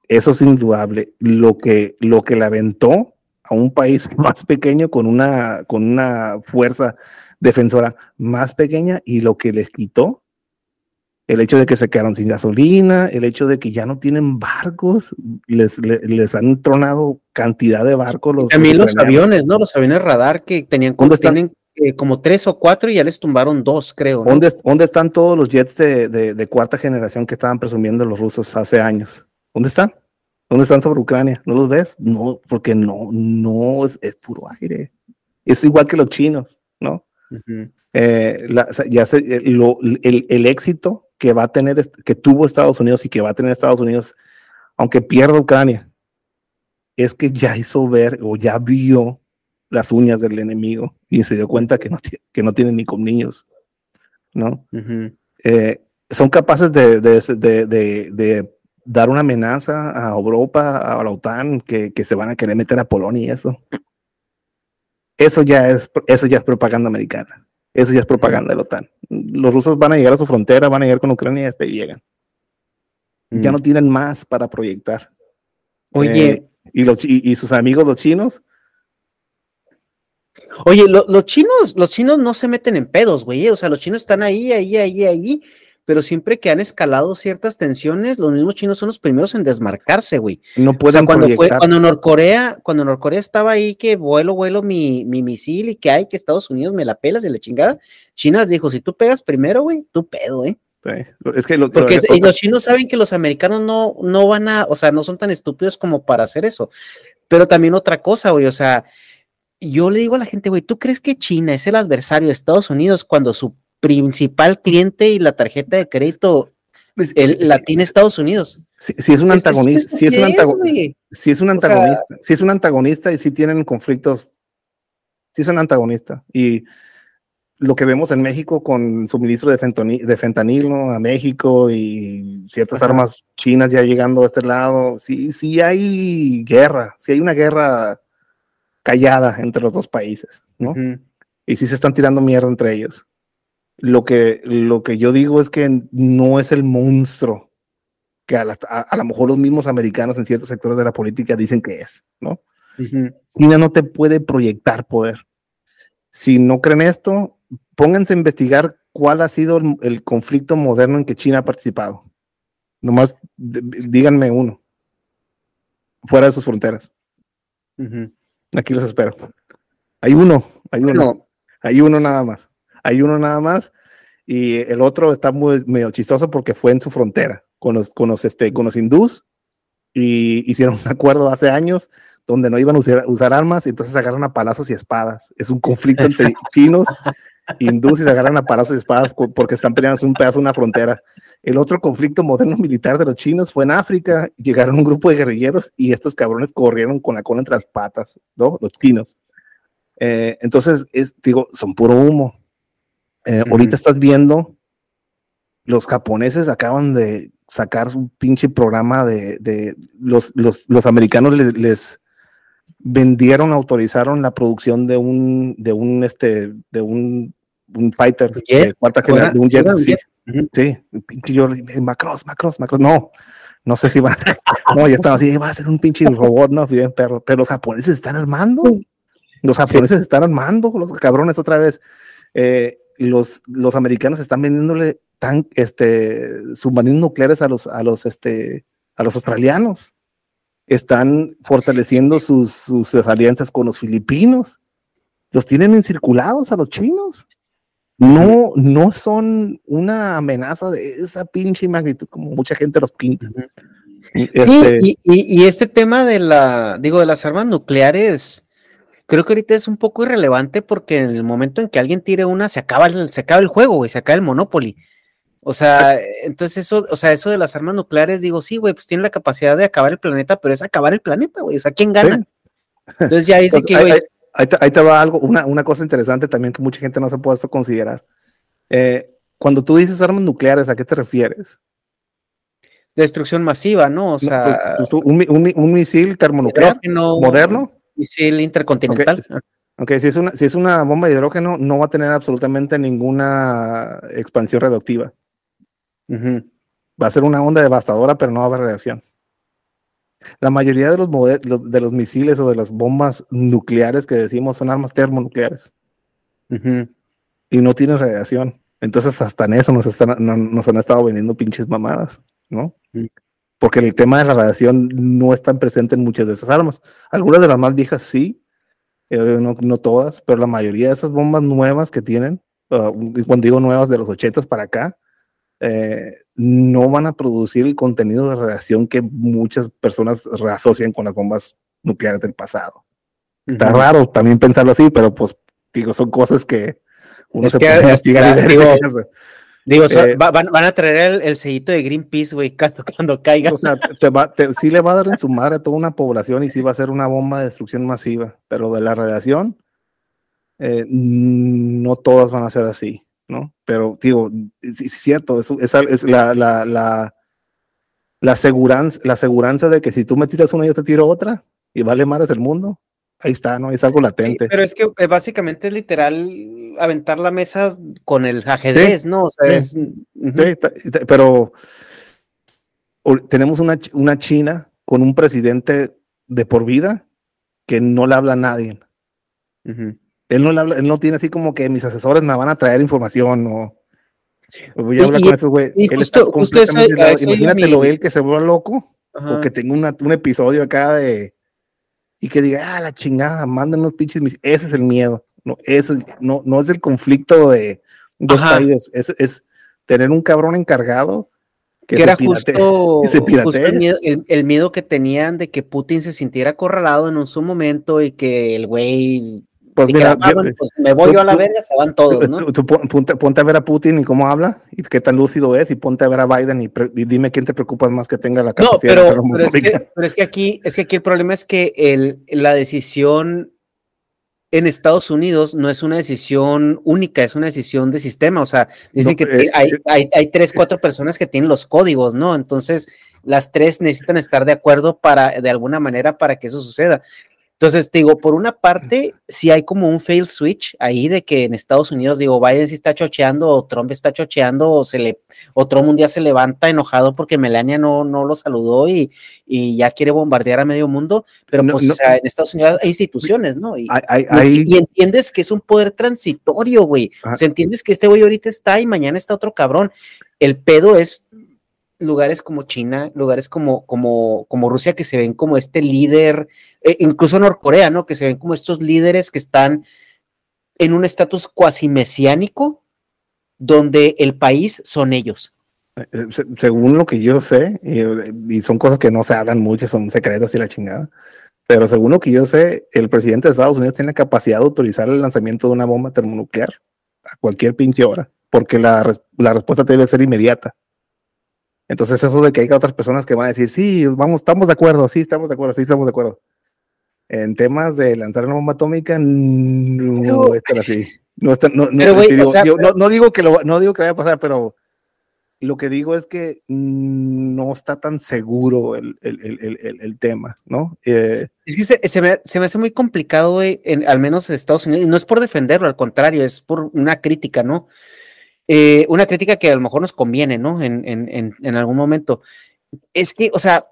Eso es indudable. Lo que, lo que le aventó a un país [LAUGHS] más pequeño con una, con una fuerza defensora más pequeña y lo que les quitó, el hecho de que se quedaron sin gasolina, el hecho de que ya no tienen barcos, les, les, han tronado cantidad de barcos. Los También los aviones, ¿no? Los aviones radar que tenían, tienen eh, como tres o cuatro y ya les tumbaron dos, creo. ¿Dónde, ¿Dónde, están todos los jets de, de, cuarta generación que estaban presumiendo los rusos hace años? ¿Dónde están? ¿Dónde están sobre Ucrania? ¿No los ves? No, porque no, no es, es puro aire. Es igual que los chinos, ¿no? Eh, ya sé, eh, lo, el, el, éxito que va a tener, que tuvo Estados Unidos y que va a tener Estados Unidos, aunque pierda Ucrania, es que ya hizo ver o ya vio las uñas del enemigo y se dio cuenta que no, que no tiene ni con niños, ¿no? Eh, son capaces de, de, dar una amenaza a Europa, a la OTAN, que, que, se van a querer meter a Polonia y eso. Eso ya es, eso ya es propaganda americana. Eso ya es propaganda de la OTAN. Los rusos van a llegar a su frontera, van a llegar con Ucrania y hasta ahí llegan. Ya mm. no tienen más para proyectar. Oye. Eh, y, los, y, sus amigos los chinos. Oye, los chinos, los chinos no se meten en pedos, güey. O sea, los chinos están ahí, ahí, ahí, ahí pero siempre que han escalado ciertas tensiones, los mismos chinos son los primeros en desmarcarse, güey. No pueden cuando fue, cuando Norcorea, cuando Norcorea estaba ahí que vuelo, vuelo mi, mi misil y que hay que Estados Unidos me la pelas de la chingada, China dijo, si tú pegas primero, güey, tú pedo, ¿eh? Es que Porque los chinos saben que los americanos no, no van a, o sea, no son tan estúpidos como para hacer eso. Pero también otra cosa, güey, o sea, yo le digo a la gente, güey, ¿tú crees que China es el adversario de Estados Unidos cuando su principal cliente y la tarjeta de crédito pues, el, la tiene Estados Unidos. Si, es un antagonista, si es, un, antagonista, si es un antagonista, si es un antagonista y si tienen conflictos, si es un antagonista. Y lo que vemos en México con suministro de, fentanil, de fentanilo a México y ciertas armas chinas ya llegando a este lado, sí, sí hay guerra, sí hay una guerra callada entre los dos países, ¿no? Y sí se están tirando mierda entre ellos. Lo que, lo que yo digo es que no es el monstruo que a, lo mejor los mismos americanos en ciertos sectores de la política dicen que es, ¿no? China no te puede proyectar poder. Si no creen esto, pónganse a investigar cuál ha sido el, conflicto moderno en que China ha participado. Nomás díganme uno, fuera de sus fronteras. Aquí los espero. Hay uno, hay uno, hay uno nada más. Hay uno nada más y el otro está muy medio chistoso porque fue en su frontera con los, con los, este, con los hindús y hicieron un acuerdo hace años donde no iban a usar, usar armas y entonces agarran a palazos y espadas. Es un conflicto entre [LAUGHS] chinos, hindús y se agarran a palazos y espadas porque están peleando un pedazo de una frontera. El otro conflicto moderno militar de los chinos fue en África. Llegaron un grupo de guerrilleros y estos cabrones corrieron con la cola entre las patas, ¿no? Los chinos. Eh, entonces, es, digo, son puro humo. Eh, ahorita estás viendo, los japoneses acaban de sacar un pinche programa de, los, los, americanos les, vendieron, autorizaron la producción de un, de un, este, de un, un fighter de cuarta generación, de un jet. Sí, sí, pinche yo, Macross, Macross, Macross, no, no sé si va, [LAUGHS] no, ya estaba así, va a ser un pinche robot, no, bien perro, pero los japoneses están armando, los japoneses están armando, los cabrones otra vez. Eh, los, los americanos están vendiéndole tan, este, submarinos nucleares a los, a los, este, a los australianos. Están fortaleciendo sus, sus alianzas con los filipinos. Los tienen encirculados a los chinos. No, no son una amenaza de esa pinche magnitud como mucha gente los pinta. Este sí, y, y, este tema de la, digo, de las armas nucleares, creo que ahorita es un poco irrelevante porque en el momento en que alguien tire una, se acaba el, se acaba el juego, güey, se acaba el Monopoly. O sea, entonces eso, o sea, eso de las armas nucleares, digo, sí, güey, pues tiene la capacidad de acabar el planeta, pero es acabar el planeta, güey. O sea, ¿quién gana? Entonces ya [LAUGHS] dice que, güey. Ahí, te, va algo, una, una, cosa interesante también que mucha gente no se ha puesto a considerar. Eh, cuando tú dices armas nucleares, ¿a qué te refieres? Destrucción masiva, ¿no? O sea. Pues, pues, un, misil termonuclear moderno misil intercontinental. Okay. si es, una, si es una bomba de hidrógeno, no va a tener absolutamente ninguna expansión reductiva. Va a ser una onda devastadora, pero no va a haber reacción. La mayoría de los, de los misiles o de las bombas nucleares que decimos son armas termonucleares. Y no tienen radiación. Entonces, hasta en eso nos, están, nos han estado vendiendo pinches mamadas, ¿no? porque el tema de la radiación no es tan presente en muchas de esas armas. Algunas de las más viejas sí, eh, no, todas, pero la mayoría de esas bombas nuevas que tienen, uh, cuando digo nuevas de los 80 para acá, eh, no van a producir el contenido de radiación que muchas personas asocian con las bombas nucleares del pasado. Está raro también pensarlo así, pero pues digo, son cosas que uno se puede investigar. Digo, o sea, Eh, va- van, van a traer el, el sellito de Greenpeace, güey, [LAUGHS] cuando, cuando caiga. O sea, te va, te- sí le va a dar en su madre a toda una población y sí va a ser una bomba de destrucción masiva, pero de la radiación, eh, no todas van a ser así, ¿no? Pero digo, sí, es cierto, es, es, es la, la, la, la aseguranza, la aseguranza de que si tú me tiras una, yo te tiro otra y vale mares el mundo, ahí está, ¿no? Es algo Sí, latente. pero es que eh, básicamente es literal aventar la mesa con el ajedrez, ¿no? O sea, sí. es. pero tenemos una, una China con un presidente de por vida que no le habla a nadie. Él no, le habla, él no tiene así como que mis asesores me van a traer información o o voy a hablar y- con estos güey. Él justo- está completamente eso Imagínatelo mi- él que se vuelva loco Ajá. o que tenga una- un episodio acá de y que diga, ah, la chingada, manden los pinches. mis-". Ese es el miedo. No, ese, no, no es el conflicto de dos Ajá. países, es, es tener un cabrón encargado que, que era pirate- justo, que justo el, miedo, el- el miedo que tenían de que Putin se sintiera acorralado en un su momento y que el güey Pues mira, "Ah, yo- bueno, pues me voy tú- yo a la verga, se van todos, ¿no? Tú- tú pon- ponte, ponte a ver a Putin y cómo habla y qué tan lúcido es y ponte a ver a Biden y, pre- y dime quién te preocupas más que tenga la No, capacidad de pero, hacer una pero, es que, pero es que aquí, es que aquí el problema es que el, la decisión en Estados Unidos no es una decisión única, es una decisión de sistema. O sea, dicen No, que eh, hay, eh. hay, hay tres, cuatro personas que tienen los códigos, ¿no? Entonces, las tres necesitan estar de acuerdo para, de alguna manera, para que eso suceda. Entonces, te digo, por una parte, sí hay como un fail switch ahí de que en Estados Unidos, digo, Biden sí está chocheando, o Trump está chocheando, o se le, o Trump un día se levanta enojado porque Melania no, no lo saludó y, y ya quiere bombardear a medio mundo, pero No, pues, no. o sea, en Estados Unidos hay instituciones, ¿no? Y, Hay- hay- y- entiendes que es un poder transitorio, güey. O sea, entiendes que este güey ahorita está y mañana está otro cabrón. El pedo es lugares como China, lugares como, como, como Rusia que se ven como este líder, eh, incluso Norcorea, ¿no? Que se ven como estos líderes que están en un estatus cuasi mesiánico donde el país son ellos. Eh, se- según lo que yo sé, y, son cosas que no se hablan mucho, son secretas y la chingada, pero según lo que yo sé, el presidente de Estados Unidos tiene la capacidad de autorizar el lanzamiento de una bomba termonuclear a cualquier pinche hora, porque la, la respuesta debe ser inmediata. Entonces eso de que haya otras personas que van a decir, sí, vamos, estamos de acuerdo, sí, estamos de acuerdo, sí, estamos de acuerdo. En temas de lanzar una bomba atómica, no Pero- a estar así. No, está, no, no, o digo, sea, yo pero- no, no digo que lo, no digo que vaya a pasar, pero lo que digo es que no está tan seguro el, el, el, el, tema, ¿no? Eh, Es que se, se me, se me hace muy complicado, en, al menos en Estados Unidos, y no es por defenderlo, al contrario, es por una crítica, ¿no? Eh, una crítica que a lo mejor nos conviene, ¿no? En, en, en, algún momento. Es que, o sea,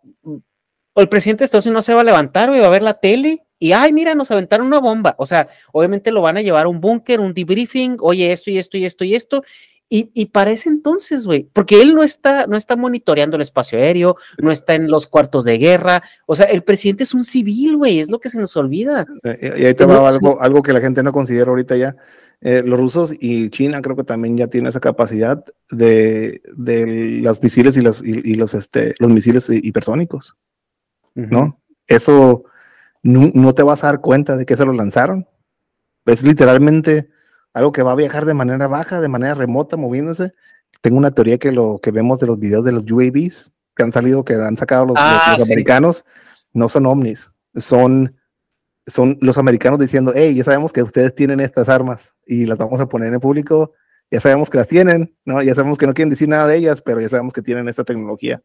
el presidente de Estados Unidos no se va a levantar, güey, va a ver la tele y, ay, mira, nos aventaron una bomba. O sea, obviamente lo van a llevar a un búnker, un debriefing, oye, esto y esto y esto y esto. Y, y para ese entonces, güey, porque él no está, no está monitoreando el espacio aéreo, no está en los cuartos de guerra, o sea, el presidente es un civil, güey, es lo que se nos olvida. Eh, Y ahí te va algo, algo que la gente no considera ahorita ya. Eh, los rusos y China creo que también ya tienen esa capacidad de, de las misiles y los, y, y los, este, los misiles hi- hipersónicos, ¿no? Eso no, no te vas a dar cuenta de que se lo lanzaron. Es literalmente algo que va a viajar de manera baja, de manera remota, moviéndose. Tengo una teoría que lo que vemos de los videos de los UAVs que han salido, que han sacado los, los- Ah, los sí. americanos, no son ovnis, son son los americanos diciendo, hey, ya sabemos que ustedes tienen estas armas y las vamos a poner en público, ya sabemos que las tienen, ¿no? Ya sabemos que no quieren decir nada de ellas, pero ya sabemos que tienen esta tecnología.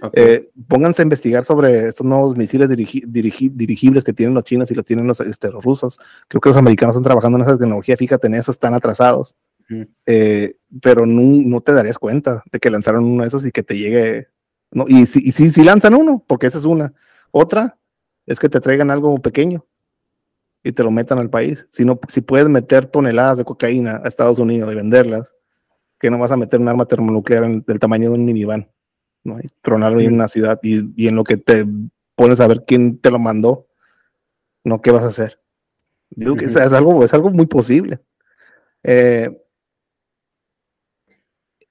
Ok. Eh, pónganse a investigar sobre estos nuevos misiles dirigi- dirigi- dirigibles que tienen los chinos y los tienen los, este, los rusos. Creo que los americanos están trabajando en esa tecnología, fíjate en eso, están atrasados. Eh, pero no, no te darías cuenta de que lanzaron uno de esos y que te llegue. No, y si, y si, si lanzan uno, porque esa es una. Otra es que te traigan algo pequeño y te lo metan al país. Si, no, si puedes meter toneladas de cocaína a Estados Unidos y venderlas, que no vas a meter un arma termonuclear en- del tamaño de un minivan, ¿no? Y tronarlo ahí en una ciudad y, y en lo que te pones a ver quién te lo mandó, ¿no? ¿Qué vas a hacer? Digo que es, es algo, es algo muy posible. Eh,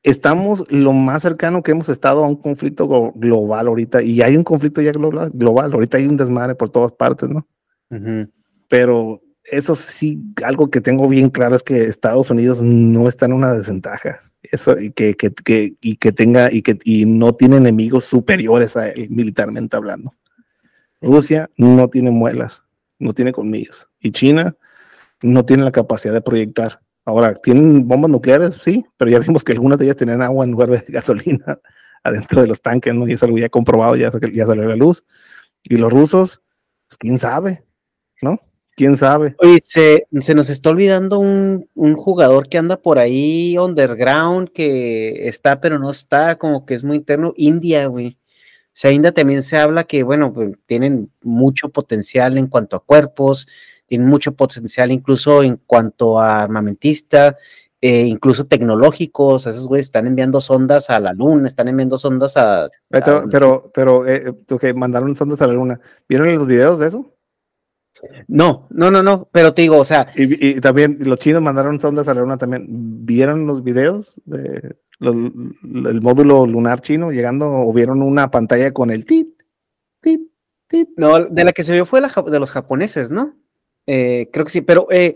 estamos lo más cercano que hemos estado a un conflicto glo- global ahorita, y hay un conflicto ya global, global, ahorita hay un desmadre por todas partes, ¿no? Ujú. Pero eso sí, algo que tengo bien claro es que Estados Unidos no está en una desventaja. Eso, y que, que, que, y que tenga y que y no tiene enemigos superiores a él militarmente hablando. Rusia no tiene muelas, no tiene colmillos. Y China no tiene la capacidad de proyectar. Ahora, tienen bombas nucleares, sí, pero ya vimos que algunas de ellas tenían agua en lugar de [LAUGHS] gasolina adentro de los tanques, ¿no? Y eso lo había comprobado, ya, ya salió la luz. Y los rusos, pues quién sabe, ¿no? Quién sabe. Oye, se, se nos está olvidando un, un, jugador que anda por ahí underground, que está pero no está, como que es muy interno, India, güey. O sea, India también se habla que, bueno, pues, tienen mucho potencial en cuanto a cuerpos, tienen mucho potencial incluso en cuanto a armamentista, eh, incluso tecnológicos, esos güeyes están enviando sondas a la luna, están enviando sondas a... Pero, pero, pero eh, que mandaron sondas a la luna, ¿vieron los videos de eso? No, no, no, no, pero te digo, o sea. Y, también los chinos mandaron sondas a la luna también. ¿Vieron los videos de el módulo lunar chino llegando o vieron una pantalla con el tit, tit, tit? No, de la que se vio fue la, de los japoneses, ¿no? Eh, creo que sí, pero, eh,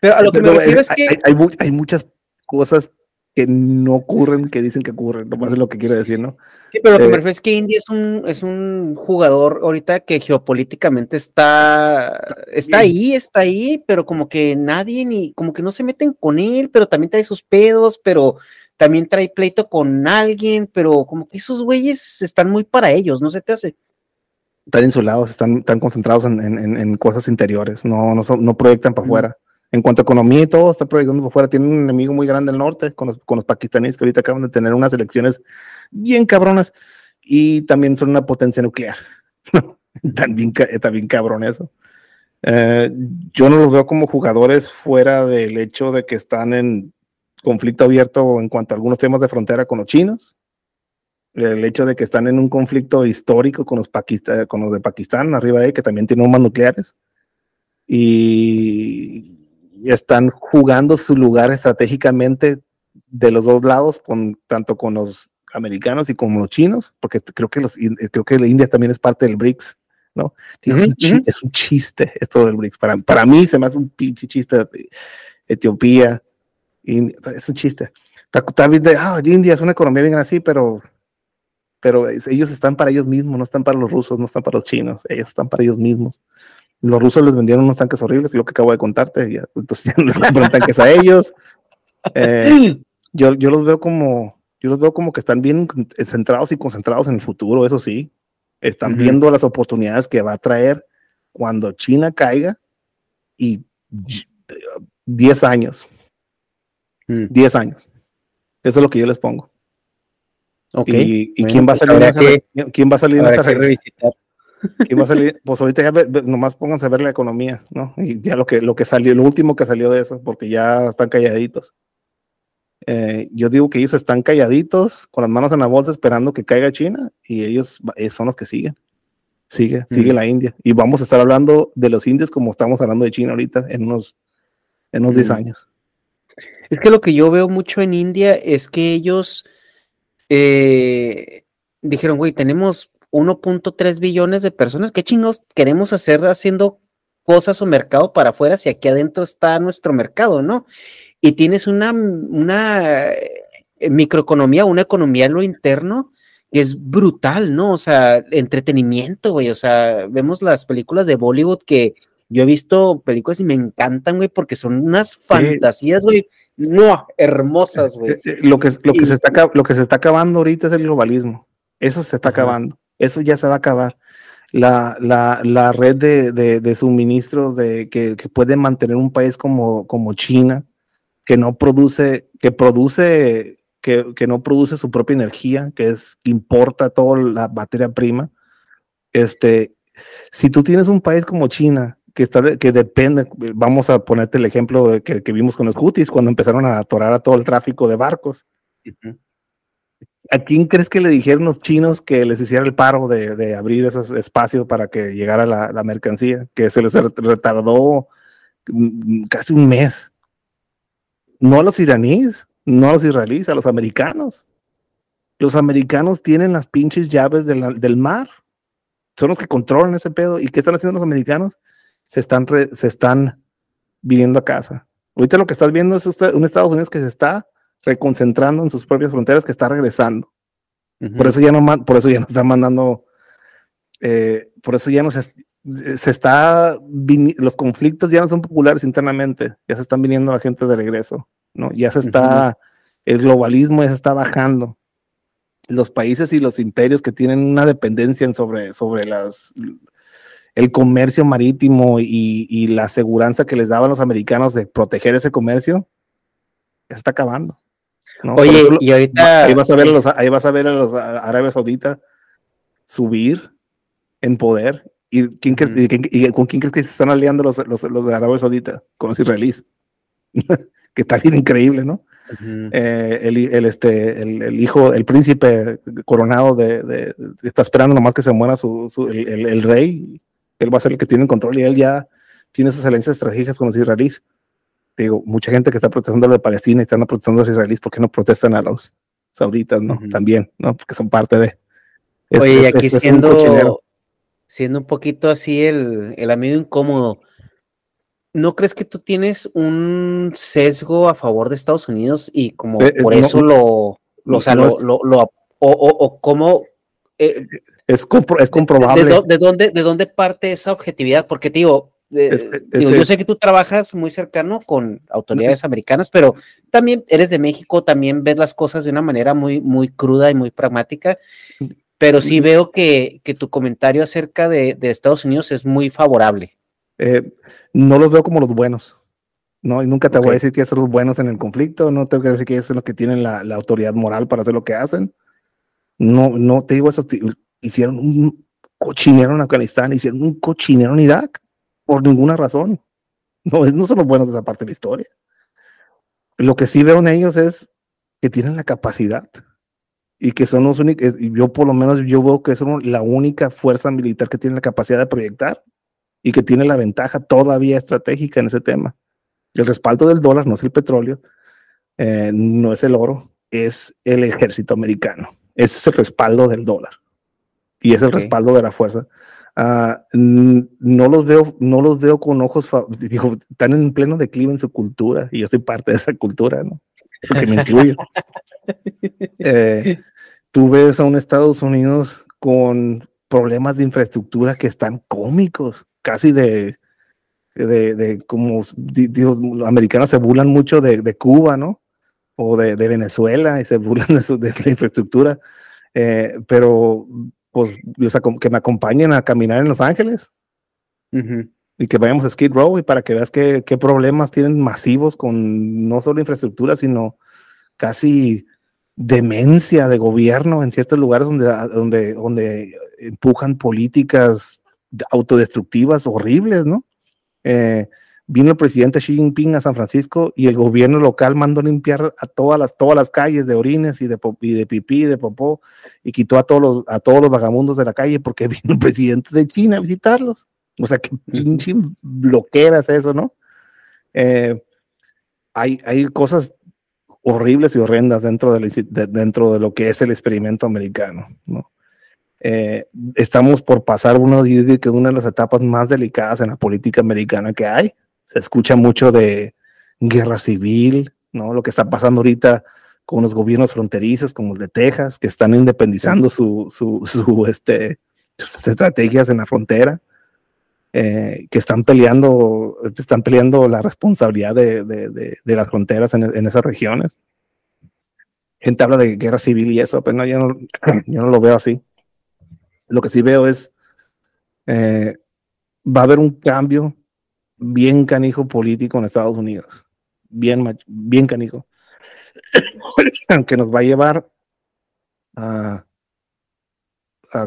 pero a lo que me refiero es, que. Hay, hay muchas cosas que no ocurren, que dicen que ocurren, nomás es lo que quiero decir, ¿no? Sí, pero lo que me eh, refiero es que India es un, es un jugador ahorita que geopolíticamente está, está ahí, está ahí, pero como que nadie ni, como que no se meten con él, pero también trae sus pedos, pero también trae pleito con alguien, pero como que esos güeyes están muy para ellos, ¿no se te hace? Están insulados, están, están concentrados en, en, en cosas interiores, no, no, no proyectan para afuera en cuanto a economía y todo, está proyectando por fuera. Tiene un enemigo muy grande al norte con los, con los pakistaníes que ahorita acaban de tener unas elecciones bien cabronas y también son una potencia nuclear. [LAUGHS] también, también cabrón eso. Eh, yo no los veo como jugadores fuera del hecho de que están en conflicto abierto en cuanto a algunos temas de frontera con los chinos. El hecho de que están en un conflicto histórico con los, con los de Pakistán, arriba de ahí, que también tienen bombas nucleares. Y están jugando su lugar estratégicamente de los dos lados, con, tanto con los americanos y con los chinos, porque creo que, los, creo que la India también es parte del BRICS, ¿no? Es un chiste esto del BRICS. Para, para mí se me hace un pinche chiste. Etiopía, es un chiste. También de, ah, India es una economía bien así, pero, pero ellos están para ellos mismos, no están para los rusos, no están para los chinos, ellos están para ellos mismos los rusos les vendieron unos tanques horribles, lo que acabo de contarte, ya, entonces ya no les compran tanques a ellos. Eh, yo, yo los veo como, yo los veo como que están bien centrados y concentrados en el futuro, eso sí. Están viendo las oportunidades que va a traer cuando China caiga y 10 años. 10 mm. años. Eso es lo que yo les pongo. Okay. ¿Y, quién, va a salir ¿quién va a salir en esa revisitar [LAUGHS] y va a salir, pues ahorita ya nomás pónganse a ver la economía, ¿no? Y ya lo que, lo que salió, lo último que salió de eso, porque ya están calladitos. Eh, yo digo que ellos están calladitos, con las manos en la bolsa, esperando que caiga China, y ellos eh, son los que siguen. Sigue, sigue la India. Y vamos a estar hablando de los indios como estamos hablando de China ahorita en unos, en unos 10 años. Es que lo que yo veo mucho en India es que ellos eh, dijeron, güey, tenemos 1.3 billones de personas. ¿Qué chingos queremos hacer haciendo cosas o mercado para afuera si aquí adentro está nuestro mercado, ¿no? Y tienes una, una eh, microeconomía, una economía en lo interno que es brutal, ¿no? O sea, entretenimiento, güey. O sea, vemos las películas de Bollywood que yo he visto películas y me encantan, güey, porque son unas fantasías, güey, no, hermosas, güey. Eh, eh, lo que, lo, que se está, lo que se está acabando ahorita es el globalismo. Eso se está acabando. Eso ya se va a acabar. La, la, la red de, de, de suministros de, que, que, puede mantener un país como, como China, que no produce, que produce, que, que no produce su propia energía, que es, importa toda la materia prima. Este, si tú tienes un país como China, que está que depende, vamos a ponerte el ejemplo de que, que, vimos con los Houthis cuando empezaron a atorar a todo el tráfico de barcos. ¿A quién crees que le dijeron los chinos que les hiciera el paro de, abrir esos espacios para que llegara la, mercancía? Que se les retardó casi un mes. No a los iraníes, no a los israelíes, a los americanos. Los americanos tienen las pinches llaves del mar. Son los que controlan ese pedo. ¿Y qué están haciendo los americanos? Se están, se están viniendo a casa. Ahorita lo que estás viendo es un Estados Unidos que se está reconcentrando en sus propias fronteras que está regresando. Por eso ya no por eso ya no están mandando, eh, por eso ya no se, se está, los conflictos ya no son populares internamente, ya se están viniendo la gente de regreso, ¿no? Ya se está, el globalismo ya se está bajando. Los países y los imperios que tienen una dependencia sobre, sobre las, el comercio marítimo y, la aseguranza que les daban los americanos de proteger ese comercio, ya está acabando. Oye, y ahorita. Ahí vas a ver a los, ahí vas a ver a los árabes sauditas subir en poder. ¿Y, quién y, con quién crees que se están aliando los, los, los de Arabia Saudita? Con los israelíes. [LAUGHS] que está bien increíble, ¿no? Eh, el, el, este, el, hijo, el príncipe coronado de, de, está esperando nomás que se muera su, su el, el, rey. Él va a ser el que tiene el control y él ya tiene sus alianzas estratégicas con los israelíes digo, mucha gente que está protestando lo de Palestina y están protestando a los israelíes, ¿por qué no protestan a los sauditas, no? También, ¿no? Porque son parte de... Oye, aquí siendo, siendo un poquito así el, el amigo incómodo, ¿no crees que tú tienes un sesgo a favor de Estados Unidos y como eh, eh, por eso lo, lo, o sea, lo, lo, o, o, cómo... Eh, es, es comprobable. De, de, dónde, ¿De dónde parte esa objetividad? Porque digo, yo sé que tú trabajas muy cercano con autoridades americanas, pero también eres de México, también ves las cosas de una manera muy, muy cruda y muy pragmática. Pero sí veo que, tu comentario acerca de, Estados Unidos es muy favorable. Eh, no los veo como los buenos. No, y nunca te voy a decir que son los buenos en el conflicto, no te voy a decir que son los que tienen la, autoridad moral para hacer lo que hacen. No, no te digo eso, hicieron un cochinero en Afganistán, hicieron un cochinero en Irak por ninguna razón. No, no son los buenos de esa parte de la historia. Lo que sí veo en ellos es que tienen la capacidad y que son los únicos, yo por lo menos yo veo que son la única fuerza militar que tiene la capacidad de proyectar y que tiene la ventaja todavía estratégica en ese tema. El respaldo del dólar no es el petróleo, eh, no es el oro, es el ejército americano. Ese es el respaldo del dólar y es el respaldo de la fuerza. Ah, no los veo, no los veo con ojos, digo, están en pleno declive en su cultura y yo soy parte de esa cultura, ¿no? Porque me incluyo. [LAUGHS] Eh, tú ves a un Estados Unidos con problemas de infraestructura que están cómicos, casi de, de, de como, digo, los americanos se burlan mucho de, de Cuba, ¿no? O de, de, Venezuela y se burlan de, su, de la infraestructura, eh, pero pues, que me acompañen a caminar en Los Ángeles. Y que vayamos a Skid Row y para que veas qué, qué problemas tienen masivos con no solo infraestructura, sino casi demencia de gobierno en ciertos lugares donde, donde, donde empujan políticas autodestructivas horribles, ¿no? Eh, vino el presidente Xi Jinping a San Francisco y el gobierno local mandó limpiar a todas las, todas las calles de orines y de, y de pipí y de popó y quitó a todos, los, a todos los vagabundos de la calle porque [LAUGHS] vino el presidente de China a visitarlos. O sea, que pinche bloqueras eso, ¿no? Eh, hay, hay cosas horribles y horrendas dentro de, dentro de lo que es el experimento americano, ¿no? Eh, estamos por pasar de una de las etapas más delicadas en la política americana que hay, se escucha mucho de guerra civil, ¿no? Lo que está pasando ahorita con los gobiernos fronterizos como el de Texas, que están independizando su, su, su este, sus estrategias en la frontera, eh, que están peleando, están peleando la responsabilidad de, de, de, las fronteras en, esas regiones. Gente habla de guerra civil y eso, pero no, yo, no, [CLEARS THROAT] yo no lo veo así. Lo que sí veo es, eh, va a haber un cambio bien canijo político en Estados Unidos. Bien, bien canijo. [CLEARS THROAT] que nos va a llevar a,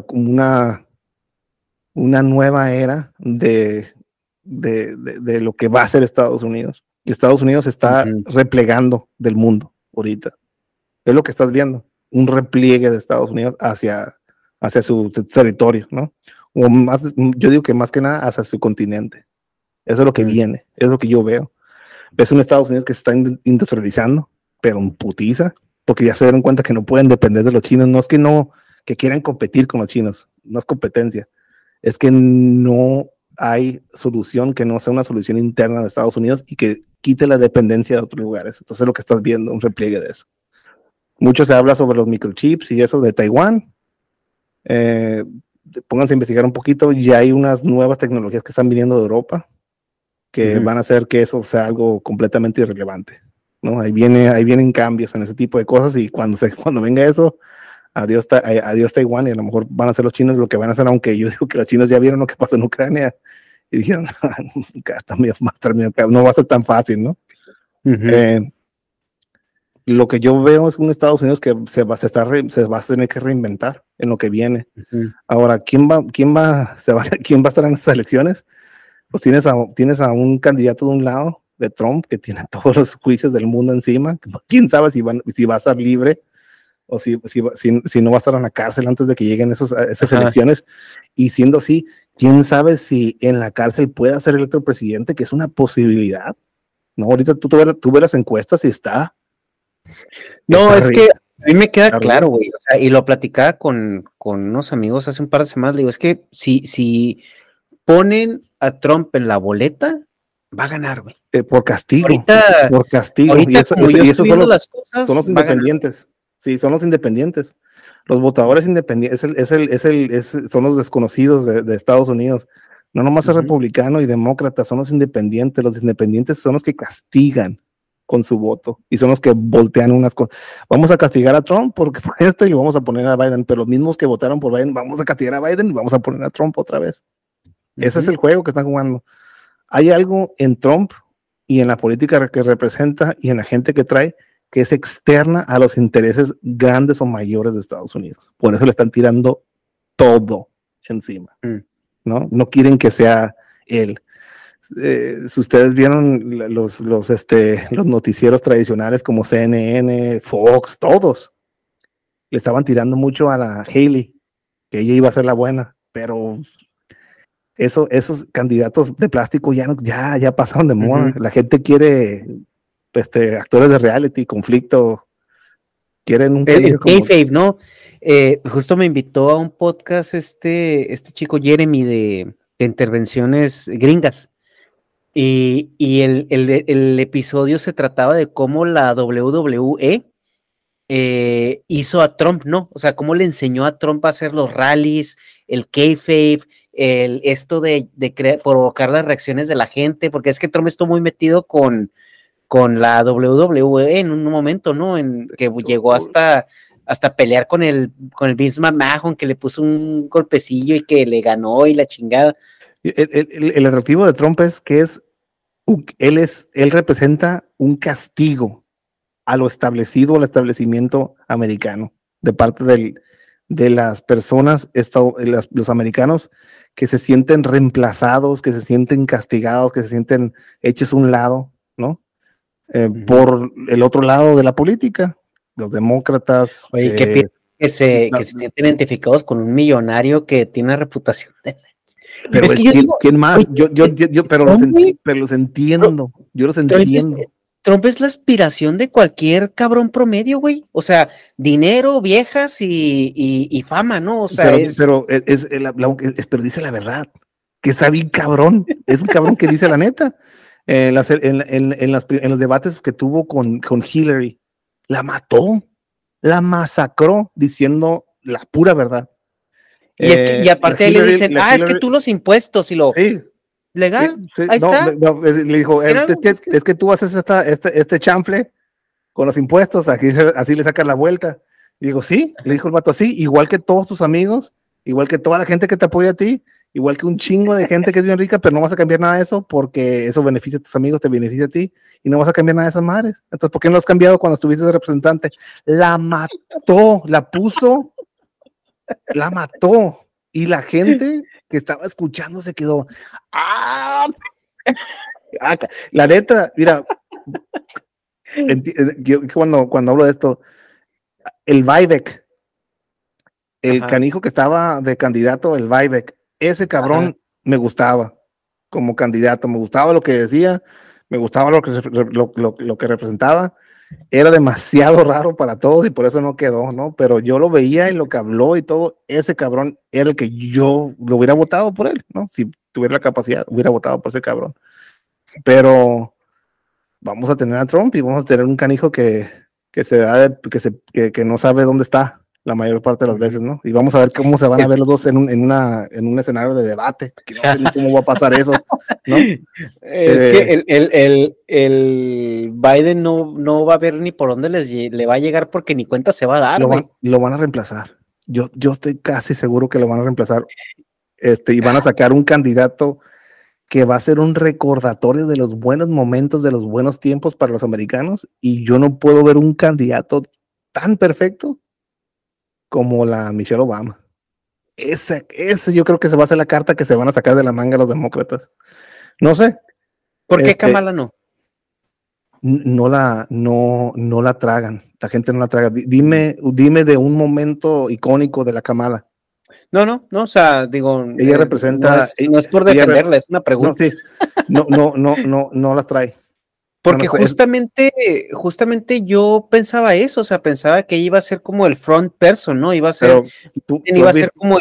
una, una nueva era de, de, lo que va a ser Estados Unidos. Estados Unidos está replegando del mundo ahorita. Es lo que estás viendo, un repliegue de Estados Unidos hacia, hacia su territorio, ¿no? O más, yo digo que más que nada hacia su continente. Eso es lo que viene, es lo que yo veo. Es un Estados Unidos que se está industrializando, pero un putiza, porque ya se dieron cuenta que no pueden depender de los chinos. No es que no, que quieran competir con los chinos, no es competencia. Es que no hay solución que no sea una solución interna de Estados Unidos y que quite la dependencia de otros lugares. Entonces lo que estás viendo, un repliegue de eso. Mucho se habla sobre los microchips y eso de Taiwán. Eh, pónganse a investigar un poquito, ya hay unas nuevas tecnologías que están viniendo de Europa que van a hacer que eso sea algo completamente irrelevante. ¿no? Ahí, viene, ahí vienen cambios en ese tipo de cosas y cuando, se, [LAUGHS] cuando venga eso, adiós, adiós Taiwán y a lo mejor van a ser los chinos lo que van a hacer, aunque yo [LAUGHS] digo que los chinos ya vieron lo que pasó en Ucrania y dijeron, [LAUGHS] no va a ser tan fácil, ¿no? Eh, lo que yo veo es un Estados Unidos que se va, se, está se va a tener que reinventar en lo que viene. Ahora, ¿quién va, quién, va, se va, ¿quién va a estar en estas elecciones? Pues tienes a, tienes a un candidato de un lado, de Trump, que tiene todos los juicios del mundo encima. ¿Quién sabe si, van, si va a estar libre o si, si, si, no va a estar en la cárcel antes de que lleguen esos, esas elecciones? Y siendo así, ¿quién sabe si en la cárcel pueda ser electo presidente, que es una posibilidad? No, ahorita tú, tú, ves las encuestas y está. No, es que a mí me queda claro, güey. O sea, y lo platicaba con, con, unos amigos hace un par de semanas. Le digo, es que si, si ponen a Trump en la boleta, va a ganar, güey. Eh, por castigo. por castigo. y, eso, son los, son los independientes. Sí, son los independientes. Los votadores independientes es el, es el, es son los desconocidos de, Estados Unidos. No nomás es republicano y demócrata, son los independientes. Los independientes son los que castigan con su voto y son los que voltean unas cosas. Vamos a castigar a Trump porque por esto y vamos a poner a Biden, pero los mismos que votaron por Biden, vamos a castigar a Biden y vamos a poner a Trump otra vez. Ese es el juego que están jugando. Hay algo en Trump y en la política que representa y en la gente que trae que es externa a los intereses grandes o mayores de Estados Unidos. Por eso le están tirando todo encima. Mm. ¿no? no quieren que sea él. Eh, si ustedes vieron los, los, este, los noticieros tradicionales como CNN, Fox, todos, le estaban tirando mucho a la Haley, que ella iba a ser la buena, pero eso, esos candidatos de plástico ya, no, ya, ya pasaron de moda. La gente quiere este, actores de reality, conflicto. Quieren un el, el ¿no? Eh, justo me invitó a un podcast este, este chico Jeremy de, intervenciones gringas. Y, el, episodio se trataba de cómo la WWE eh, hizo a Trump, ¿no? O sea, cómo le enseñó a Trump a hacer los rallies, el kayfabe, el, esto de, de provocar las reacciones de la gente, porque es que Trump estuvo muy metido con, con la WWE en un momento, ¿no? En que llegó hasta, hasta pelear con el, con el Vince McMahon, que le puso un golpecillo y que le ganó y la chingada. El, atractivo de Trump es que es, él es, él representa un castigo a lo establecido, al establecimiento americano, de parte del, de las personas, los americanos que se sienten reemplazados, que se sienten castigados, que se sienten hechos un lado, ¿no? Eh, por el otro lado de la política, los demócratas. Oye, ¿qué eh, que se, que se sienten identificados con un millonario que tiene una reputación de... Pero es que ¿quién, más? Yo, yo, yo, pero, los, pero los entiendo, yo los entiendo. Trump es la aspiración de cualquier cabrón promedio, güey. O sea, dinero, viejas y, y, fama, ¿no? O sea, pero, es... pero es, es, pero dice la verdad, que está bien cabrón. Es un cabrón que dice la neta. En, las, en, en, en, los debates que tuvo con, con Hillary, la mató, la masacró diciendo la pura verdad. Y, es que, y eh, aparte le dicen, ah, es que tú los impuestos y lo... Sí, legal. Ahí está. le dijo, es que, es que, tú haces esta, este, este chanfle con los impuestos, aquí, así le sacas la vuelta. Y digo, sí, le dijo el vato así, igual que todos tus amigos, igual que toda la gente que te apoya a ti, igual que un chingo de gente que es bien rica, pero no vas a cambiar nada de eso porque eso beneficia a tus amigos, te beneficia a ti y no vas a cambiar nada de esas madres. Entonces, ¿por qué no lo has cambiado cuando estuviste de representante? La mató, la puso, la mató. Y la gente que estaba escuchando se quedó, ¡ah! La neta, mira, yo cuando, cuando hablo de esto, el Vivek, el canijo que estaba de candidato, el Vivek, ese cabrón me gustaba como candidato, me gustaba lo que decía, me gustaba lo que, lo que representaba era demasiado [LAUGHS] raro para todos y por eso no quedó, ¿no? Pero yo lo veía y lo que habló y todo, ese cabrón era el que yo lo hubiera votado por él, ¿no? Si tuviera la capacidad, hubiera votado por ese cabrón. Pero vamos a tener a Trump y vamos a tener un canijo que, que se da, que, se, que, no sabe dónde está la mayor parte de las veces, ¿no? Y vamos a ver cómo se van a [LAUGHS] ver los dos en un, en una, en un escenario de debate, que no sé ni cómo va a pasar eso, [LAUGHS] ¿no? Es que eh, el, el, el, Biden no, no va a ver ni por dónde les, le va a llegar porque ni cuenta se va a dar, lo, lo van a reemplazar. Yo, yo estoy casi seguro que lo van a reemplazar. Este, y van a sacar un candidato que va a ser un recordatorio de los buenos momentos, de los buenos tiempos para los americanos, y yo no puedo ver un candidato tan perfecto como la Michelle Obama. Ese, ese yo creo que se va a ser la carta que se van a sacar de la manga los demócratas. No sé. ¿Por qué este, Kamala no? No la, no, no la tragan. La gente no la traga. Dime, dime de un momento icónico de la Kamala. No, no, no, o sea, digo. Ella representa. No es, por defenderla, es una pregunta. No, sí, no, no, no, [LAUGHS] no, no las trae. Porque justamente, justamente yo pensaba eso, o sea, pensaba que iba a ser como el front person, ¿no? Iba a ser, iba a ser como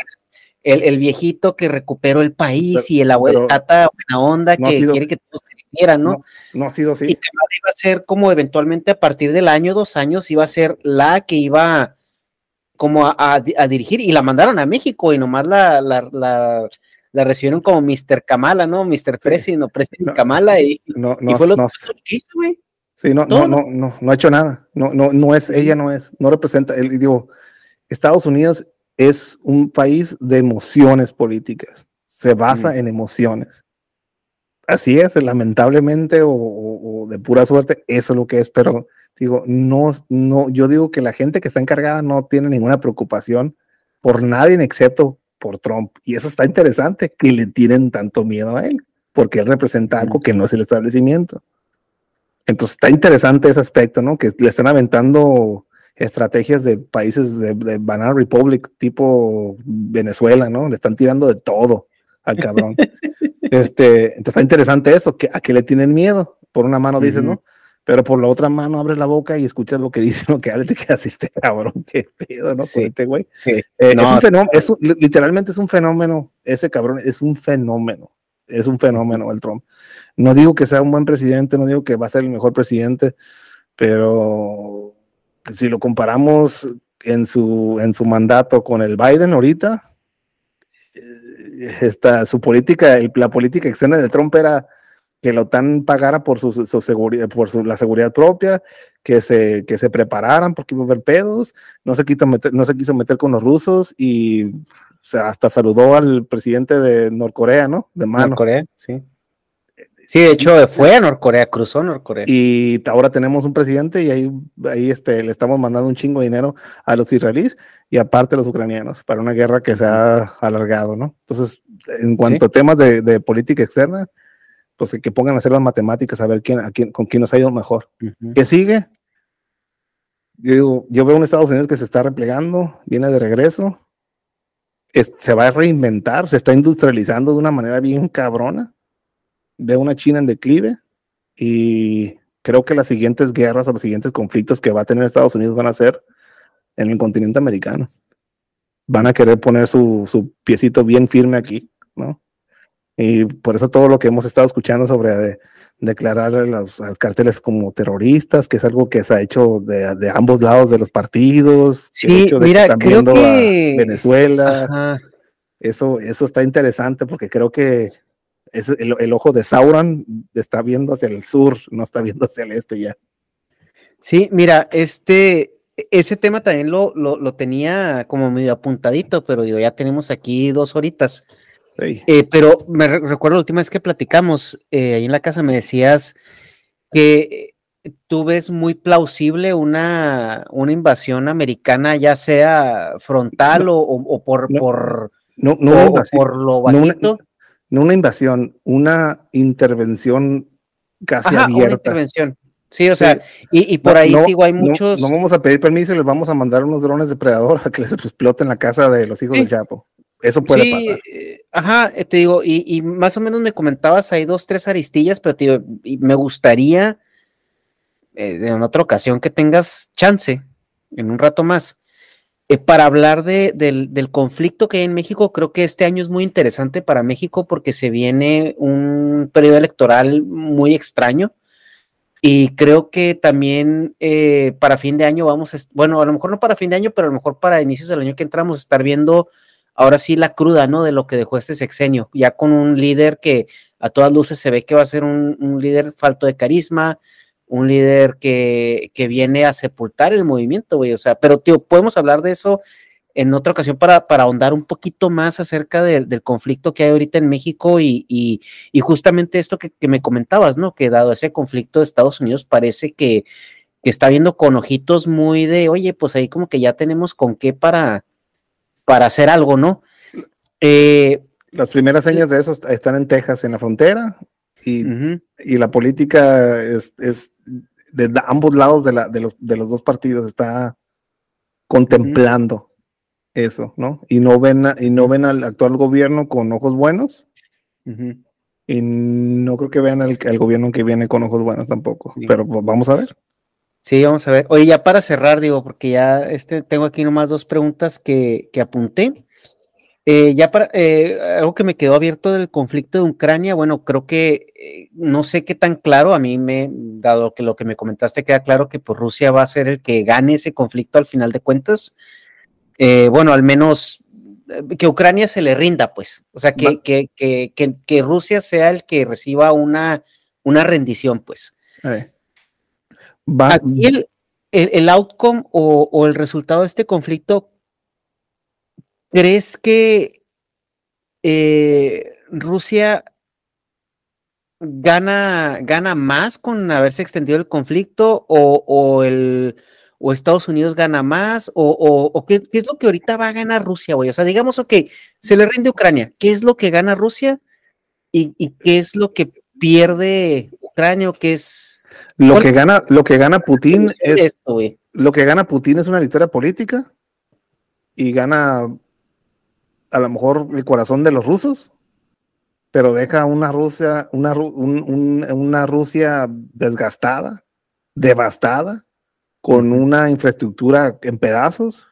el, el, viejito que recuperó el país y el abuelo tata buena onda que quiere que todos se quieran, ¿no? ¿no? ha sido así. Y que iba a ser como eventualmente a partir del año, dos años, iba a ser la que iba como a, dirigir y la mandaron a México y nomás la, la, la, la recibieron como Mr. Kamala, ¿no? Mr. President o President Kamala y, no, no, fue lo que hizo, güey. Sí, no, no, no, no, no ha hecho nada. No, no, no es, ella no es, no representa, el, digo, Estados Unidos es un país de emociones políticas, se basa en emociones. Así es, lamentablemente o, o, de pura suerte, eso es lo que es, pero digo, no, no, yo digo que la gente que está encargada no tiene ninguna preocupación por nadie excepto por Trump. Y eso está interesante, que le tienen tanto miedo a él, porque él representa algo que no es el establecimiento. Entonces está interesante ese aspecto, ¿no? Que le están aventando estrategias de países de, Banana Republic tipo Venezuela, ¿no? Le están tirando de todo al cabrón. [LAUGHS] este, entonces está interesante eso, que a qué le tienen miedo. Por una mano dicen, ¿no? Pero por la otra mano abre la boca y escuchas lo que [LAUGHS] dice, lo que te quedas este cabrón, [LAUGHS] qué pedo, ¿no? Sí, este güey. Sí. Eh, es un fenómeno, es literalmente es un fenómeno, ese cabrón es un fenómeno, es un fenómeno el Trump. No digo que sea un buen presidente, no digo que va a ser el mejor presidente, pero si lo comparamos en su, en su mandato con el Biden ahorita, eh, esta, su política, la política externa del Trump era que la OTAN pagara por su, seguridad, por la seguridad propia, que se, que se prepararan porque iba a haber pedos, no se, quiso meter, no se quiso meter con los rusos y hasta saludó al presidente de Norcorea, ¿no? De mano. Norcorea, sí. Sí, de hecho fue a Norcorea, cruzó Norcorea. Y ahora tenemos un presidente y ahí, ahí este, le estamos mandando un chingo de dinero a los israelíes y aparte a los ucranianos para una guerra que se ha alargado, ¿no? Entonces, en cuanto a temas de, de política externa, pues que pongan a hacer las matemáticas a ver quién, a quién, con quién nos ha ido mejor. ¿Qué sigue? Yo, yo veo un Estados Unidos que se está replegando, viene de regreso, se va a reinventar, se está industrializando de una manera bien cabrona. Veo una China en declive y creo que las siguientes guerras o los siguientes conflictos que va a tener Estados Unidos van a ser en el continente americano. Van a querer poner su, su piecito bien firme aquí, ¿no? Y por eso todo lo que hemos estado escuchando sobre declarar a los carteles como terroristas, que es algo que se ha hecho de, ambos lados de los partidos. Sí, mira, creo que Venezuela. Eso, eso está interesante porque creo que es el, ojo de Sauron está viendo hacia el sur, no está viendo hacia el este ya. Sí, mira, este, ese tema también lo, lo, lo tenía como medio apuntadito, pero digo, ya tenemos aquí dos horitas. Eh, pero me recuerdo la última vez que platicamos, eh, ahí en la casa me decías que tú ves muy plausible una, una invasión americana, ya sea frontal o, por, por, no, por lo bajito. No una, invasión, una intervención casi abierta. Una intervención. Sí, o sea, y, por ahí digo, hay muchos. No, vamos a pedir permiso y les vamos a mandar unos drones depredador a que les exploten la casa de los hijos de Chapo. Eso puede sí, pasar. Eh, ajá, eh, te digo, y, más o menos me comentabas, hay dos, tres aristillas, pero te digo, y me gustaría eh, en otra ocasión que tengas chance, en un rato más, para hablar de, del, del, conflicto que hay en México. Creo que este año es muy interesante para México porque se viene un periodo electoral muy extraño. Y creo que también eh, para fin de año vamos, a, bueno, a lo mejor no para fin de año, pero a lo mejor para inicios del año que entramos, estar viendo ahora sí la cruda, ¿no? De lo que dejó este sexenio, ya con un líder que a todas luces se ve que va a ser un, líder falto de carisma, un líder que, que, viene a sepultar el movimiento, güey, o sea, pero tío, podemos hablar de eso en otra ocasión para, para ahondar un poquito más acerca del conflicto que hay ahorita en México y, y, justamente esto que, me comentabas, ¿no? Que dado ese conflicto de Estados Unidos parece que, que, está viendo con ojitos muy de, oye, pues ahí como que ya tenemos con qué para, para hacer algo, ¿no? Eh, Las primeras señas de eso están en Texas, en la frontera, y, y la política es, es, de ambos lados de, la, de, los, de los dos partidos está contemplando eso, ¿no? Y no ven, y no ven al actual gobierno con ojos buenos. Y no creo que vean al, gobierno que viene con ojos buenos tampoco. Pero pues vamos a ver. Sí, vamos a ver. Oye, ya para cerrar, digo, porque ya este, tengo aquí nomás dos preguntas que, que apunté. Eh, ya para eh, algo que me quedó abierto del conflicto de Ucrania, bueno, creo que eh, no sé qué tan claro, a mí me, dado que lo que me comentaste, queda claro que pues, Rusia va a ser el que gane ese conflicto al final de cuentas. Bueno, al menos que Ucrania se le rinda, pues, o sea, que, que, que, que, Rusia sea el que reciba una, una rendición, pues. Eh. Aquí el, el, outcome o, o, el resultado de este conflicto, ¿crees que Rusia gana, gana más con haberse extendido el conflicto o, o el o Estados Unidos gana más, o, qué, es lo que ahorita va a ganar Rusia, güey. O sea, digamos, ok, se le rinde Ucrania, ¿qué es lo que gana Rusia? ¿Y, qué es lo que pierde Ucrania o qué es... Lo que gana, lo que gana Putin es... Esto, lo que gana Putin es una victoria política y gana a lo mejor el corazón de los rusos, pero deja una Rusia, una, una Rusia desgastada, devastada, con una infraestructura en pedazos,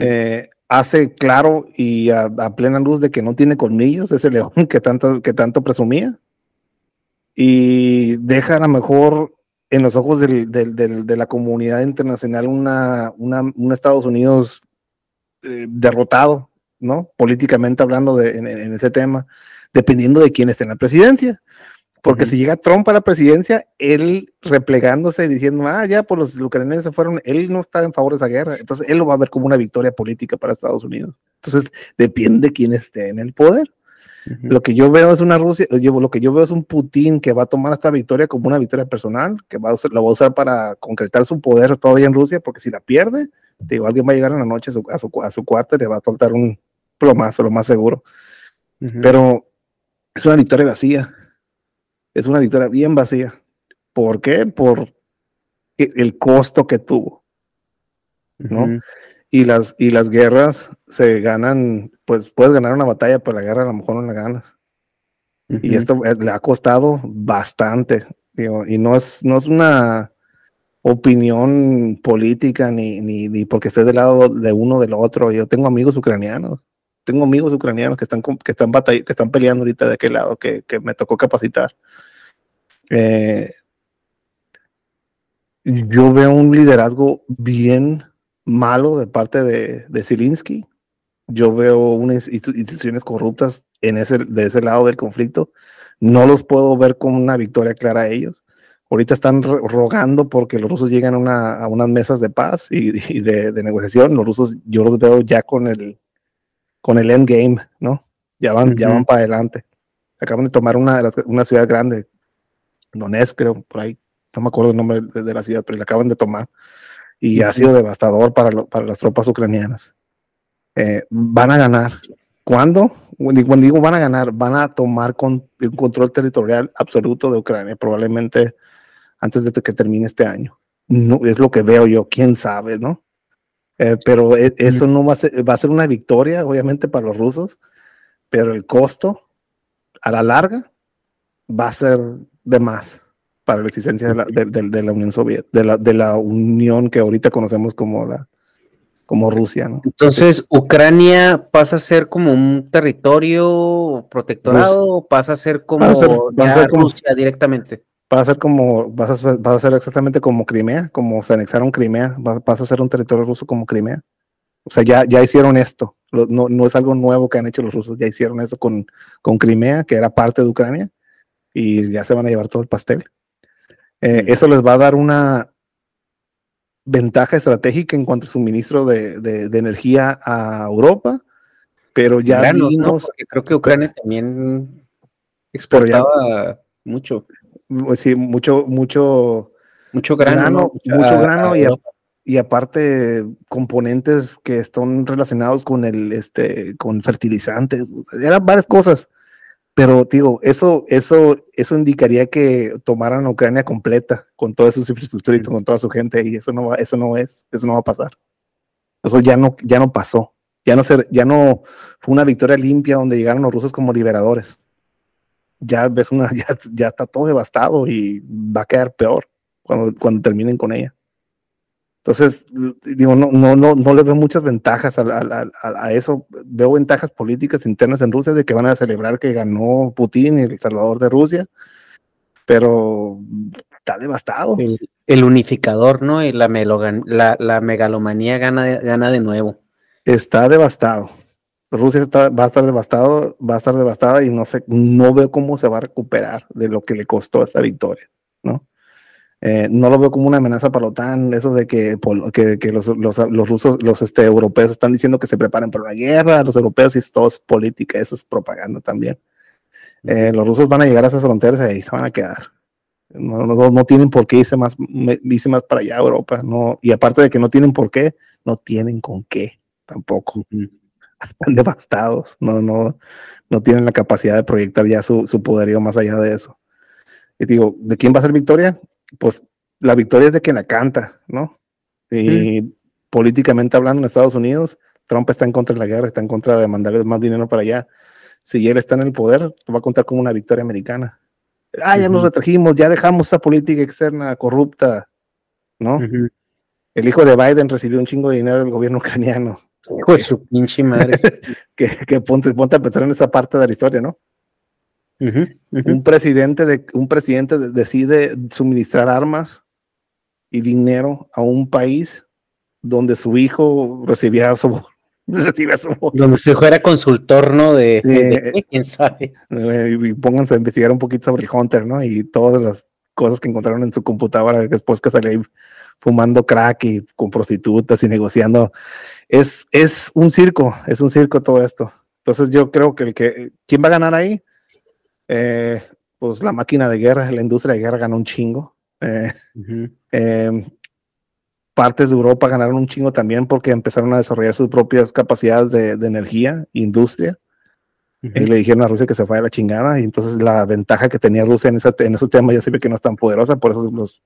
eh, hace claro y a, plena luz de que no tiene colmillos, ese león [LAUGHS] que tanto, que tanto presumía, y deja a lo mejor en los ojos de la comunidad internacional una, un Estados Unidos eh, derrotado, ¿no? Políticamente hablando en, ese tema, dependiendo de quién esté en la presidencia. Porque si llega Trump a la presidencia, él replegándose y diciendo, ah, ya, pues los ucranianos se fueron, él no está en favor de esa guerra. Entonces, él lo va a ver como una victoria política para Estados Unidos. Entonces, depende de quién esté en el poder. Lo que yo veo es una Rusia, lo que yo veo es un Putin que va a tomar esta victoria como una victoria personal, que va a la va a usar para concretar su poder todavía en Rusia, porque si la pierde, digo, alguien va a llegar en la noche a su, a su, cuarto y le va a soltar un plomazo, lo más seguro. Pero es una victoria vacía es una victoria bien vacía. ¿Por qué? Por el costo que tuvo. ¿no? y, las, y las guerras se ganan, pues puedes ganar una batalla, pero la guerra a lo mejor no la ganas. Y esto eh, le ha costado bastante. Digo, y no es, no es una opinión política ni, ni, ni porque esté del lado de uno del otro. Yo tengo amigos ucranianos. Tengo amigos ucranianos que están, que están, que están peleando ahorita de aquel lado, que, que me tocó capacitar. Eh, yo veo un liderazgo bien malo de parte de, de Zelensky. Yo veo unas instituciones corruptas en ese, de ese lado del conflicto. No los puedo ver como una victoria clara a ellos. Ahorita están rogando porque los rusos llegan a, una, a unas mesas de paz y, de, negociación. Los rusos, yo los veo ya con el, con el endgame, ¿no? Ya van, ya van para adelante. Acaban de tomar una, una ciudad grande, Donetsk, creo, por ahí, no me acuerdo el nombre de, la ciudad, pero la acaban de tomar y ha sido devastador para, para las tropas ucranianas. Eh, van a ganar. ¿Cuándo? Cuando digo van a ganar, van a tomar con, un control territorial absoluto de Ucrania, probablemente antes de que termine este año. No, es lo que veo yo, quién sabe, ¿no? Eh, pero e, eso no va a, ser, va a ser una victoria, obviamente, para los rusos, pero el costo a la larga va a ser de más para la existencia de la, de, la Unión Soviética, de la, de la Unión que ahorita conocemos como la como Rusia, ¿no? Entonces, ¿Ucrania pasa a ser como un territorio protectorado o pasa a ser como, Rusia directamente? Va a ser como, vas a, vas a ser exactamente como Crimea, como se anexaron Crimea, vas, vas a ser un territorio ruso como Crimea. O sea, ya, ya hicieron esto. No, no, es algo nuevo que han hecho los rusos, ya hicieron esto con, con Crimea, que era parte de Ucrania, y ya se van a llevar todo el pastel. Eh, eso les va a dar una ventaja estratégica en cuanto a suministro de, de, energía a Europa, pero ya vimos, creo que Ucrania también exportaba mucho. Sí, mucho, mucho, mucho grano, mucho grano y, y aparte componentes que están relacionados con el este con fertilizantes, eran varias cosas. Pero digo, eso, eso, eso indicaría que tomaran Ucrania completa con toda su infraestructura y con toda su gente, y eso no va, eso no es, eso no va a pasar. Eso ya no, ya no pasó. Ya no, ser, ya no fue una victoria limpia donde llegaron los rusos como liberadores. Ya ves una, [LAUGHS] ya, ya está todo devastado y va a quedar peor cuando, cuando terminen con ella. Entonces, digo, no, no, no, no le veo muchas ventajas a, a, eso. Veo ventajas políticas internas en Rusia de que van a celebrar que ganó Putin, el salvador de Rusia, pero está devastado. El, unificador, ¿no? Y la, la, la, megalomanía gana, gana de nuevo. Está devastado. Rusia está, va a estar devastado, va a estar devastada y no sé, no veo cómo se va a recuperar de lo que le costó esta victoria, ¿no? Eh, no lo veo como una amenaza para la OTAN, eso de que, que, los, los, los, rusos, los este, europeos están diciendo que se preparen para una guerra, los europeos y todo es política, eso es propaganda también. Eh, los rusos van a llegar a esas fronteras y ahí se van a quedar. No, no, no tienen por qué irse más, irse más para allá a Europa, no, y aparte de que no tienen por qué, no tienen con qué tampoco. [LAUGHS] Están devastados, no, no, no tienen la capacidad de proyectar ya su, su poderío más allá de eso. Y digo, ¿de quién va a ser victoria? Pues la victoria es de quien la canta, ¿no? Y políticamente hablando en Estados Unidos, Trump está en contra de la guerra, está en contra de mandarles más dinero para allá. Si él está en el poder, va a contar como una victoria americana. Ah, ya nos retrajimos, ya dejamos esa política externa corrupta, ¿no? El hijo de Biden recibió un chingo de dinero del gobierno ucraniano. Pues su pinche madre. [LAUGHS] que, que ponte, ponte, a pensar en esa parte de la historia, ¿no? Un presidente, de, un presidente decide suministrar armas y dinero a un país donde su hijo recibía su, [LAUGHS] Donde su hijo era consultor, ¿no? De, quién sabe. Eh, y pónganse a investigar un poquito sobre el Hunter, ¿no? Y todas las cosas que encontraron en su computadora después que salió fumando crack y con prostitutas y negociando. Es, es un circo, es un circo todo esto. Entonces yo creo que el que, ¿quién va a ganar ahí? Eh, pues la máquina de guerra, la industria de guerra ganó un chingo. Eh, em, partes de Europa ganaron un chingo también porque empezaron a desarrollar sus propias capacidades de, energía, industria. Y le dijeron a Rusia que se fue a la chingada. Y entonces la ventaja que tenía Rusia en, ese, en esos temas ya se ve que no es tan poderosa. Por eso los,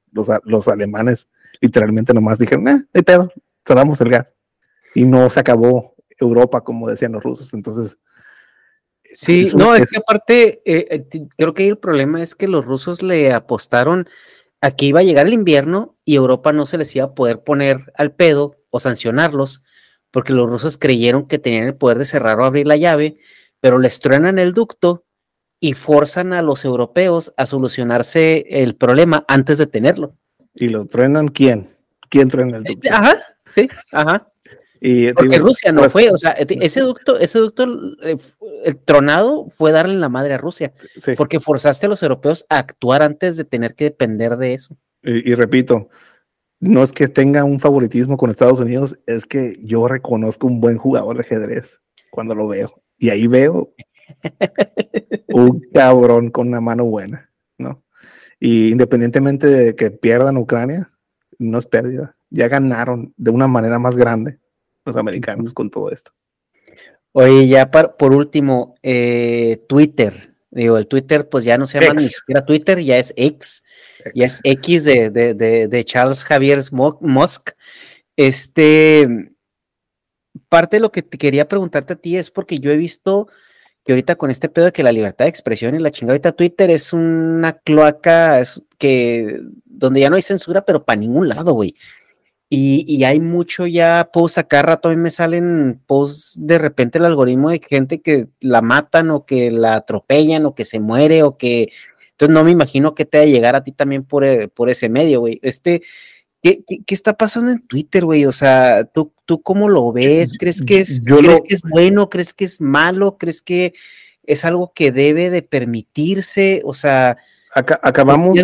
los, alemanes literalmente nomás dijeron, eh, hay pedo, cerramos el gas. Y no se acabó Europa como decían los rusos. Entonces, Sí, no, es que aparte, eh, eh, creo que el problema es que los rusos le apostaron a que iba a llegar el invierno y Europa no se les iba a poder poner al pedo o sancionarlos, porque los rusos creyeron que tenían el poder de cerrar o abrir la llave, pero les truenan el ducto y forzan a los europeos a solucionarse el problema antes de tenerlo. ¿Y lo truenan quién? ¿Quién truena el ducto? Ajá, sí, ajá. Porque Rusia no pues fue, o sea, ese ducto, ese ducto eh, el tronado fue darle la madre a Rusia, porque forzaste a los europeos a actuar antes de tener que depender de eso. Y, repito, no es que tenga un favoritismo con Estados Unidos, es que yo reconozco un buen jugador de ajedrez cuando lo veo. Y ahí veo [LAUGHS] un cabrón con una mano buena, ¿no? Y independientemente de que pierdan Ucrania, no es pérdida. Ya ganaron de una manera más grande los americanos con todo esto. Oye, ya por último, eh, Twitter. Digo, el Twitter pues ya no se llama ni siquiera Twitter, ya es X, ya es X de, de, Charles Javier Musk. Este, parte de lo que te quería preguntarte a ti es porque yo he visto que ahorita con este pedo de que la libertad de expresión y la chingada ahorita Twitter es una cloaca es que donde ya no hay censura, pero para ningún lado, güey. Y, hay mucho ya posts acá rato, a mí me salen posts de repente el algoritmo de gente que la matan o que la atropellan o que se muere o que... Entonces no me imagino que te va a llegar a ti también por, eh, por ese medio, güey. Este, ¿qué, qué, está pasando en Twitter, güey? O sea, ¿tú, ¿tú cómo lo ves? ¿Crees que es, ¿crees que es bueno? ¿Crees que es malo? ¿Crees que es algo que debe de permitirse? O sea... acabamos,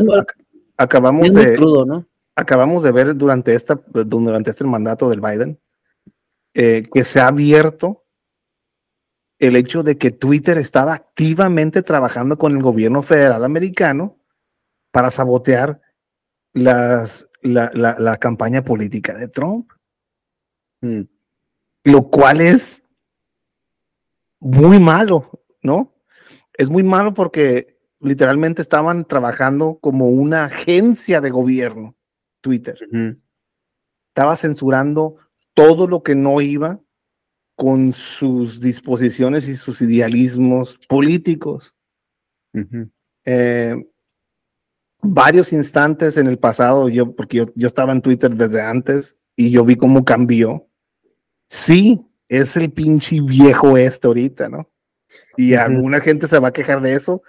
acabamos de... ¿no? Acabamos de ver durante, esta, durante este mandato del Biden eh, que se ha abierto el hecho de que Twitter estaba activamente trabajando con el gobierno federal americano para sabotear las, la, campaña política de Trump. Mm. Lo cual es muy malo, ¿no? Es muy malo porque literalmente estaban trabajando como una agencia de gobierno, Twitter. Estaba censurando todo lo que no iba con sus disposiciones y sus idealismos políticos. Eh, varios instantes en el pasado, yo, porque yo, estaba en Twitter desde antes y yo vi cómo cambió. Sí, es el pinche viejo este ahorita, ¿no? Y alguna gente se va a quejar de eso,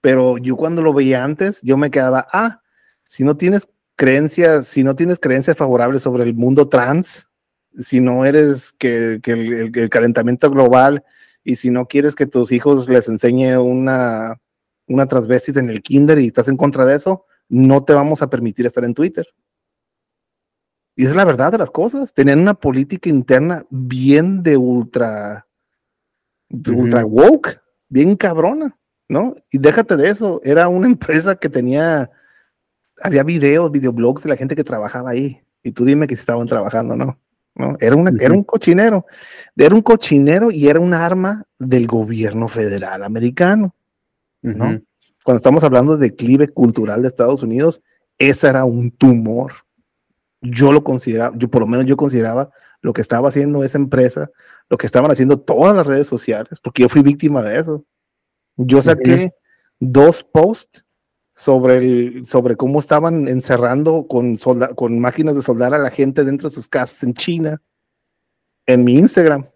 pero yo cuando lo veía antes, yo me quedaba, ah, si no tienes creencias, si no tienes creencias favorables sobre el mundo trans, si no eres que, el, calentamiento global y si no quieres que tus hijos les enseñe una, una transvestis en el kinder y estás en contra de eso, no te vamos a permitir estar en Twitter. Y es la verdad de las cosas. Tenían una política interna bien de ultra, ultra woke, bien cabrona, ¿no? Y déjate de eso, era una [LAUGHS] empresa que tenía, había videos, videoblogs de la gente que trabajaba ahí. Y tú dime que estaban trabajando, ¿no? Era, una, era un cochinero, era un cochinero y era un arma del gobierno federal americano, ¿no? Cuando estamos hablando de declive cultural de Estados Unidos, ese era un tumor. Yo lo consideraba, yo por lo menos yo consideraba lo que estaba haciendo esa empresa, lo que estaban haciendo todas las redes sociales, porque yo fui víctima de eso. Yo saqué dos posts sobre, el, sobre cómo estaban encerrando con, con máquinas de soldar a la gente dentro de sus casas en China, en mi Instagram.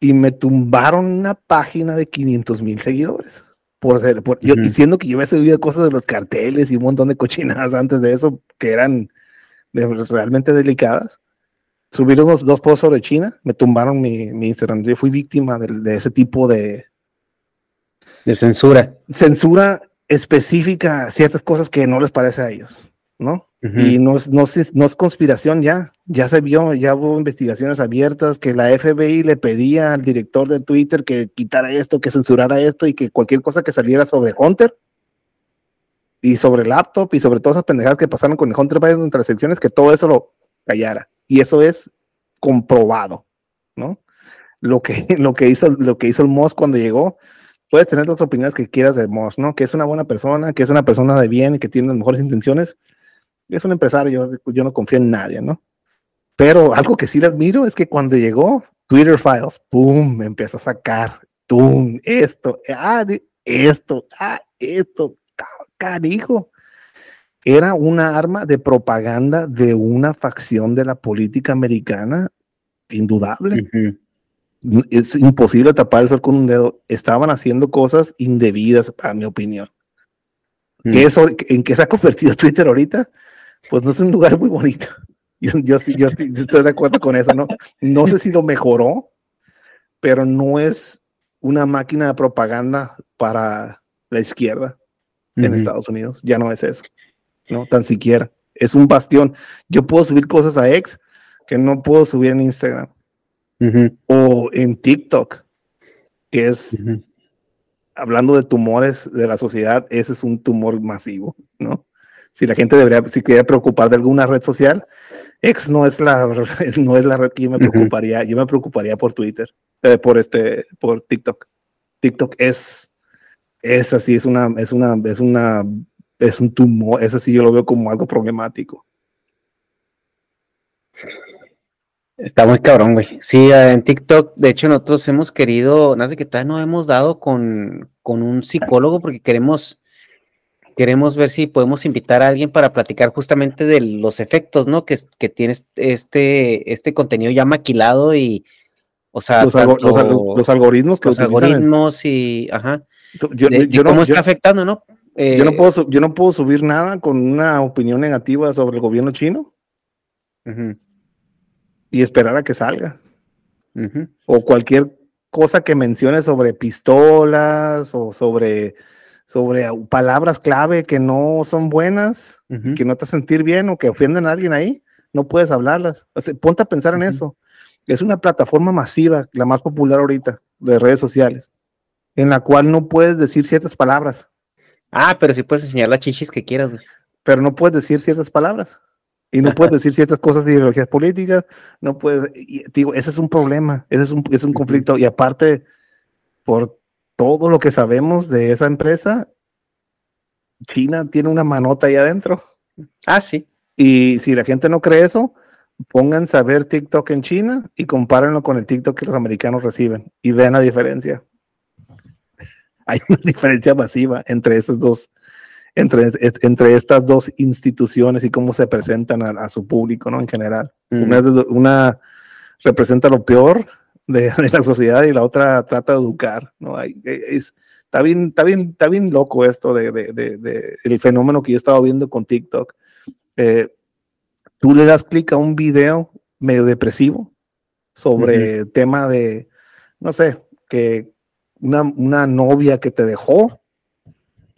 Y me tumbaron una página de 500 mil seguidores. Por ser, yo, diciendo que yo había subido cosas de los carteles y un montón de cochinadas antes de eso que eran realmente delicadas. Subieron dos, dos posts sobre China, me tumbaron mi, mi Instagram. Yo fui víctima de ese tipo de, de censura. Censura específica a ciertas cosas que no les parece a ellos, ¿no? Y no es, no, no es conspiración ya, ya se vio, ya hubo investigaciones abiertas que la FBI le pedía al director de Twitter que quitara esto, que censurara esto y que cualquier cosa que saliera sobre Hunter y sobre laptop y sobre todas esas pendejadas que pasaron con el Hunter Biden entre las elecciones, que todo eso lo callara. Y eso es comprobado, ¿no? Lo que, [LAUGHS] lo que, hizo, lo que hizo el Moss cuando llegó puedes tener las opiniones que quieras de Moss, ¿no? Que es una buena persona, que es una persona de bien que tiene las mejores intenciones. Es un empresario, yo, no confío en nadie, ¿no? Pero algo que sí le admiro es que cuando llegó Twitter Files, ¡pum! Me empieza a sacar, ¡pum! Esto, ah, esto, ah, esto, carijo. Era una arma de propaganda de una facción de la política americana indudable es imposible tapar el sol con un dedo. Estaban haciendo cosas indebidas, a mi opinión. Mm. ¿En qué se ha convertido [LAUGHS] Twitter ahorita? Pues no es un lugar muy bonito. [LAUGHS] Yo, yo, yo, estoy de acuerdo con eso, ¿no? No sé si lo mejoró, pero no es una máquina de propaganda para la izquierda en Estados Unidos. Ya no es eso, ¿no? Tan siquiera. Es un bastión. Yo puedo subir cosas a X que no puedo subir en Instagram o en TikTok, que es, hablando de tumores de la sociedad, ese es un tumor masivo, ¿no? Si la gente debería, si quiere preocupar de alguna red social, X no es la, [LAUGHS] no es la red que yo me preocuparía, yo me preocuparía por Twitter, eh, por este, por TikTok. TikTok es, es así, es una, es una, es una, es un tumor, es así, yo lo veo como algo problemático. Está muy cabrón, güey. Sí, en TikTok, de hecho, nosotros hemos querido, nada de que todavía no hemos dado con, con un psicólogo porque queremos, queremos ver si podemos invitar a alguien para platicar justamente de los efectos, ¿no? Que, que tiene este, este contenido ya maquilado y, o sea, los, algoritmos los algoritmos y, ajá, yo, ¿Cómo está afectando, no? yo, no puedo, yo no puedo subir nada con una opinión negativa sobre el gobierno chino y esperar a que salga. O cualquier cosa que mencione sobre pistolas o sobre, sobre palabras clave que no son buenas, que no te sentir bien o que ofenden a alguien ahí, no puedes hablarlas. ponte a pensar en eso. Es una plataforma masiva, la más popular ahorita, de redes sociales, en la cual no puedes decir ciertas palabras. Ah, pero sí puedes enseñar las chichis que quieras, Pero no puedes decir ciertas palabras. Y no puedes decir ciertas cosas de ideologías políticas, no puedes, digo, ese es un problema, ese es un, es un conflicto. Y aparte, por todo lo que sabemos de esa empresa, China tiene una manota ahí adentro. Ah, sí. Y si la gente no cree eso, pónganse a ver TikTok en China y compárenlo con el TikTok que los americanos reciben y vean la diferencia. [LAUGHS] Hay una diferencia masiva entre esos dos entre, entre estas dos instituciones y cómo se presentan a, su público, ¿no? En general. Una, representa lo peor [LAUGHS] de, la sociedad y la otra trata de educar, ¿no? E, es, está, bien, está, bien, está bien loco esto de, de, el fenómeno que yo estaba viendo con TikTok. Eh, tú le das clic a un video medio depresivo sobre el tema de, no sé, que una, una novia que te dejó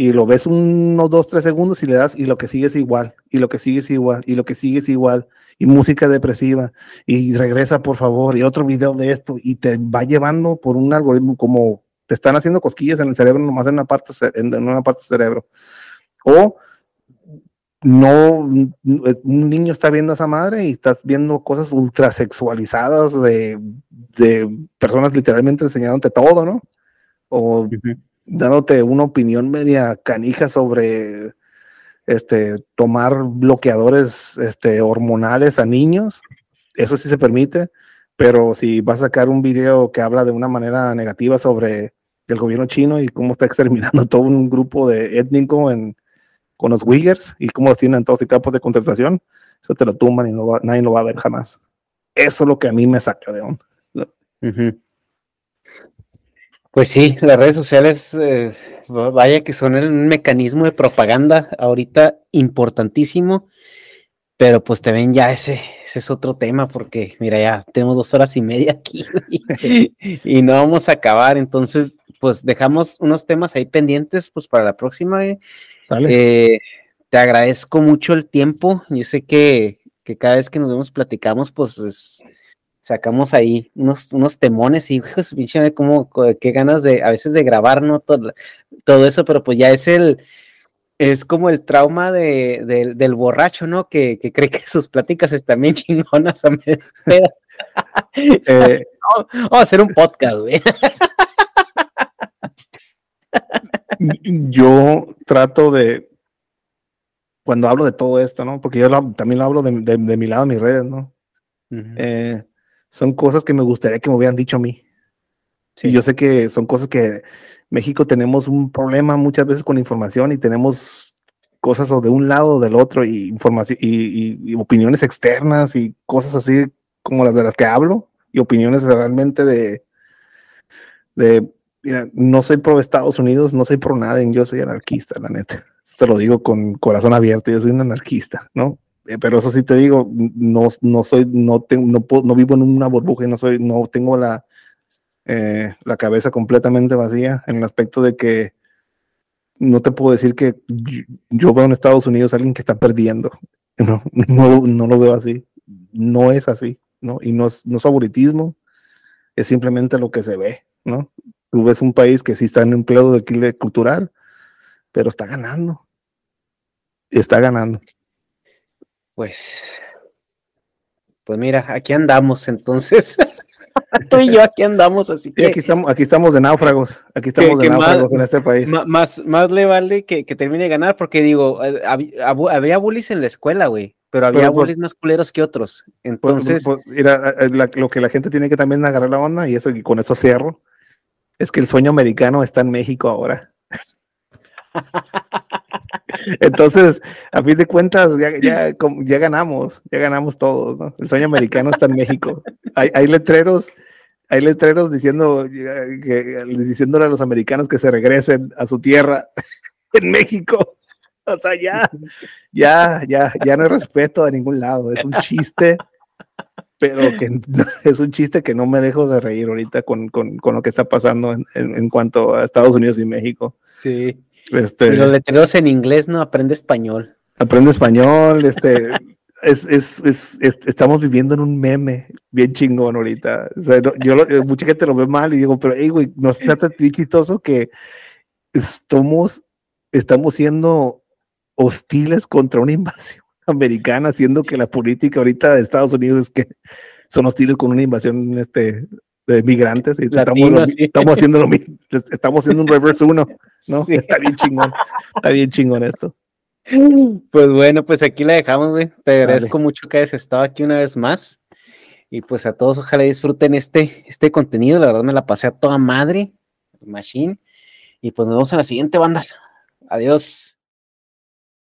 y lo ves unos dos, tres segundos y le das y lo que sigue es igual, y lo que sigue es igual, y lo que sigue es igual, y música depresiva, y regresa por favor, y otro video de esto, y te va llevando por un algoritmo como te están haciendo cosquillas en el cerebro, nomás en una parte, en una parte del cerebro. O no, un niño está viendo a esa madre y estás viendo cosas ultrasexualizadas de, de personas literalmente enseñándote todo, ¿no? O dándote una opinión media canija sobre este, tomar bloqueadores este, hormonales a niños, eso sí se permite, pero si vas a sacar un video que habla de una manera negativa sobre el gobierno chino y cómo está exterminando [LAUGHS] todo un grupo de étnico en, con los Uyghurs y cómo los tienen en todos los campos de concentración, eso te lo tumban y no nadie lo va a ver jamás. Eso es lo que a mí me saca de onda. Pues sí, las redes sociales, eh, vaya que son un mecanismo de propaganda ahorita importantísimo, pero pues te ven ya ese, ese es otro tema, porque mira, ya tenemos dos horas y media aquí y, no vamos a acabar, entonces pues dejamos unos temas ahí pendientes pues para la próxima. Eh. Eh, te agradezco mucho el tiempo, yo sé que, que cada vez que nos vemos platicamos pues es sacamos ahí unos, unos temones y hijos, pinche, como qué ganas de a veces de grabar, ¿no? Todo, todo, eso, pero pues ya es el, es como el trauma de, del borracho, ¿no? Que, que, cree que sus pláticas están bien chingonas a [LAUGHS] eh, vamos a hacer un podcast, güey. yo trato de, cuando hablo de todo esto, ¿no? Porque yo también lo hablo de, de, mi lado, mis redes, ¿no? eh, son cosas que me gustaría que me hubieran dicho a mí. Sí. Y yo sé que son cosas que México tenemos un problema muchas veces con información y tenemos cosas o de un lado o del otro y información y, opiniones externas y cosas así como las de las que hablo y opiniones realmente de, de mira, no soy pro Estados Unidos, no soy pro nada, yo soy anarquista, la neta. Te lo digo con corazón abierto, yo soy un anarquista, ¿no? Eh, pero eso sí te digo, no, no soy, no, tengo, no, vivo en una burbuja y no soy, no tengo la, eh, la cabeza completamente vacía en el aspecto de que no te puedo decir que yo, veo en Estados Unidos a alguien que está perdiendo. [LAUGHS] No, no, no, lo veo así. No es así, ¿no? Y no es, no es favoritismo, es simplemente lo que se ve, ¿no? Tú ves un país que sí está en un pleno de cultural, pero está ganando. Está ganando. Pues, pues mira, aquí andamos entonces. [LAUGHS] Tú y yo aquí andamos, así que. aquí estamos, aquí estamos de náufragos, aquí estamos de náufragos en este país. Más, más le vale que, termine de ganar, porque digo, eh, había, bullies en la escuela, güey, pero había pues, bullies más culeros que otros. Pues, entonces. Pues, mira, eh, lo que la gente tiene que también agarrar la onda, y eso y con eso cierro, es que el sueño americano está en México ahora. [LAUGHS] Entonces, a fin de cuentas, ya, ya, ganamos, ya ganamos todos, ¿no? El sueño americano está en México. Hay, letreros, hay letreros diciendo, eh, que, diciéndole a los americanos que se regresen a su tierra [LAUGHS] en México. O sea, ya, ya, ya, ya no hay respeto de ningún lado. Es un chiste, pero que es un chiste que no me dejo de reír ahorita con, con, con lo que está pasando en, en, cuanto a Estados Unidos y México. Sí. Este, y los letreros en inglés no aprende español. Aprende español, este, [LAUGHS] es, es, es, estamos viviendo en un meme bien chingón ahorita. O sea, yo mucha gente lo ve mal y digo, pero hey, güey, no está tan chistoso que estamos, estamos siendo hostiles contra una invasión [LAUGHS] americana, siendo que la política ahorita de Estados Unidos es que son hostiles con una invasión este, de migrantes y estamos, estamos, haciendo lo mismo, estamos haciendo un reverse uno, ¿no? Está bien chingón, está bien chingón esto. Pues bueno, pues aquí la dejamos, güey. Te agradezco mucho que hayas estado aquí una vez más. Y pues a todos, ojalá disfruten este, este contenido. La verdad me la pasé a toda madre, Machine. Y pues nos vemos en la siguiente banda. Adiós.